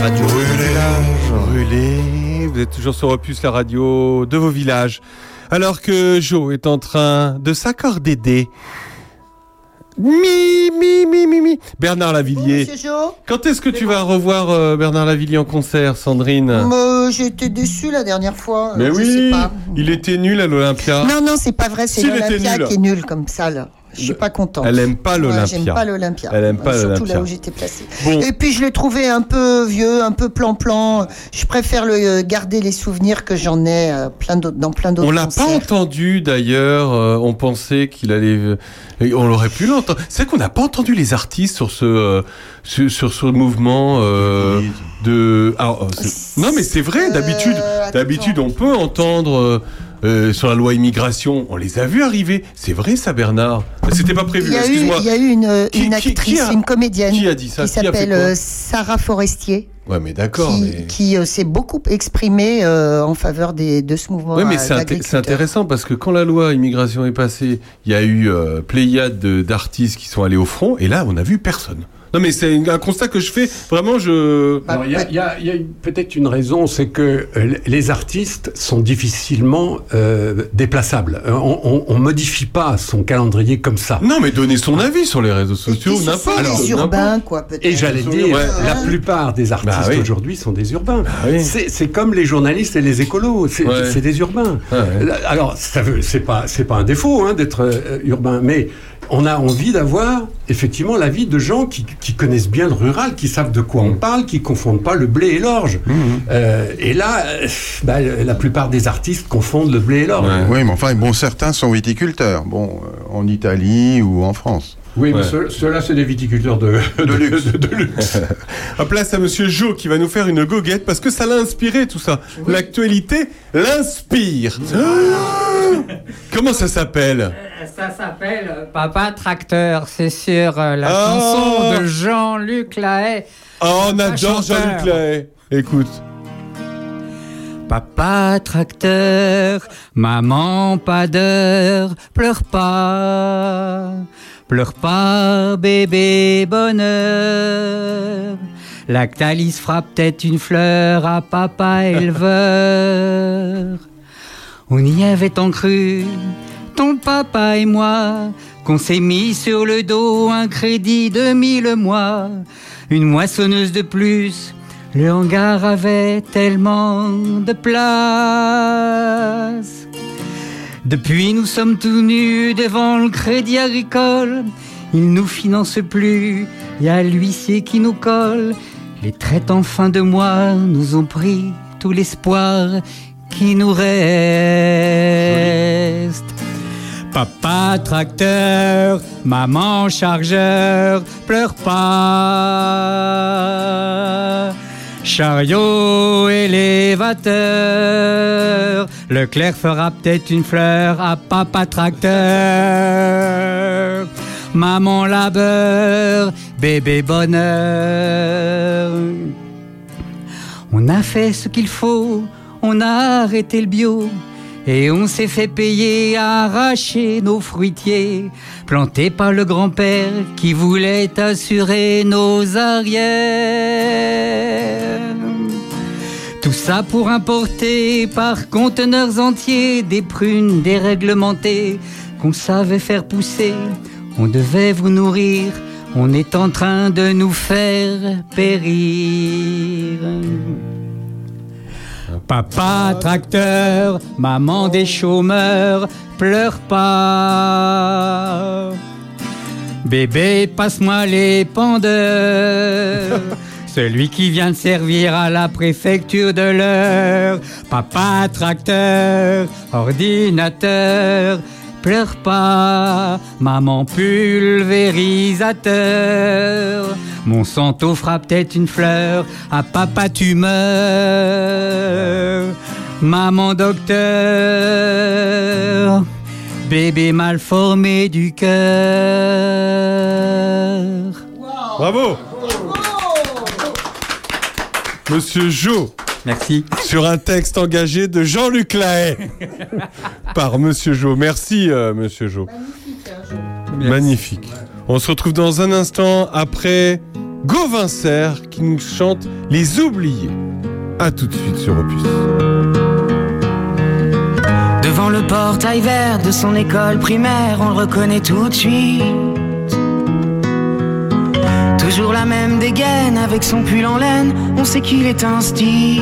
radio de nos villages. Brûlé, vous êtes toujours sur Opus, la radio de vos villages. Alors que Joe est en train de s'accorder des... Mi, mi, mi, mi, mi. Bernard Lavillier. Jo Quand est-ce que tu vas revoir euh, Bernard Lavillier en concert, Sandrine? Euh, J'ai été déçu la dernière fois. Mais euh, je oui, sais pas. il était nul à l'Olympia. Non, non, c'est pas vrai, c'est l'Olympia qui est nul comme ça, là. Je suis pas contente. Elle aime pas Ouais, l'Olympia. J'aime pas l'Olympia. Elle aime pas Surtout l'Olympia. là où j'étais placée. Bon. Et puis je l'ai trouvé un peu vieux, un peu plan-plan. Je préfère le euh, garder les souvenirs que j'en ai euh, plein d'autres, dans plein d'autres On l'a pas entendu d'ailleurs. euh, on pensait qu'il allait. on l'aurait pu l'entendre. C'est qu'on n'a pas entendu les artistes sur ce euh, sur, sur ce mouvement euh, de. alors, euh, c'est- non mais c'est vrai. D'habitude, d'habitude on peut entendre. Euh, sur la loi immigration, on les a vus arriver. C'est vrai ça, Bernard. C'était pas prévu. Il y a eu, Excuse-moi. il y a eu une, Qui- une qui- actrice, qui a- une comédienne qui a dit ça? qui s'appelle euh, Sarah Forestier. Ouais, mais d'accord. qui, Mais... qui, euh, s'est beaucoup exprimée euh, en faveur des, de ce mouvement Oui, mais c'est intéressant parce que quand la loi immigration est passée, il y a eu euh, pléiade de- d'artistes qui sont allés au front, et là, on n'a vu personne. Non, mais c'est un constat que je fais. Vraiment, je. Alors, il y a, il y a- il y a une- peut-être une raison, c'est que euh, les artistes sont difficilement euh, déplaçables. Euh, On, on, on modifie pas son calendrier comme ça. Non, mais donner son avis sur les réseaux sociaux, Ce sont n'importe. des urbains, quoi, peut-être? Et j'allais dire, Ouais. la plupart des artistes Bah oui. aujourd'hui sont des urbains. oui. C'est comme les journalistes et les écolos, c'est Ouais. des urbains. Ouais. Alors, ça veut, c'est pas, c'est pas un défaut hein, d'être euh, urbain, mais on a envie d'avoir effectivement l'avis de gens qui, qui connaissent bien le rural, qui savent de quoi on parle, qui confondent pas le blé et l'orge. Euh, et là, euh, bah, la plupart des artistes confondent le blé et l'orge. Oui, mais enfin, bon, certains sont viticulteurs, bon, euh, en Italie ou en France. Oui, mais ceux-là, c'est des viticulteurs de, de luxe. de luxe. À place à Monsieur Jo qui va nous faire une goguette parce que ça l'a inspiré tout ça. L'actualité l'inspire. Ah Comment ça s'appelle? Ça s'appelle euh, Papa Tracteur. C'est sur euh, la Ah. chanson de Jean-Luc Lahaye. Oh, on adore. Jean-Luc Lahaye. Écoute. Papa tracteur, maman pas d'heure, pleure pas, pleure pas bébé bonheur. Lactalis fera peut-être une fleur à papa éleveur. On y avait tant cru, ton papa et moi, qu'on s'est mis sur le dos un crédit de mille mois, une moissonneuse de plus. Le hangar avait tellement de place. Depuis, nous sommes tout nus devant le crédit agricole. Il nous finance plus, y a l'huissier qui nous colle. Les traites en fin de mois nous ont pris tout l'espoir qui nous reste. Papa tracteur, maman chargeur, pleure pas. Chariot élévateur, Leclerc fera peut-être une fleur à papa tracteur. Maman labeur, bébé bonheur. On a fait ce qu'il faut, on a arrêté le bio. Et on s'est fait payer à arracher nos fruitiers, plantés par le grand-père qui voulait assurer nos arrières. Tout ça pour importer par conteneurs entiers des prunes déréglementées qu'on savait faire pousser. On devait vous nourrir, on est en train de nous faire périr. Papa tracteur, maman des chômeurs, pleure pas. Bébé, passe-moi les pendeurs. Celui qui vient de servir à la préfecture de l'heure. Papa tracteur, ordinateur, pleure pas. Maman pulvérisateur. Monsanto fera peut-être une fleur. À papa tu meurs. Maman docteur. Bébé mal formé du cœur. Bravo Monsieur Jo. Merci. Sur un texte engagé de Jean-Luc Lahaye. Par Monsieur Jo. Merci, euh, Monsieur Jo. Magnifique. On se retrouve dans un instant après Gauvin Serre qui nous chante Les Oubliés. A tout de suite sur Opus. Devant le portail vert de son école primaire, on le reconnaît tout de suite. Toujours la même dégaine avec son pull en laine, on sait qu'il est style.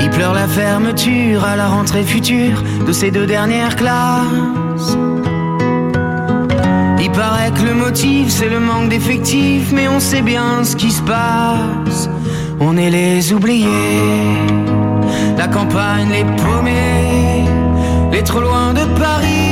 Il pleure la fermeture à la rentrée future de ses deux dernières classes. Il paraît que le motif c'est le manque d'effectifs, mais on sait bien ce qui se passe. On est les oubliés, la campagne les paumés, les trop loin de Paris,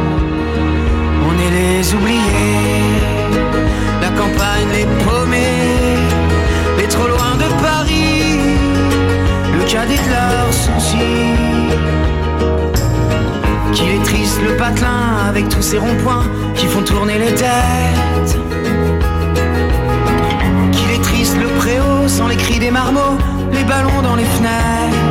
Les la campagne les paumés, les trop loin de Paris, le cadet de leurs soucis. Qu'il est triste le patelin avec tous ces ronds-points qui font tourner les têtes. Qu'il est triste le préau sans les cris des marmots, les ballons dans les fenêtres.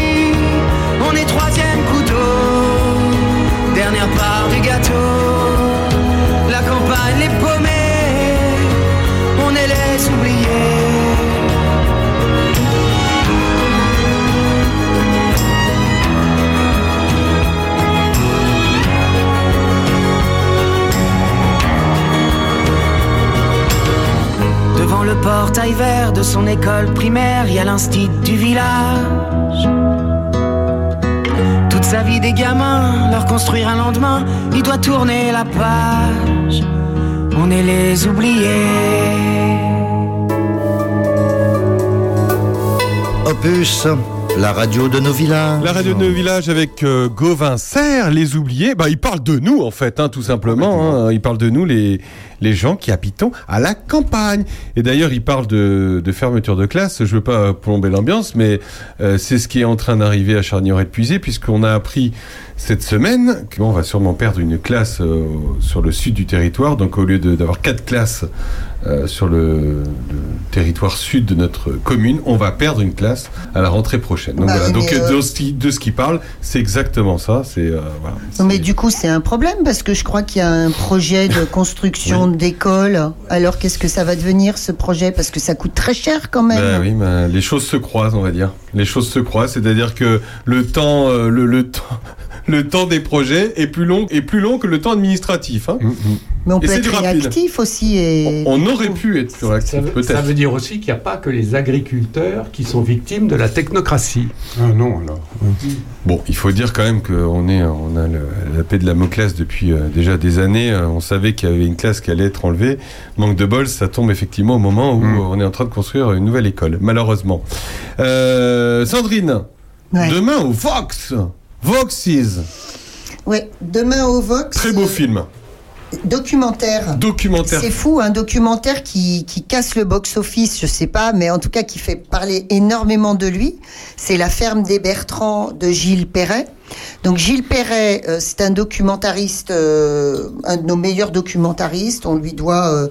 Troisième couteau, dernière part du gâteau. La campagne les paumés, on est les oubliés. Devant le portail vert de son école primaire, il y a l'instit du village. Sa vie des gamins, leur construire un lendemain, il doit tourner la page. On est les oubliés. Opus, la radio de nos villages. La radio de nos villages avec euh, Gauvin Serre, les oubliés. Bah, il parle de nous, en fait, hein, tout simplement. hein. Il parle de nous, les, les gens qui habitons à la campagne. Et d'ailleurs, il parle de, de fermeture de classe. Je veux pas plomber l'ambiance, mais euh, c'est ce qui est en train d'arriver à Charnieret-Puisé, puisqu'on a appris cette semaine qu'on va sûrement perdre une classe euh, sur le sud du territoire. Donc au lieu d'avoir quatre classes euh, sur le, le territoire sud de notre commune, on va perdre une classe à la rentrée prochaine. Donc Bah voilà. Donc euh, de, ce qui, de ce qu'il parle, c'est exactement ça. C'est euh, voilà. Non, mais du coup, c'est un problème parce que je crois qu'il y a un projet de construction d'école. Alors, qu'est-ce que ça va devenir ce projet? Parce que ça coûte très cher quand même. Ben oui, ben, les choses se croisent, on va dire. Les choses se croisent, c'est-à-dire que le temps, euh, le, le temps, le temps des projets est plus long, est plus long que le temps administratif. hein. Mais on Et peut être réactif aussi. Et... On aurait pu être plus réactif, Ça veut, peut-être. ça veut dire aussi qu'il n'y a pas que les agriculteurs qui sont victimes de la technocratie. Ah non, alors. Bon, il faut dire quand même qu'on est, on a le- la paix de la classe depuis euh, déjà des années. Euh, on savait qu'il y avait une classe qui allait être enlevée. Manque de bol, ça tombe effectivement au moment où on est en train de construire une nouvelle école, malheureusement. Euh, Sandrine, demain au Vox, Voxes, Ouais, demain au Vox. très beau film, Documentaire. documentaire. C'est fou, un documentaire qui, qui casse le box-office, je sais pas, mais en tout cas qui fait parler énormément de lui. C'est La ferme des Bertrands de Gilles Perret. Donc Gilles Perret, euh, c'est un documentariste, euh, un de nos meilleurs documentaristes. On lui doit... euh,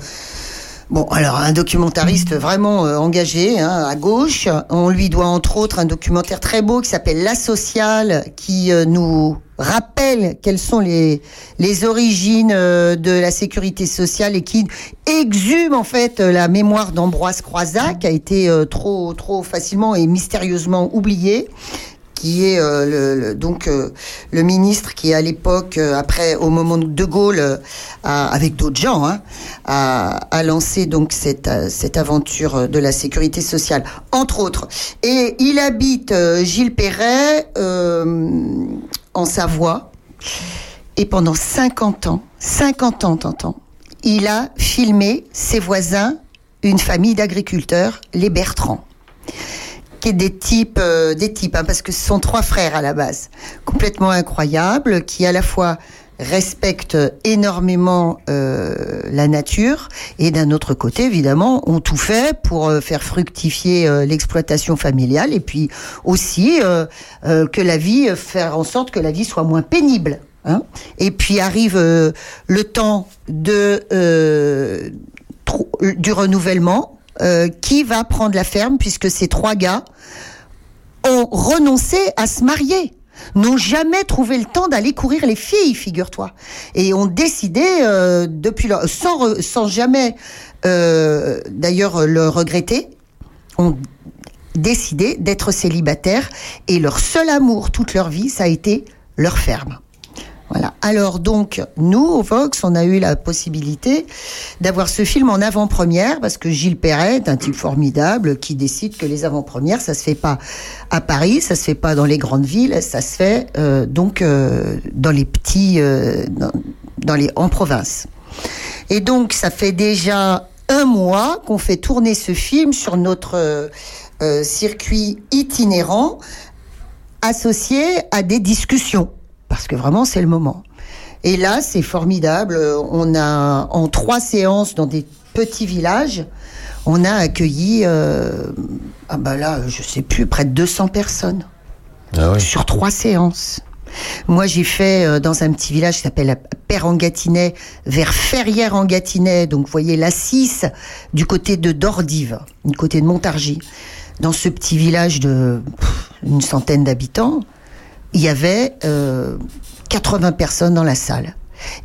Bon, alors un documentariste vraiment euh, engagé hein, à gauche. On lui doit entre autres un documentaire très beau qui s'appelle La Sociale, qui euh, nous rappelle quelles sont les les origines euh, de la sécurité sociale et qui exhume en fait la mémoire d'Ambroise Croizat, qui a été trop trop facilement et mystérieusement oublié qui est euh, le, donc euh, le ministre qui à l'époque euh, après au moment de Gaulle avec d'autres gens hein, a, a lancé donc cette cette aventure de la sécurité sociale entre autres. Et il habite Gilles Perret en Savoie. Et pendant 50 ans 50 ans t'entends il a filmé ses voisins une famille d'agriculteurs les Bertrands qui est des types, euh, des types, hein, parce que ce sont trois frères à la base, complètement incroyables, qui à la fois respectent énormément euh, la nature et d'un autre côté évidemment ont tout fait pour euh, faire fructifier euh, l'exploitation familiale et puis aussi euh, que la vie faire en sorte que la vie soit moins pénible hein. et puis arrive le temps de du renouvellement euh, qui va prendre la ferme puisque ces trois gars ont renoncé à se marier n'ont jamais trouvé le temps d'aller courir les filles, figure-toi, et ont décidé euh, depuis sans jamais euh, d'ailleurs le regretter, ont décidé d'être célibataires et leur seul amour toute leur vie, ça a été leur ferme. Voilà. Alors donc, nous, au Vox, on a eu la possibilité d'avoir ce film en avant-première parce que Gilles Perret est un type formidable qui décide que les avant-premières, ça se fait pas à Paris, ça se fait pas dans les grandes villes, ça se fait euh, donc euh, dans les petits, euh, dans, les en province. Et donc, ça fait déjà un mois qu'on fait tourner ce film sur notre circuit itinérant associé à des discussions parce que vraiment c'est le moment. Et là, c'est formidable. On a en trois séances dans des petits villages, on a accueilli, euh, ah bah là, je sais plus, près de 200 personnes sur trois séances. Moi, j'ai fait euh, dans un petit village qui s'appelle Père en Gâtinais, vers Ferrières en Gâtinais, donc vous voyez la 6 du côté de Dordive, du côté de Montargis. Dans ce petit village de pff, une centaine d'habitants, il y avait euh, 80 personnes dans la salle.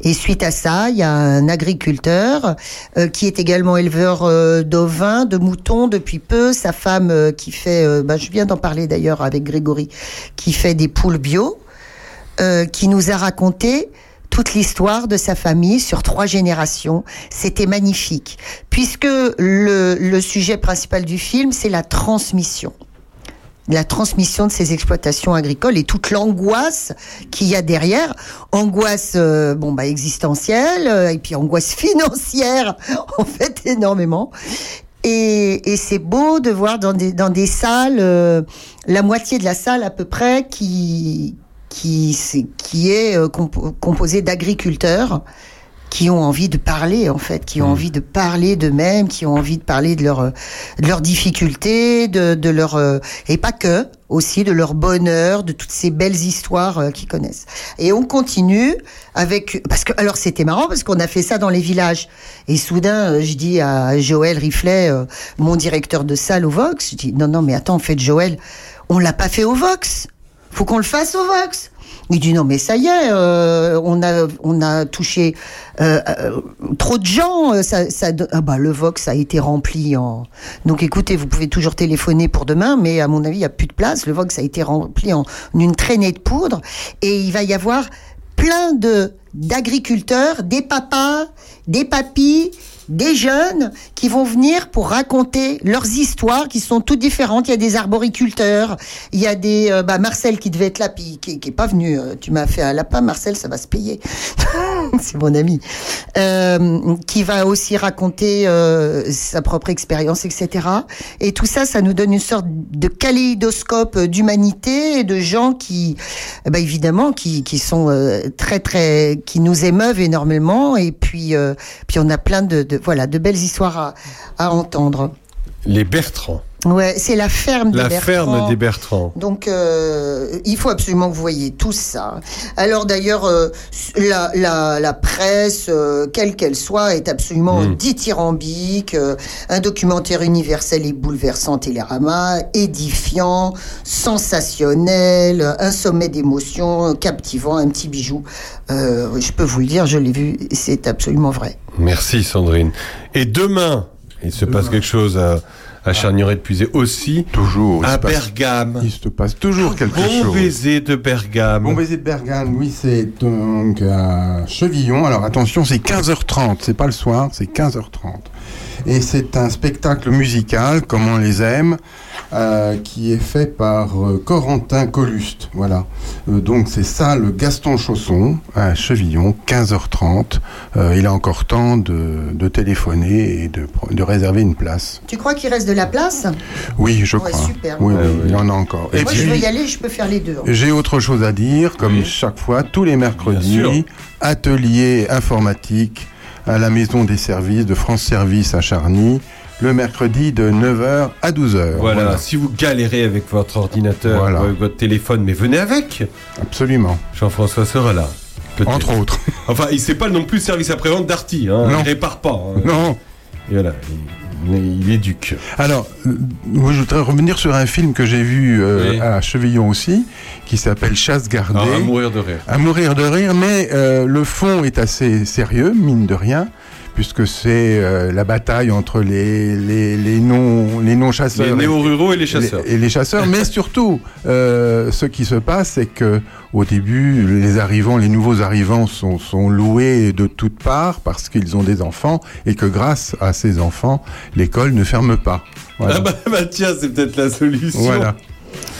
Et suite à ça, il y a un agriculteur euh, qui est également éleveur euh, d'ovins, de moutons depuis peu. Sa femme euh, qui fait, euh, ben, je viens d'en parler d'ailleurs avec Grégory, qui fait des poules bio, euh, qui nous a raconté toute l'histoire de sa famille sur trois générations. C'était magnifique, puisque le, le sujet principal du film, c'est la transmission la transmission de ces exploitations agricoles et toute l'angoisse qu'il y a derrière, angoisse euh, bon bah existentielle euh, et puis angoisse financière en fait énormément. Et, et c'est beau de voir dans des dans des salles euh, la moitié de la salle à peu près qui qui qui est euh, compo- composée d'agriculteurs qui ont envie de parler en fait, qui ont Mm. envie de parler d'eux-mêmes, qui ont envie de parler de leurs euh, de leurs difficultés, de, de leur euh, et pas que aussi de leur bonheur, de toutes ces belles histoires euh, qu'ils connaissent. Et on continue avec parce que alors c'était marrant parce qu'on a fait ça dans les villages et soudain je dis à Joël Riflet, mon directeur de salle au Vox, je dis non non mais attends, en fait Joël, on l'a pas fait au Vox, faut qu'on le fasse au Vox. Il dit non mais ça y est, euh, on a touché euh, euh, trop de gens. Ça, ça, ah bah le Vox a été rempli en. Donc écoutez, vous pouvez toujours téléphoner pour demain, mais à mon avis il y a plus de place. Le Vox a été rempli en une traînée de poudre et il va y avoir plein de d'agriculteurs, des papas, des papis, des jeunes qui vont venir pour raconter leurs histoires qui sont toutes différentes. Il y a des arboriculteurs, il y a des euh, bah, Marcel qui devait être là, puis qui, qui est pas venu. Euh, Tu m'as fait un lapin, Marcel, ça va se payer. C'est mon ami. Euh, qui va aussi raconter euh, sa propre expérience, etc. Et tout ça, ça nous donne une sorte de kaléidoscope d'humanité et de gens qui, eh ben, évidemment, qui, sont euh, très très, qui nous émeuvent énormément. Et puis, puis on a plein de, de voilà de belles histoires à, à entendre. Les Bertrands. Ouais, c'est la ferme des La Bertrands. ferme des Bertrands. Donc, euh, il faut absolument que vous voyez tout ça. Alors d'ailleurs, euh, la, la, la presse, euh, quelle qu'elle soit, est absolument Mm. dithyrambique. euh, un documentaire universel et bouleversant Télérama, édifiant, sensationnel, un sommet d'émotions, captivant, un petit bijou. Euh, je peux vous le dire, je l'ai vu, c'est absolument vrai. Merci Sandrine. Et demain, il se passe quelque chose à, à Charnieret de Puisé aussi. Toujours. il À passe- Bergame. Il se passe toujours quelque Bon chose. baiser de Bergame. Bon baiser de Bergame, oui, c'est donc à Chevillon. Alors attention, c'est 15h30, c'est pas le soir, c'est 15h30. Et c'est un spectacle musical, comme on les aime, euh, qui est fait par euh, Corentin Colluste. Voilà. Euh, donc c'est ça, le Gaston Chausson, à Chevillon, 15h30. Euh, il a encore temps de, de téléphoner et de, de réserver une place. Tu crois qu'il reste de la place? Oui, je Ouais, crois. super. Oui, Ah oui, il y en a encore. Moi, je veux y aller, je peux faire les deux. hein. J'ai autre chose à dire, comme chaque fois, tous les mercredis, atelier informatique à la maison des services de France Service à Charny, le mercredi de 9h à 12h. Voilà, si vous galérez avec votre ordinateur, Voilà. avec votre téléphone, mais venez avec. Absolument. Jean-François sera là. Entre autres. Enfin, il sait pas non plus le service après-vente d'Arty. Hein. Non. Il répare pas. hein. Non. Et voilà, il, éduque. Alors, euh, moi, je voudrais revenir sur un film que j'ai vu euh, Oui. à Chevillon aussi, qui s'appelle Chasse gardée. Ah, à mourir de rire. À mourir de rire, mais euh, le fond est assez sérieux, mine de rien, puisque c'est euh, la bataille entre les, les, les non les non chasseurs Les néo-ruraux et les chasseurs. et les chasseurs, mais surtout euh, ce qui se passe, c'est que au début, les arrivants, les nouveaux arrivants sont, sont loués de toutes parts parce qu'ils ont des enfants et que grâce à ces enfants, l'école ne ferme pas. Voilà. Ah bah, bah tiens, c'est peut-être la solution. Voilà.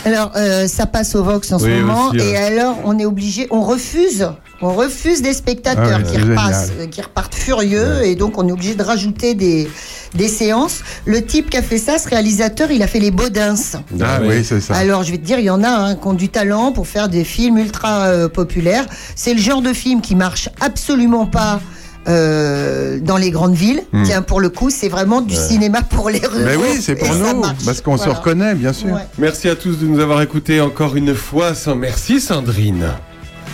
Alors, euh, ça passe au Vox en ce moment, aussi, ouais. et alors on est obligé, on refuse, on refuse des spectateurs Ah qui repassent, euh, qui repartent furieux, et donc on est obligé de rajouter des, des séances. Le type qui a fait ça, ce réalisateur, il a fait les Baudins. Ah oui, c'est ça. Alors, je vais te dire, il y en a un qui ont du talent pour faire des films ultra euh, populaires. C'est le genre de film qui marche absolument pas. euh, dans les grandes villes, Hmm. tiens pour le coup c'est vraiment du cinéma pour les ruraux. Mais oui, c'est pour nous, parce qu'on se reconnaît, bien sûr. Ouais. Merci à tous de nous avoir écoutés encore une fois. Sans- Merci Sandrine.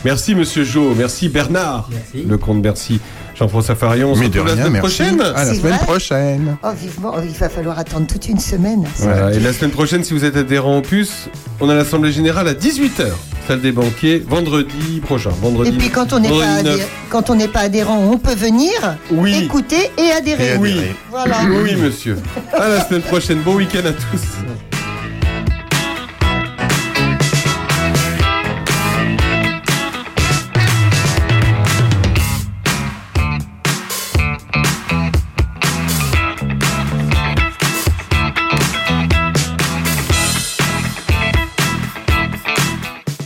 Merci Monsieur Jo. Merci Bernard. Le comte Bercy. Jean-François Farion. On se Mais de retrouve la semaine merci. prochaine. À la C'est semaine prochaine. Oh, vivement, il va falloir attendre toute une semaine. Voilà. Et la semaine prochaine, si vous êtes adhérent au puce, on a l'Assemblée Générale à 18h. Salle des banquiers, vendredi prochain. Vendredi, Et puis quand on n'est pas, 9. adhé- quand on n'est pas adhérent, on peut venir, Oui. écouter et adhérer. Oui. Voilà. Oui, monsieur. À la semaine prochaine. Bon week-end à tous.